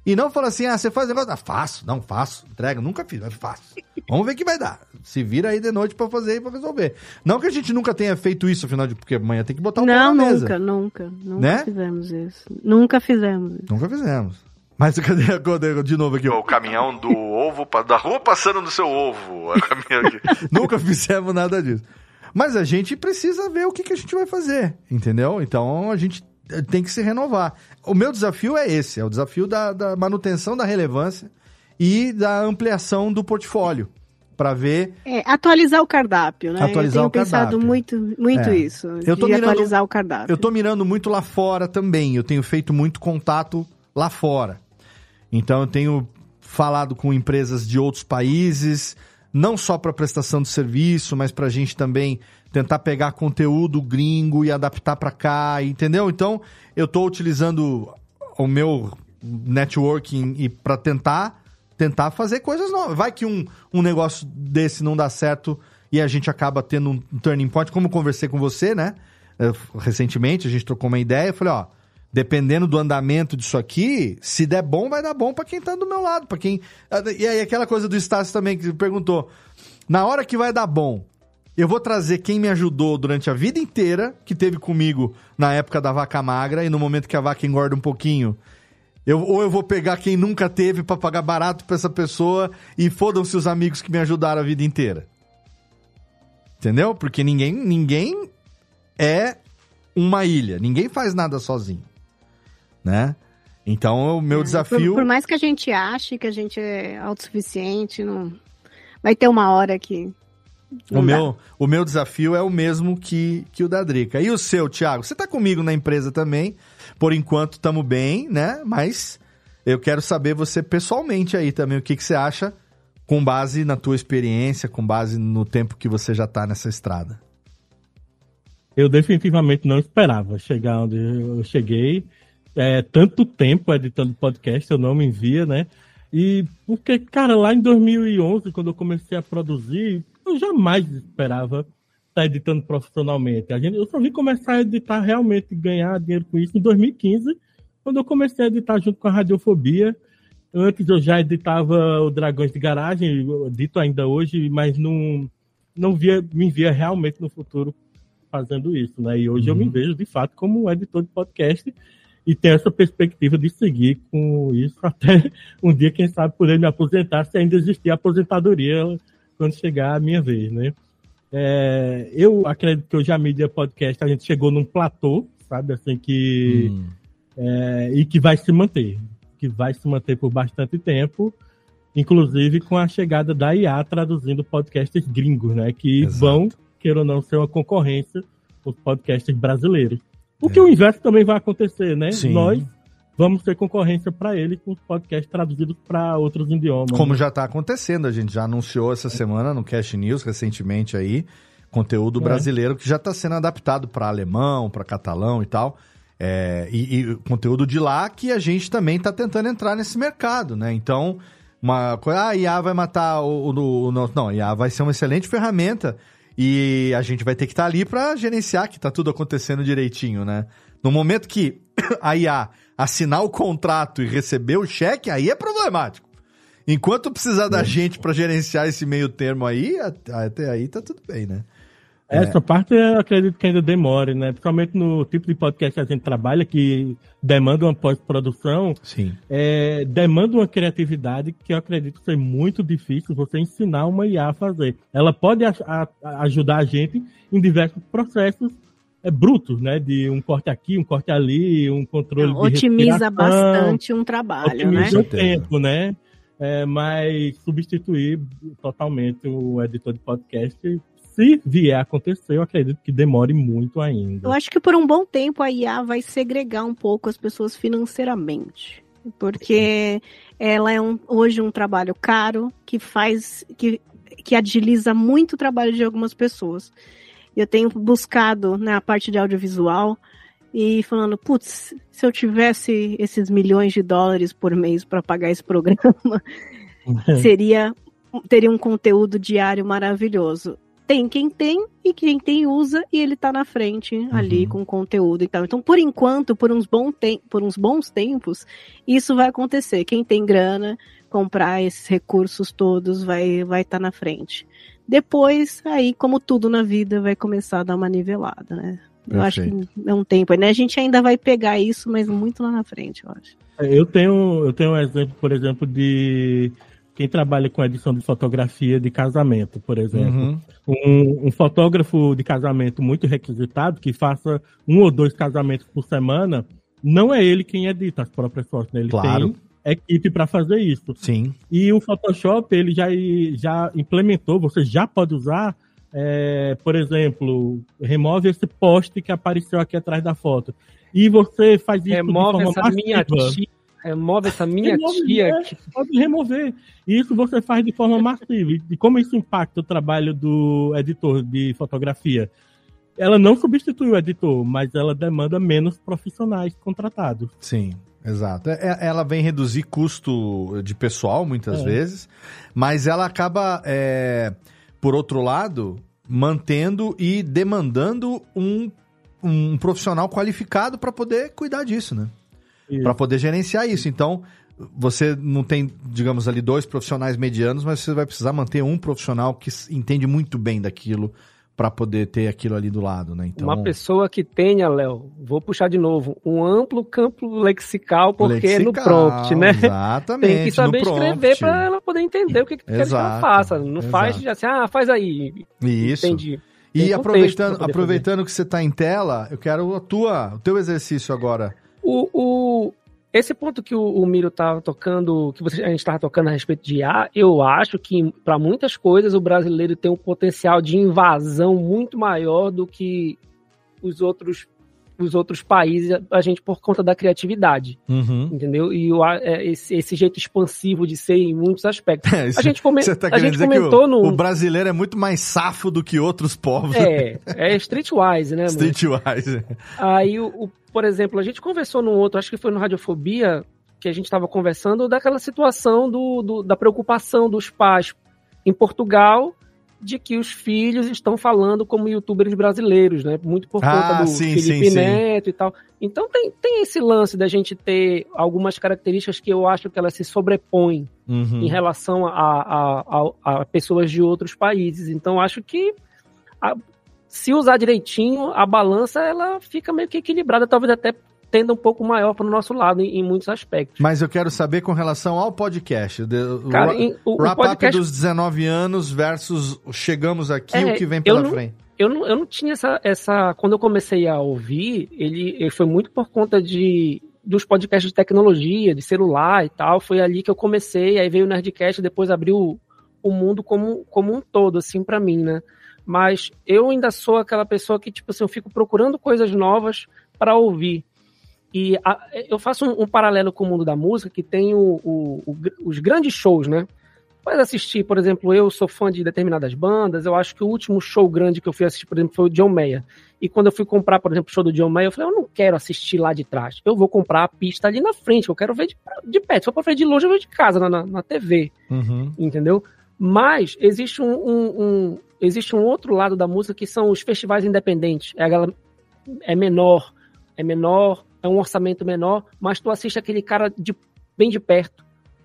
E não fala assim, ah, você faz negócio. Ah, faço, não faço, entrega, nunca fiz, mas faço. Vamos ver o que vai dar. Se vira aí de noite para fazer e pra resolver. Não que a gente nunca tenha feito isso, afinal de. Porque amanhã tem que botar o Não, na mesa. nunca, nunca. Nunca né? fizemos isso. Nunca fizemos isso. Nunca fizemos. Mas cadê, cadê de novo aqui? O caminhão do ovo, da rua passando no seu ovo. nunca fizemos nada disso. Mas a gente precisa ver o que, que a gente vai fazer, entendeu? Então a gente tem que se renovar. O meu desafio é esse: é o desafio da, da manutenção da relevância e da ampliação do portfólio. Para ver. É, atualizar o cardápio, né? Atualizar eu tenho o pensado cardápio. muito, muito é. isso. Eu tô mirando, atualizar o cardápio. Eu tô mirando muito lá fora também. Eu tenho feito muito contato lá fora. Então eu tenho falado com empresas de outros países, não só para prestação de serviço, mas para a gente também tentar pegar conteúdo gringo e adaptar para cá, entendeu? Então, eu estou utilizando o meu networking e para tentar tentar fazer coisas novas. Vai que um, um negócio desse não dá certo e a gente acaba tendo um turning point, como conversei com você, né? Eh, recentemente, a gente trocou uma ideia, eu falei, ó, dependendo do andamento disso aqui, se der bom, vai dar bom para quem tá do meu lado, para quem E aí aquela coisa do Estácio também que perguntou, na hora que vai dar bom, eu vou trazer quem me ajudou durante a vida inteira, que teve comigo na época da vaca magra e no momento que a vaca engorda um pouquinho. Eu, ou eu vou pegar quem nunca teve para pagar barato pra essa pessoa e fodam-se os amigos que me ajudaram a vida inteira. Entendeu? Porque ninguém, ninguém é uma ilha. Ninguém faz nada sozinho. Né? Então, o meu É, desafio. Por, por mais que a gente ache que a gente é autossuficiente, não... vai ter uma hora que. O dá. meu, o meu desafio é o mesmo que, que o da Drica. E o seu, Thiago? Você tá comigo na empresa também. Por enquanto, estamos bem, né? Mas eu quero saber você pessoalmente aí também, o que, que você acha com base na tua experiência, com base no tempo que você já tá nessa estrada. Eu definitivamente não esperava chegar onde eu cheguei. É, tanto tempo editando podcast, eu não me via, né? E porque, cara, lá em 2011, quando eu comecei a produzir, eu jamais esperava estar editando profissionalmente. A gente, eu só vim começar a editar realmente, ganhar dinheiro com isso em 2015, quando eu comecei a editar junto com a Radiofobia. Antes eu já editava o Dragões de Garagem, eu edito ainda hoje, mas não, não via, me via realmente no futuro fazendo isso, né? E hoje eu me vejo de fato como um editor de podcast e tenho essa perspectiva de seguir com isso até um dia, quem sabe, poder me aposentar, se ainda existir aposentadoria quando chegar a minha vez, né? É, eu acredito que hoje a mídia podcast a gente chegou num platô, sabe, assim que Hum, é, e que vai se manter, que vai se manter por bastante tempo, inclusive com a chegada da IA traduzindo podcasts gringos, né? Que Exato. vão, queira ou não, ser uma concorrência com os podcasts brasileiros. O É. que o inverso também vai acontecer, né? Sim. Nós vamos ter concorrência para ele com os podcasts traduzidos para outros idiomas. Como né? já tá acontecendo, a gente já anunciou essa semana no Cash News recentemente aí, conteúdo É. brasileiro que já está sendo adaptado para alemão, para catalão e tal. É, e, e conteúdo de lá que a gente também está tentando entrar nesse mercado, né? Então, uma coisa, ah, a IA vai matar o, o, o nosso. Não, a IA vai ser uma excelente ferramenta e a gente vai ter que estar ali para gerenciar que tá tudo acontecendo direitinho, né? No momento que a IA assinar o contrato e receber o cheque, aí é problemático. Enquanto precisar da gente para gerenciar esse meio termo aí, até aí tá tudo bem, né? Essa parte eu acredito que ainda demore, né? Principalmente no tipo de podcast que a gente trabalha, que demanda uma pós-produção, Sim. é, demanda uma criatividade que eu acredito ser muito difícil você ensinar uma IA a fazer. Ela pode a- a- ajudar a gente em diversos processos é, brutos, né? De um corte aqui, um corte ali, um controle de Otimiza bastante um trabalho, né? otimiza o certeza. tempo, né? É, mas substituir totalmente o editor de podcast, se vier a acontecer, eu acredito que demore muito ainda. Eu acho que por um bom tempo a IA vai segregar um pouco as pessoas financeiramente. Porque ela é um- hoje um trabalho caro que faz. que, que agiliza muito o trabalho de algumas pessoas. Eu tenho buscado na parte de audiovisual e falando, putz, se eu tivesse esses milhões de dólares por mês para pagar esse programa, seria teria um conteúdo diário maravilhoso. Tem quem tem e quem tem usa e ele tá na frente ali Uhum. com conteúdo e tal. Então, por enquanto, por uns, bom tem por uns bons tempos, isso vai acontecer. Quem tem grana, comprar esses recursos todos, vai vai estar na frente. Depois, aí, como tudo na vida, vai começar a dar uma nivelada, né? Eu acho que é um tempo, né? A gente ainda vai pegar isso, mas muito lá na frente, eu acho. Eu tenho, eu tenho um exemplo, por exemplo, de quem trabalha com edição de fotografia de casamento, por exemplo. Uhum. Um, um fotógrafo de casamento muito requisitado, que faça um ou dois casamentos por semana, não é ele quem edita as próprias fotos, né? Ele Claro. tem equipe para fazer isso. Sim. E o Photoshop, ele já, já implementou, você já pode usar, é, por exemplo, remove esse poste que apareceu aqui atrás da foto. E você faz isso Remove de essa forma minha massiva. tia. Remove essa minha Remove, tia. é, que- Pode remover. E isso você faz de forma massiva. E como isso impacta o trabalho do editor de fotografia? Ela não substitui o editor, mas ela demanda menos profissionais contratados. Sim, exato. É- é- Ela vem reduzir custo de pessoal, muitas É. vezes, mas ela acaba, é, por outro lado, mantendo e demandando um, um profissional qualificado para poder cuidar disso, né? Para poder gerenciar isso. Então, você não tem, digamos ali, dois profissionais medianos, mas você vai precisar manter um profissional que entende muito bem daquilo para poder ter aquilo ali do lado, né? Então, Uma pessoa que tenha, Léo, vou puxar de novo, um amplo campo lexical, porque lexical, é no prompt, né? Exatamente. Tem que saber escrever para ela poder entender o que, que quer que ela faça. Não exato. faz assim, ah, faz aí. Isso. Entendi. E aproveitando, aproveitando que você está em tela, eu quero a tua, o teu exercício agora. O, o, esse ponto que o, o Miro estava tocando, que você, a gente estava tocando a respeito de IA, eu acho que para muitas coisas o brasileiro tem um potencial de invasão muito maior do que os outros os outros países, a gente por conta da criatividade, uhum. entendeu? E o, é, esse, esse, jeito expansivo de ser em muitos aspectos. É, a gente, come, tá a gente comentou no... O brasileiro é muito mais safo do que outros povos. É, é streetwise, né? Streetwise. Aí, o, o, por exemplo, a gente conversou num outro, acho que foi no Radiofobia, que a gente estava conversando, daquela situação do, do, da preocupação dos pais em Portugal de que os filhos estão falando como youtubers brasileiros, né? Muito por conta ah, do sim, Felipe sim, Neto sim. e tal. Então tem, tem esse lance da gente ter algumas características que eu acho que elas se sobrepõem uhum. em relação a, a, a, a, pessoas de outros países. Então acho que se usar direitinho, a balança ela fica meio que equilibrada, talvez até tenda um pouco maior para o nosso lado em, em, muitos aspectos. Mas eu quero saber com relação ao podcast. Cara, o, o wrap podcast... dos 19 anos versus chegamos aqui, é, o que vem pela não, frente. Eu não, eu não tinha essa, essa. Quando eu comecei a ouvir, ele, ele foi muito por conta de dos podcasts de tecnologia, de celular e tal. Foi ali que eu comecei, aí veio o Nerdcast, depois abriu o mundo como, como um todo, assim, para mim, né? Mas eu ainda sou aquela pessoa que, tipo assim, eu fico procurando coisas novas para ouvir. E a, eu faço um, um, paralelo com o mundo da música, que tem o, o, o, os grandes shows, né? Pode assistir, por exemplo, eu sou fã de determinadas bandas, eu acho que o último show grande que eu fui assistir, por exemplo, foi o John Mayer. E quando eu fui comprar, por exemplo, o show do John Mayer, eu falei, eu não quero assistir lá de trás, eu vou comprar a pista ali na frente, eu quero ver de, de perto. Se for pra ver de longe, eu vejo de casa, na, na, na TV, uhum. entendeu? Mas existe um, um, um, existe um outro lado da música que são os festivais independentes. É, é menor, é menor, é um orçamento menor, mas tu assiste aquele cara de, bem de perto.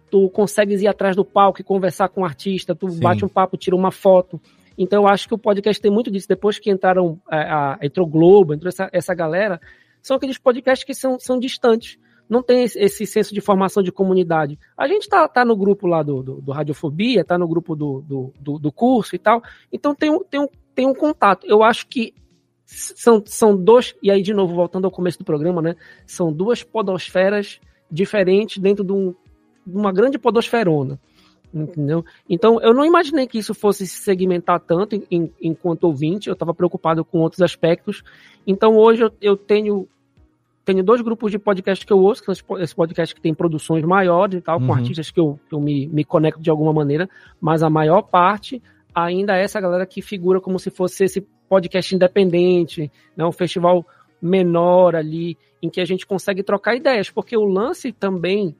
Tu consegues ir atrás do palco e conversar com o artista, tu Sim. bate um papo, tira uma foto. Então eu acho que o podcast tem muito disso. Depois que entraram, a, é, a, entrou o Globo, entrou essa, essa galera, são aqueles podcasts que são, são distantes. Não tem esse, esse senso de formação de comunidade. A gente tá, tá no grupo lá do, do, do Radiofobia, tá no grupo do, do, do, do curso e tal. Então tem um, tem, um, tem um contato. Eu acho que são, são dois, e aí de novo, voltando ao começo do programa, né? São duas podosferas diferentes dentro de, um, de uma grande podosferona. Entendeu? Então, eu não imaginei que isso fosse se segmentar tanto em, enquanto ouvinte, eu estava preocupado com outros aspectos. Então, hoje eu, eu, tenho, tenho dois grupos de podcast que eu ouço, que são esse podcast que tem produções maiores e tal, uhum. com artistas que eu, que eu me, me conecto de alguma maneira, mas a maior parte ainda é essa galera que figura como se fosse esse podcast independente, né, um festival menor ali, em que a gente consegue trocar ideias, porque o lance também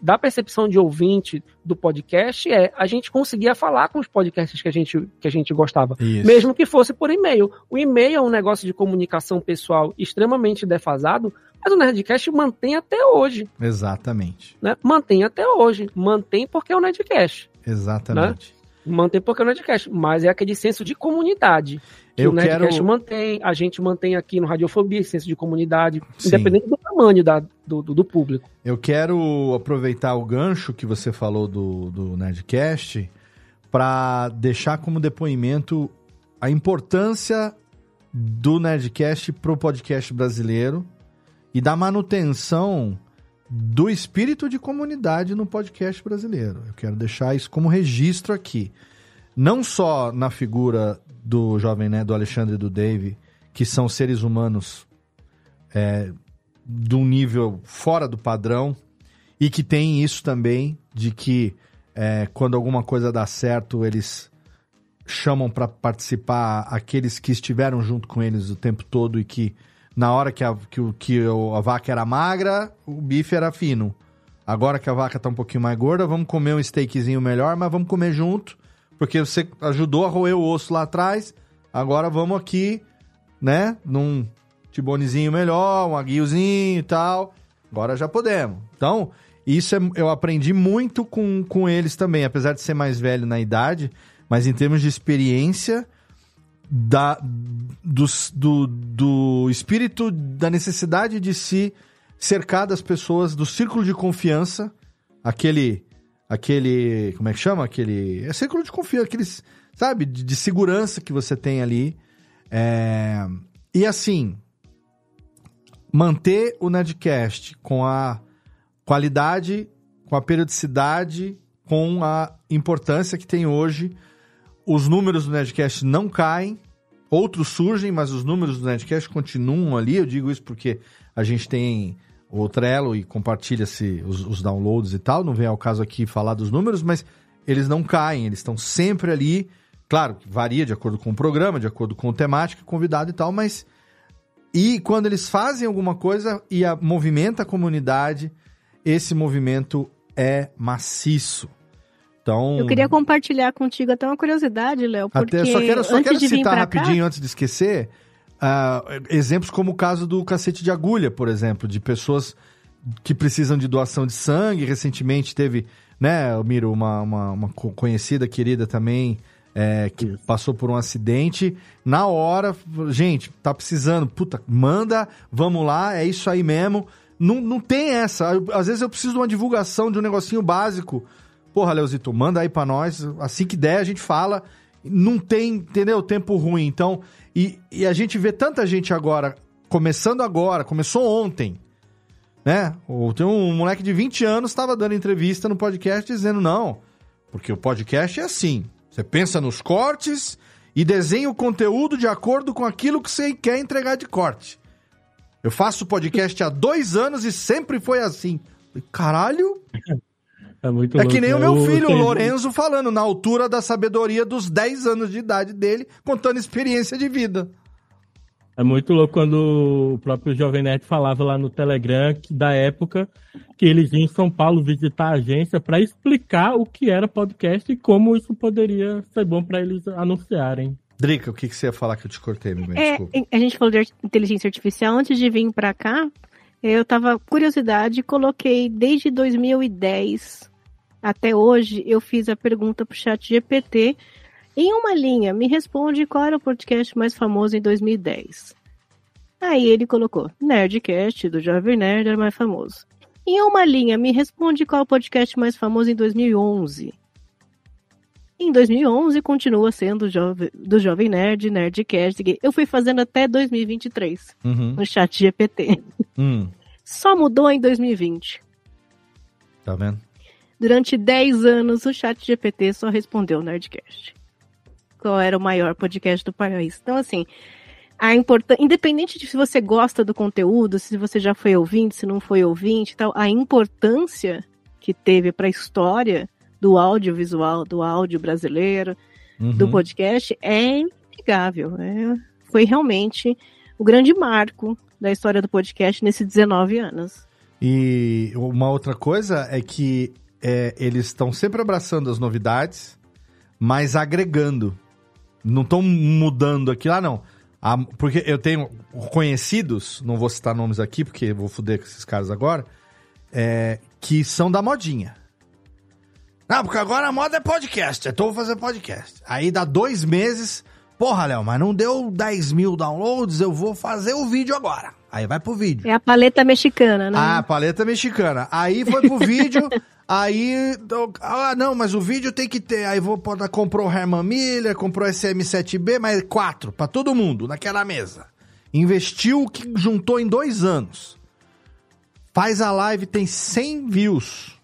da percepção de ouvinte do podcast é a gente conseguia falar com os podcasts que a gente, que a gente gostava, Isso. mesmo que fosse por e-mail. O e-mail é um negócio de comunicação pessoal extremamente defasado, mas o Nerdcast mantém até hoje. Exatamente. Né? Mantém até hoje. Mantém porque é o Nerdcast. Exatamente. Né? Mantém porque é o Nerdcast, mas é aquele senso de comunidade que eu o Nerdcast quero... mantém, a gente mantém aqui no Radiofobia, senso de comunidade, Sim. independente do tamanho da, do, do, público. Eu quero aproveitar o gancho que você falou do, do Nerdcast para deixar como depoimento a importância do Nerdcast para o podcast brasileiro e da manutenção do espírito de comunidade no podcast brasileiro. Eu quero deixar isso como registro aqui. Não só na figura do jovem, né, do Alexandre e do Dave, que são seres humanos é, de um nível fora do padrão e que tem isso também de que é, quando alguma coisa dá certo, eles chamam para participar aqueles que estiveram junto com eles o tempo todo e que na hora que a, que, que a vaca era magra, o bife era fino. Agora que a vaca tá um pouquinho mais gorda, vamos comer um steakzinho melhor, mas vamos comer junto porque você ajudou a roer o osso lá atrás. Agora vamos aqui, né? Num tibonezinho melhor, um aguiozinho e tal. Agora já podemos. Então, isso é, eu aprendi muito com, com eles também, apesar de ser mais velho na idade, mas em termos de experiência, da, do, do, do espírito da necessidade de se cercar das pessoas do círculo de confiança, aquele aquele, como é que chama? Aquele, é círculo de confiança, aqueles, sabe, de, de segurança que você tem ali. É, e assim, manter o Nerdcast com a qualidade, com a periodicidade, com a importância que tem hoje. Os números do Nerdcast não caem, outros surgem, mas os números do Nerdcast continuam ali. Eu digo isso porque a gente tem o Trello e compartilha-se os, os, downloads e tal. Não vem ao caso aqui falar dos números, mas eles não caem, eles estão sempre ali. Claro, varia de acordo com o programa, de acordo com o temática, convidado e tal, mas. E quando eles fazem alguma coisa e a, movimenta a comunidade, esse movimento é maciço. Então, eu queria compartilhar contigo até uma curiosidade, Léo, porque até, só quero, só quero citar rapidinho cá... antes de esquecer Uh, exemplos como o caso do cacete de agulha, por exemplo, de pessoas que precisam de doação de sangue. Recentemente teve, né, Miro, uma, uma, uma conhecida, querida também, é, que Isso. passou por um acidente. Na hora, gente, tá precisando, puta, manda, vamos lá, é isso aí mesmo. Não, não tem essa. Às vezes eu preciso de uma divulgação de um negocinho básico. Porra, Leozito, manda aí pra nós. Assim que der, a gente fala. Não tem, entendeu? Tempo ruim. Então, e, e a gente vê tanta gente agora, começando agora, começou ontem, né? Tem um moleque de 20 anos estava dando entrevista no podcast dizendo não, porque o podcast é assim. Você pensa nos cortes e desenha o conteúdo de acordo com aquilo que você quer entregar de corte. Eu faço podcast há dois anos e sempre foi assim. Caralho! É, muito é que nem o meu filho, o Lorenzo, falando na altura da sabedoria dos 10 anos de idade dele, contando experiência de vida. É muito louco quando o próprio Jovem Nerd falava lá no Telegram que, da época que eles iam em São Paulo visitar a agência para explicar o que era podcast e como isso poderia ser bom para eles anunciarem. Drica, o que, que você ia falar que eu te cortei, meu é, A gente falou de inteligência artificial. Antes de vir para cá, eu tava curiosidade, coloquei desde 2010 até hoje, eu fiz a pergunta pro chat GPT. Em uma linha, me responde qual era o podcast mais famoso em 2010. Aí ele colocou, Nerdcast, do Jovem Nerd, era mais famoso. Em uma linha, me responde qual é o podcast mais famoso em 2011. Em 2011, continua sendo jove, do Jovem Nerd, Nerdcast. Eu fui fazendo até 2023 uhum. no chat GPT. Hum. Só mudou em 2020. Tá vendo? Durante 10 anos, o chat GPT só respondeu Nerdcast. Qual era o maior podcast do país. Então, assim, a importância, independente de se você gosta do conteúdo, se você já foi ouvinte, se não foi ouvinte tal, a importância que teve para a história do audiovisual, do áudio brasileiro, uhum. do podcast, é inegável. É, foi realmente o grande marco da história do podcast nesses 19 anos. E uma outra coisa é que é, eles estão sempre abraçando as novidades, mas agregando. Não estão mudando aqui lá, não. porque eu tenho conhecidos, não vou citar nomes aqui, porque vou foder com esses caras agora, é, que são da modinha. Não, porque agora a moda é podcast. Então vou fazer podcast. Aí dá dois meses. Porra, Léo, mas não deu 10 mil downloads, eu vou fazer o vídeo agora. Aí vai pro vídeo. É a paleta mexicana, né? Ah, paleta mexicana. Aí foi pro vídeo, aí. Ah, não, mas o vídeo tem que ter. Aí vou comprou o Herman Miller, comprou SM7B, mas quatro, pra todo mundo, naquela mesa. Investiu o que juntou em dois anos. Faz a live, tem 100 views.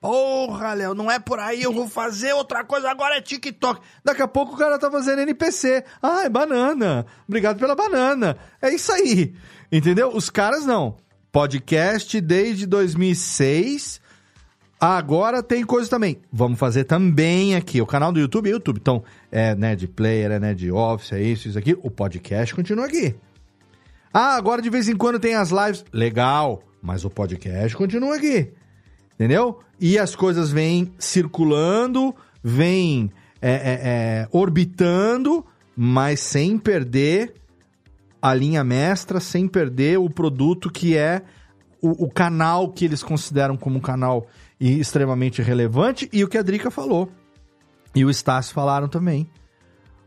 Porra, Léo, não é por aí, eu vou fazer outra coisa, agora é TikTok. Daqui a pouco o cara tá fazendo NPC. Ah, é banana. Obrigado pela banana. É isso aí. Entendeu? Os caras não. Podcast desde 2006. Agora tem coisa também. Vamos fazer também aqui. O canal do YouTube é YouTube. Então, é de player, é de office, é isso, isso aqui. O podcast continua aqui. Ah, agora de vez em quando tem as lives. Legal. Mas o podcast continua aqui. Entendeu? E as coisas vêm circulando, vêm é, é, é, orbitando, mas sem perder a linha mestra, sem perder o produto que é o, o canal que eles consideram como um canal extremamente relevante e o que a Drica falou. E o Estácio falaram também.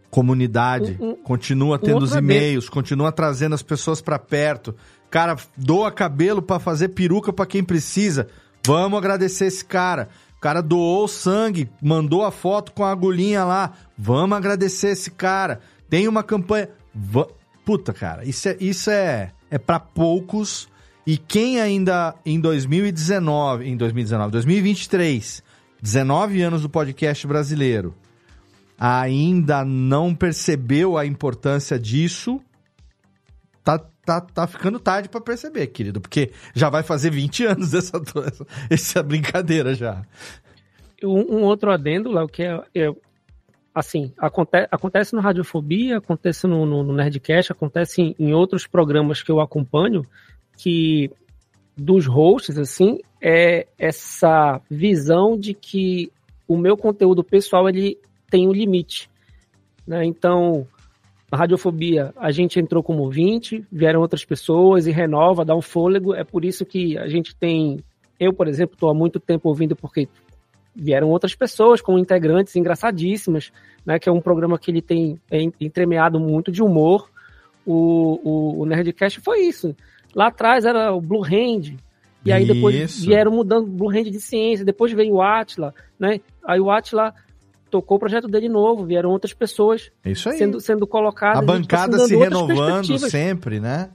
comunidade, um, um, continua tendo um os e-mails, continua trazendo as pessoas para perto. Cara, doa cabelo para fazer peruca para quem precisa. Vamos agradecer esse cara. O cara doou sangue, mandou a foto com a agulhinha lá. Vamos agradecer esse cara. Tem uma campanha. Va... Puta, cara, isso é, isso é, é para poucos. E quem ainda em 2019, em 2019, 2023, 19 anos do podcast brasileiro, ainda não percebeu a importância disso, tá, tá, tá ficando tarde para perceber, querido, porque já vai fazer 20 anos essa, essa brincadeira já. Um, um outro adendo, Léo, que é, é assim, aconte, acontece no Radiofobia, acontece no, no, no Nerdcast, acontece em, em, outros programas que eu acompanho, que dos hosts, assim, é essa visão de que o meu conteúdo pessoal, ele tem um limite, né? Então, a Radiofobia, a gente entrou como 20, vieram outras pessoas e renova, dá um fôlego, é por isso que a gente tem, eu, por exemplo, estou há muito tempo ouvindo porque vieram outras pessoas com integrantes engraçadíssimas, né, que é um programa que ele tem é, entremeado muito de humor. O, o, o Nerdcast foi isso. Lá atrás era o Blue Hand, e aí depois isso. vieram mudando Blue Hand de ciência, depois veio o Atila, né? Aí o Atila tocou o projeto dele novo, vieram outras pessoas isso aí. Sendo, sendo colocadas. A bancada se renovando sempre, né?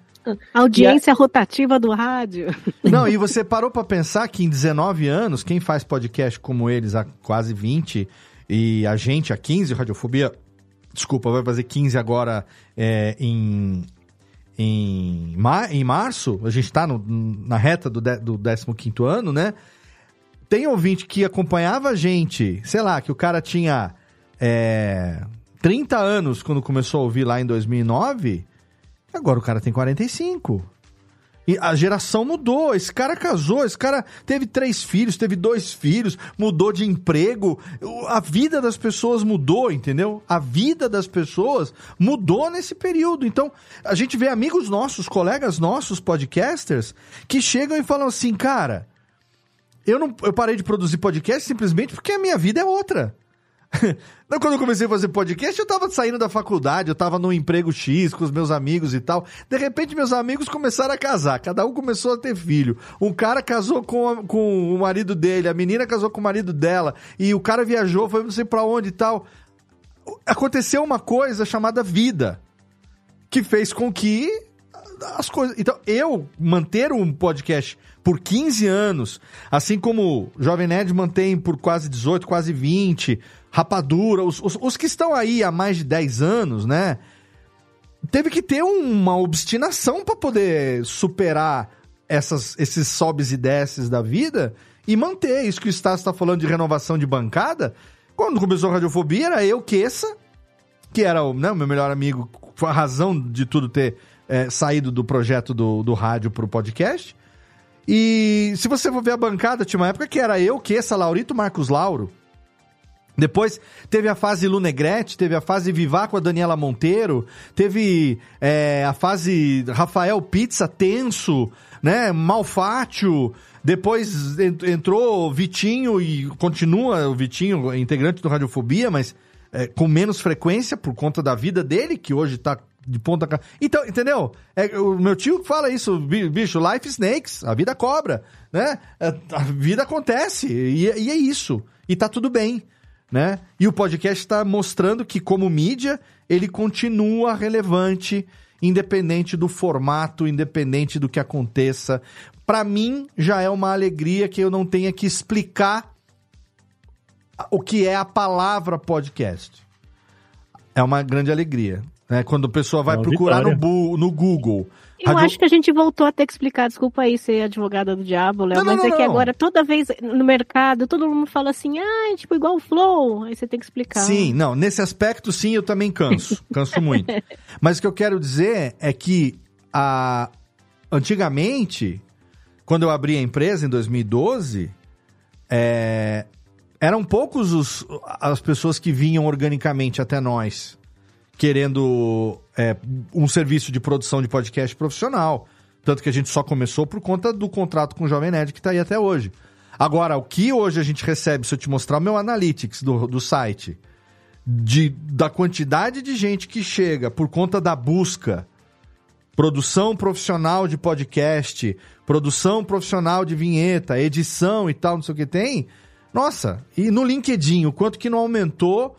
Audiência a... rotativa do rádio. Não, e você parou para pensar que em 19 anos, quem faz podcast como eles há quase 20 e a gente há 15, Radiofobia, desculpa, vai fazer 15 agora é, em, em, mar, em março, a gente tá no, na reta do, do 15 ano, né? Tem ouvinte que acompanhava a gente, sei lá, que o cara tinha é, 30 anos quando começou a ouvir lá em 2009 Agora o cara tem 45. E a geração mudou. Esse cara casou, esse cara teve três filhos, teve dois filhos, mudou de emprego. A vida das pessoas mudou, entendeu? A vida das pessoas mudou nesse período. Então, a gente vê amigos nossos, colegas nossos, podcasters, que chegam e falam assim, cara. Eu, não, eu parei de produzir podcast simplesmente porque a minha vida é outra. Quando eu comecei a fazer podcast, eu tava saindo da faculdade, eu tava num emprego X com os meus amigos e tal. De repente, meus amigos começaram a casar, cada um começou a ter filho. Um cara casou com, a, com o marido dele, a menina casou com o marido dela, e o cara viajou, foi não sei pra onde e tal. Aconteceu uma coisa chamada vida, que fez com que as coisas. Então, eu manter um podcast por 15 anos, assim como o Jovem Nerd mantém por quase 18, quase 20, Rapadura, os, os, os, que estão aí há mais de 10 anos, né? Teve que ter uma obstinação para poder superar essas, esses sobes e desces da vida e manter isso que o Estácio está falando de renovação de bancada. Quando começou a Radiofobia, era eu, Queça, que era o né, meu melhor amigo, foi a razão de tudo ter é, saído do projeto do, do rádio para o podcast. E se você for ver a bancada, tinha uma época que era eu, Queça, Laurito, Marcos Lauro. Depois teve a fase Lunegrete, teve a fase Vivar com a Daniela Monteiro, teve é, a fase Rafael Pizza tenso, né? Malfátio. Depois entrou Vitinho e continua o Vitinho, integrante do Radiofobia, mas é, com menos frequência por conta da vida dele, que hoje tá de ponta. Então, entendeu? É, o meu tio fala isso, bicho, life snakes, a vida cobra, né? É, a vida acontece e, e é isso. E tá tudo bem né? E o podcast está mostrando que, como mídia, ele continua relevante, independente do formato, independente do que aconteça. Para mim, já é uma alegria que eu não tenha que explicar o que é a palavra podcast. É uma grande alegria. Né? Quando a pessoa vai é procurar no, no Google eu acho que a gente voltou a ter que explicar, desculpa aí ser advogada do diabo, Léo, mas não, é que agora toda vez no mercado todo mundo fala assim, ah, é tipo igual o Flow, aí você tem que explicar. Sim, não, nesse aspecto sim eu também canso, canso muito. Mas o que eu quero dizer é que a... antigamente, quando eu abri a empresa em 2012, é... eram poucos os... as pessoas que vinham organicamente até nós querendo é, um serviço de produção de podcast profissional. Tanto que a gente só começou por conta do contrato com o Jovem Nerd que está aí até hoje. Agora, o que hoje a gente recebe, se eu te mostrar o meu Analytics do, do site, de, da quantidade de gente que chega por conta da busca, produção profissional de podcast, produção profissional de vinheta, edição e tal, não sei o que tem. Nossa, e no LinkedIn, o quanto que não aumentou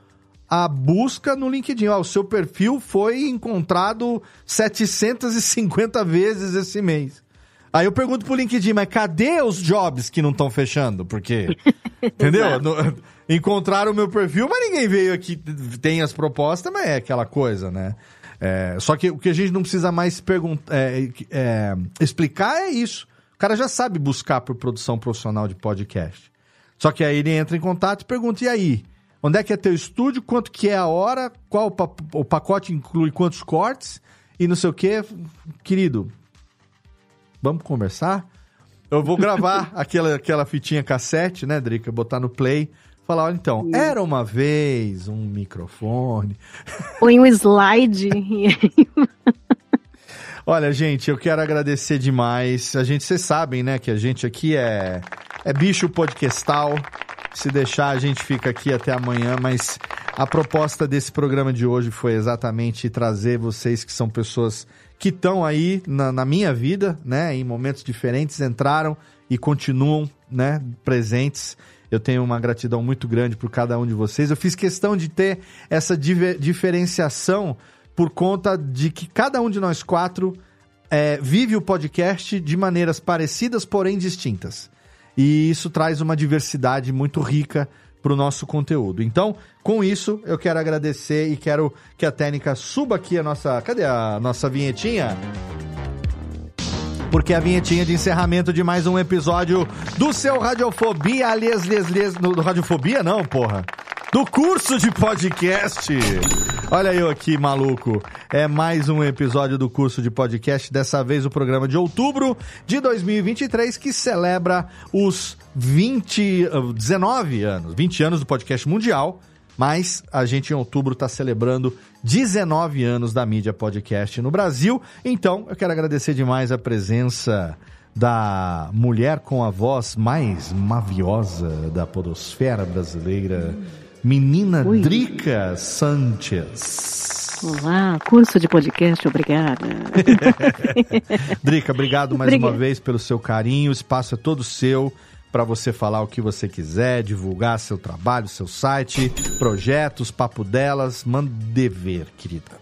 a busca no LinkedIn. Ó, o seu perfil foi encontrado 750 vezes esse mês. Aí eu pergunto pro LinkedIn, mas cadê os jobs que não estão fechando? Porque, entendeu? No, encontraram o meu perfil, mas ninguém veio aqui, tem as propostas, mas é aquela coisa, né? É, só que o que a gente não precisa mais perguntar, é, é, explicar é isso. O cara já sabe buscar por produção profissional de podcast. Só que aí ele entra em contato e pergunta, e aí? Onde é que é teu estúdio? Quanto que é a hora? Qual o pacote inclui quantos cortes? E não sei o que. Querido, vamos conversar? Eu vou gravar aquela, aquela fitinha cassete, né, Drica? Botar no play. Falar, olha, então, era uma vez um microfone. Põe um slide. olha, gente, eu quero agradecer demais. A gente, vocês sabem, né, que a gente aqui é, é bicho podcastal. Se deixar, a gente fica aqui até amanhã, mas a proposta desse programa de hoje foi exatamente trazer vocês que são pessoas que estão aí na, na, minha vida, né, em momentos diferentes, entraram e continuam, né, presentes. Eu tenho uma gratidão muito grande por cada um de vocês. Eu fiz questão de ter essa diferenciação por conta de que cada um de nós quatro é, vive o podcast de maneiras parecidas, porém distintas. E isso traz uma diversidade muito rica para o nosso conteúdo. Então, com isso, eu quero agradecer e quero que a técnica suba aqui a nossa. Cadê a nossa vinhetinha? Porque é a vinhetinha de encerramento de mais um episódio do seu Radiofobia, aliás, les, no, Radiofobia não, porra do curso de podcast. Olha eu aqui, maluco. É mais um episódio do curso de podcast, dessa vez o programa de outubro de 2023, que celebra os 20, 19 uh, anos, 20 anos do podcast mundial, mas a gente em outubro está celebrando 19 anos da mídia podcast no Brasil. Então, eu quero agradecer demais a presença da mulher com a voz mais maviosa da podosfera brasileira. Menina Oi. Drica Sanchez. Olá, curso de podcast, obrigada. Drica, obrigado mais Obrigada. uma vez pelo seu carinho. O espaço é todo seu para você falar o que você quiser, divulgar seu trabalho, seu site, projetos, papo delas. Manda dever, querida.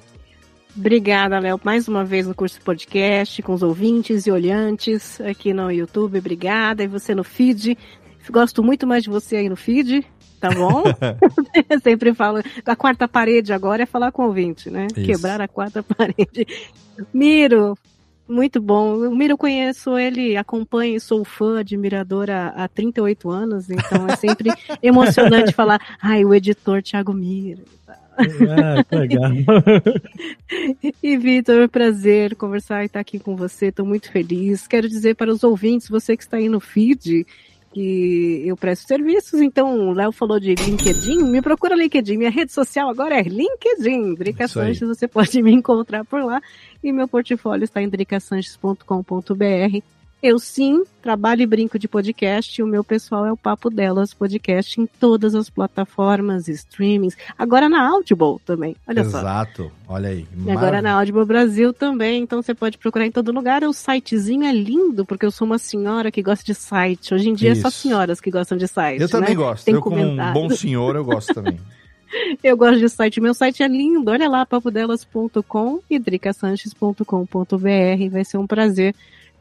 Obrigada, Léo, mais uma vez no curso de podcast, com os ouvintes e olhantes aqui no YouTube. Obrigada. E você no feed. Gosto muito mais de você aí no feed tá bom? Sempre falo. A quarta parede agora é falar com o ouvinte, né? Isso. Quebrar a quarta parede. Miro, muito bom. O Miro eu conheço ele, acompanho, sou fã, admiradora há 38 anos, então é sempre emocionante falar, ai, o editor Thiago Miro. Ah, legal. e Vitor, é um prazer conversar e estar aqui com você. Estou muito feliz. Quero dizer para os ouvintes, você que está aí no feed, que eu presto serviços, então o Léo falou de LinkedIn, me procura LinkedIn, minha rede social agora é LinkedIn, Drica Sanches, você pode me encontrar por lá, e meu portfólio está em dricasanches.com.br, eu sim trabalho e brinco de podcast e o meu pessoal é o Papo Delas Podcast em todas as plataformas, streamings. Agora na Audible também, olha Exato. só. Exato, olha aí. E agora na Audible Brasil também, então você pode procurar em todo lugar. O sitezinho é lindo, porque eu sou uma senhora que gosta de site. Hoje em dia Isso. é só senhoras que gostam de site. Eu também né? gosto. Tem eu, como um bom senhor, eu gosto também. Eu gosto de site. Meu site é lindo. Olha lá, papodelas.com e dricasanches.com.br. Vai ser um prazer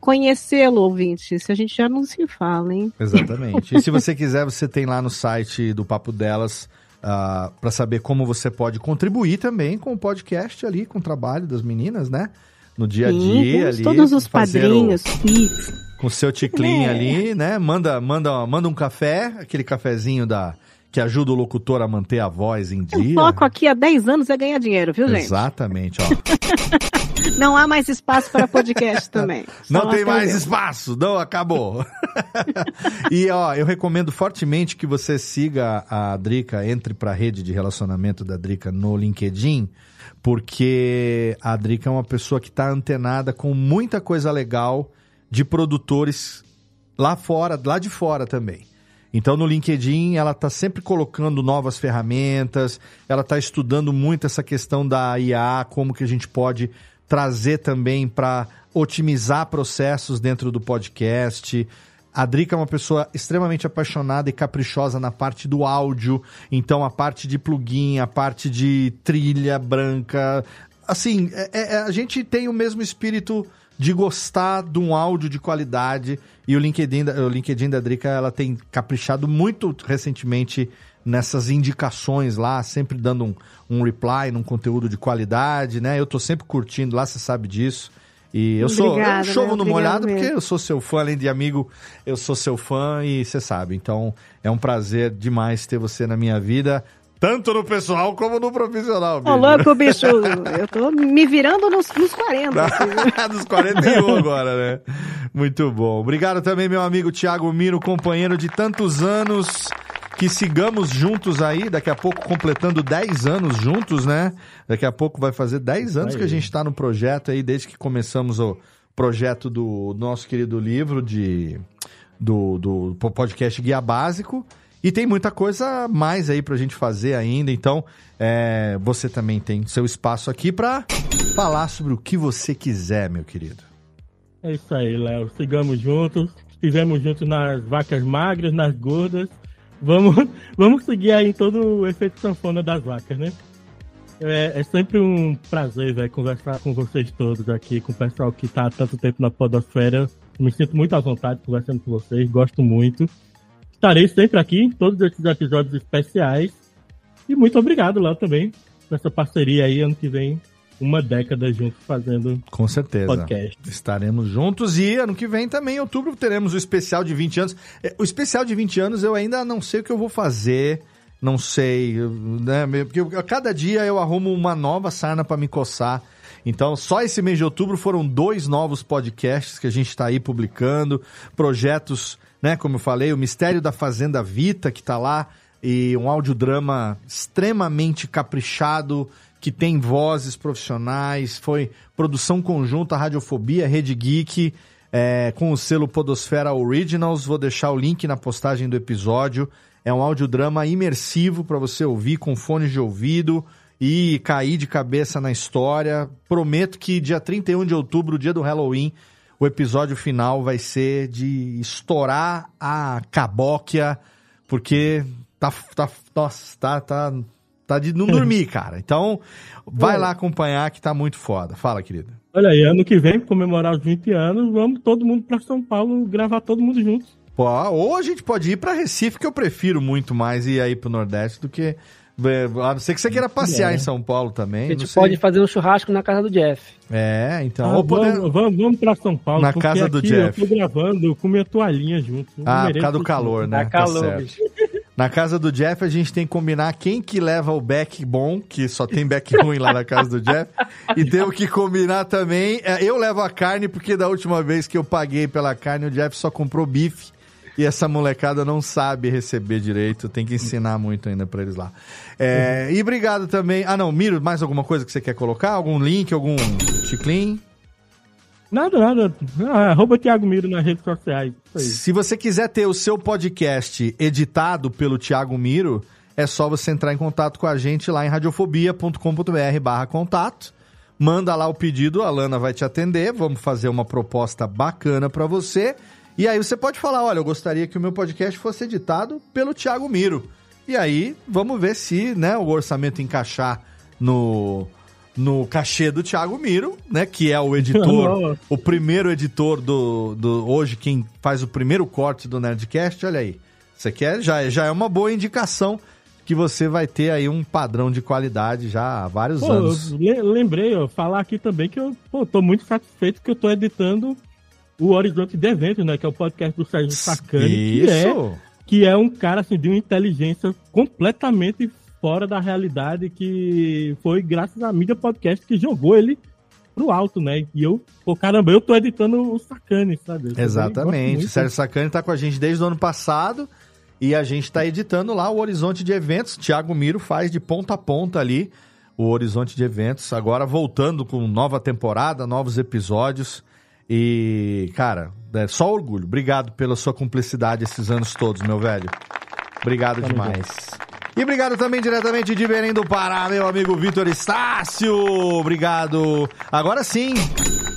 conhecê-lo, ouvinte, se a gente já não se fala, hein? Exatamente. e se você quiser, você tem lá no site do Papo Delas uh, ah, para saber como você pode contribuir também com o podcast ali, com o trabalho das meninas, né? No dia a dia ali. Todos os padrinhos, o, Com o seu ticlin é. ali, né? Manda, manda, manda um café, aquele cafezinho da que ajuda o locutor a manter a voz em dia. O foco aqui há 10 anos é ganhar dinheiro, viu, gente? Exatamente, ó. Não há mais espaço para podcast também. Não tem mais espaço, não, acabou. e ó, eu recomendo fortemente que você siga a Drica, entre para a rede de relacionamento da Drica no LinkedIn, porque a Drica é uma pessoa que está antenada com muita coisa legal de produtores lá fora, lá de fora também. Então no LinkedIn ela está sempre colocando novas ferramentas, ela está estudando muito essa questão da IA, como que a gente pode trazer também para otimizar processos dentro do podcast. A Drica é uma pessoa extremamente apaixonada e caprichosa na parte do áudio, então a parte de plugin, a parte de trilha branca, assim, é, é, a gente tem o mesmo espírito de gostar de um áudio de qualidade e o LinkedIn, o LinkedIn da Drica ela tem caprichado muito recentemente nessas indicações lá, sempre dando um, um reply num conteúdo de qualidade, né? Eu tô sempre curtindo lá, você sabe disso. E eu sou Obrigada, eu chovo né? no molhado porque eu sou seu fã, além de amigo, eu sou seu fã e você sabe. Então é um prazer demais ter você na minha vida, tanto no pessoal como no profissional. Ô, louco, bicho, eu tô me virando nos, nos 40. assim. Dos 41 agora, né? Muito bom. Obrigado também, meu amigo Thiago Miro, companheiro de tantos anos. Que sigamos juntos aí, daqui a pouco completando 10 anos juntos, né? Daqui a pouco vai fazer 10 anos Aí. que a gente está no projeto aí, desde que começamos o projeto do nosso querido livro de do, do podcast Guia Básico. E tem muita coisa mais aí pra gente fazer ainda. Então, é, você também tem seu espaço aqui pra falar sobre o que você quiser, meu querido. É isso aí, Léo. Sigamos juntos. Estivemos juntos nas vacas magras, nas gordas. Vamos, vamos seguir aí todo o efeito sanfona das vacas, né? É, é sempre um prazer, velho, conversar com vocês todos aqui, com o pessoal que tá há tanto tempo na podosfera. Me sinto muito à vontade conversando com vocês, gosto muito. Estarei sempre aqui em todos esses episódios especiais. E muito obrigado, Léo, também, por essa parceria aí, ano que vem, uma década juntos fazendo Com certeza. podcast. Estaremos juntos e ano que vem também, em outubro, teremos o especial de 20 anos. É, O especial de 20 anos eu ainda não sei o que eu vou fazer, não sei, né? Porque a cada dia eu arrumo uma nova sarna para me coçar. Então, só esse mês de outubro foram dois novos podcasts que a gente está aí publicando, projetos, né? Como eu falei, o Mistério da Fazenda Vita, que está lá, e um audiodrama extremamente caprichado, que tem vozes profissionais, foi produção conjunta Radiofobia, Rede Geek, é, com o selo Podosfera Originals. Vou deixar o link na postagem do episódio. É um audiodrama imersivo para você ouvir com fones de ouvido e cair de cabeça na história. Prometo que dia 31 de outubro, dia do Halloween, o episódio final vai ser de estourar a cabóquia, porque tá, tá, nossa, tá, tá, tá de não dormir, cara. Então, vai lá acompanhar que tá muito foda. Fala, querida. Olha aí, ano que vem, comemorar os 20 anos, vamos todo mundo pra São Paulo gravar todo mundo junto. Pô, ou a gente pode ir pra Recife, que eu prefiro muito mais ir aí pro Nordeste do que. É, A não ser que você queira passear É. em São Paulo também. A gente sei. pode fazer um churrasco na casa do Jeff. É, então. Ah, ou poder- vamos, vamos, vamos pra São Paulo. Na casa do Jeff. Eu tô gravando com minha toalhinha junto. Ah, por causa do calor, né? Calor, tá certo. bicho. Na casa do Jeff, a gente tem que combinar quem que leva o back bom, que só tem back ruim lá na casa do Jeff. E temos que combinar também. é, Eu levo a carne, porque da última vez que eu paguei pela carne, o Jeff só comprou bife. E essa molecada não sabe receber direito. Tem que ensinar muito ainda pra eles lá. É, E obrigado também. Ah, não, Miro, mais alguma coisa que você quer colocar? Algum link, algum chiclin? Nada, nada. Ah, arroba Thiago Miro nas redes sociais. Se você quiser ter o seu podcast editado pelo Thiago Miro, é só você entrar em contato com a gente lá em radiofobia.com.br barra contato. Manda lá o pedido, a Lana vai te atender, vamos fazer uma proposta bacana pra você. E aí você pode falar, olha, eu gostaria que o meu podcast fosse editado pelo Thiago Miro. E aí, vamos ver se né, o orçamento encaixar no, no cachê do Thiago Miro, né? Que é o editor, o primeiro editor do, do. Hoje, quem faz o primeiro corte do Nerdcast, olha aí. Você quer? Já, já é uma boa indicação que você vai ter aí um padrão de qualidade já há vários Pô, anos. eu le- lembrei, ó, falar aqui também que eu pô, tô muito satisfeito que eu tô editando o Horizonte de Eventos, né? Que é o podcast do Sérgio Sacani, que é, Isso! que é um cara assim, de uma inteligência completamente fora da realidade, que foi graças à mídia podcast que jogou ele pro alto, né? E eu, pô, caramba, eu tô editando o Sacani, sabe? Eu Exatamente. O Sérgio Sacani tá com a gente desde o ano passado e a gente tá editando lá o Horizonte de Eventos. Thiago Miro faz de ponta a ponta ali o Horizonte de Eventos. Agora voltando com nova temporada, novos episódios. E, cara, é só orgulho. Obrigado pela sua cumplicidade esses anos todos, meu velho. Obrigado Tamo demais. E obrigado também diretamente de Belém do Pará, meu amigo Vitor Estácio. Obrigado. Agora sim,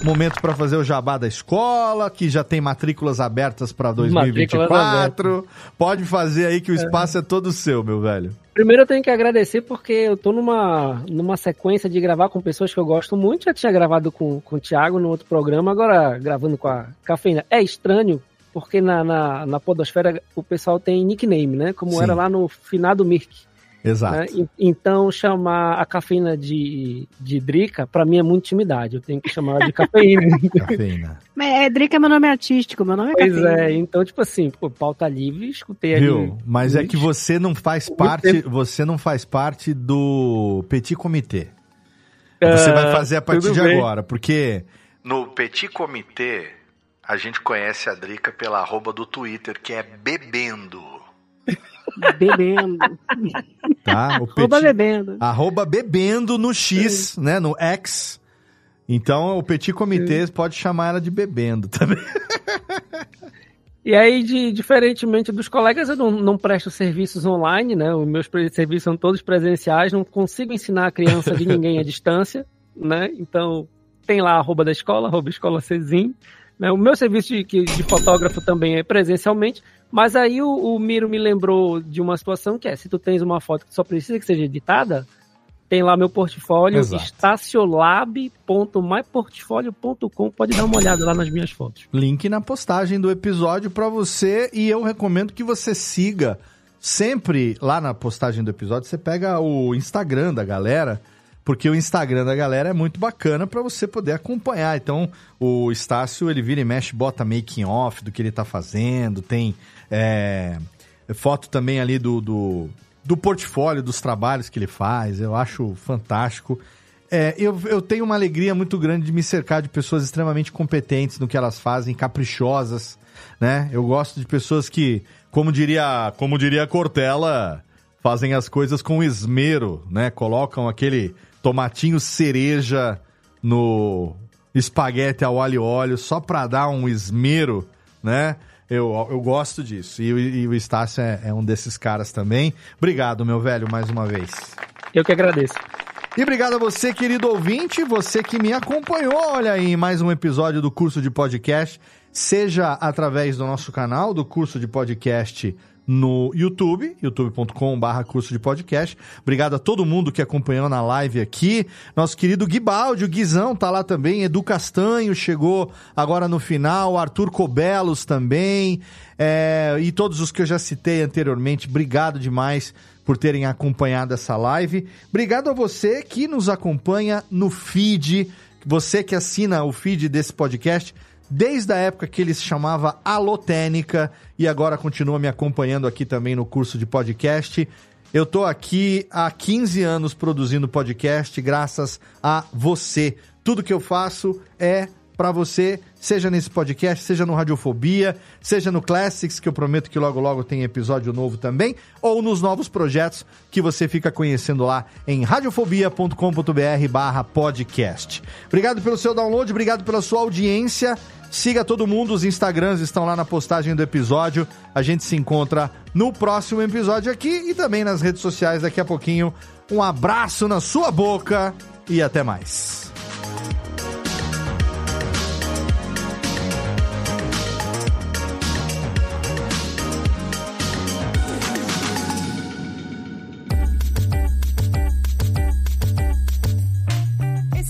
momento para fazer o jabá da escola, que já tem matrículas abertas para 2024. Pode fazer aí que o espaço é. é todo seu, meu velho. Primeiro eu tenho que agradecer porque eu tô numa, numa sequência de gravar com pessoas que eu gosto muito. Já tinha gravado com, com o Thiago no outro programa, agora gravando com a Cafeína. É estranho, porque na, na, na podosfera o pessoal tem nickname, né? Como Sim. era lá no finado Mirk. Exato. Né? Então, chamar a cafeína de, de Drica, pra mim é muito intimidade. Eu tenho que chamar ela de cafeína. cafeína. Mas é, Drica é meu nome artístico, meu nome é pois cafeína. Pois é, então, tipo assim, pô, pauta livre, escutei ali. Viu? Mas é que você não faz parte, você não faz parte do Petit Comitê. Você uh, vai fazer a partir de bem. agora, porque no Petit Comitê a gente conhece a Drica pela arroba do Twitter, que é bebendo. Bebendo. Tá? O arroba bebendo. Arroba bebendo no X, Sim. né? No X. Então o Petit Comitê Sim. pode chamar ela de bebendo também. E aí, de, diferentemente dos colegas, eu não, não, presto serviços online, né? Os meus serviços são todos presenciais, não consigo ensinar a criança de ninguém à distância, né? Então, tem lá a arroba da escola, arroba escola Cezim. Né? O meu serviço de, de, fotógrafo também é presencialmente, mas aí o, o, Miro me lembrou de uma situação que é, se tu tens uma foto que só precisa que seja editada, tem lá meu portfólio, estaciolab.myportfolio.com, pode dar uma olhada lá nas minhas fotos. Link na postagem do episódio para você e eu recomendo que você siga sempre lá na postagem do episódio, você pega o Instagram da galera, porque o Instagram da galera é muito bacana para você poder acompanhar. Então, o Estácio, ele vira e mexe, bota making off do que ele tá fazendo, tem é, foto também ali do, do, do, portfólio, dos trabalhos que ele faz, eu acho fantástico. É, eu, eu tenho uma alegria muito grande de me cercar de pessoas extremamente competentes no que elas fazem, caprichosas, né? Eu gosto de pessoas que, como diria, como diria Cortella, fazem as coisas com esmero, né? Colocam aquele tomatinho cereja no espaguete ao alho e óleo só para dar um esmero, né? Eu, eu gosto disso. E, e o Estácio é, é um desses caras também. Obrigado, meu velho, mais uma vez. Eu que agradeço. E obrigado a você, querido ouvinte, você que me acompanhou, olha aí, em mais um episódio do curso de podcast, seja através do nosso canal, do curso de podcast no YouTube, youtube.com.br curso de podcast. Obrigado a todo mundo que acompanhou na live aqui. Nosso querido Guibaldi, o Guizão tá lá também. Edu Castanho chegou agora no final. Arthur Cobelos também. É, e todos os que eu já citei anteriormente. Obrigado demais por terem acompanhado essa live. Obrigado a você que nos acompanha no feed. Você que assina o feed desse podcast desde a época que ele se chamava Alotênica e agora continua me acompanhando aqui também no curso de podcast. Eu tô aqui há 15 anos produzindo podcast graças a você. Tudo que eu faço é para você, seja nesse podcast, seja no Radiofobia, seja no Classics, que eu prometo que logo logo tem episódio novo também, ou nos novos projetos que você fica conhecendo lá em radiofobia.com.br podcast. Obrigado pelo seu download, obrigado pela sua audiência. Siga todo mundo, os Instagrams estão lá na postagem do episódio. A gente se encontra no próximo episódio aqui e também nas redes sociais daqui a pouquinho. Um abraço na sua boca e até mais.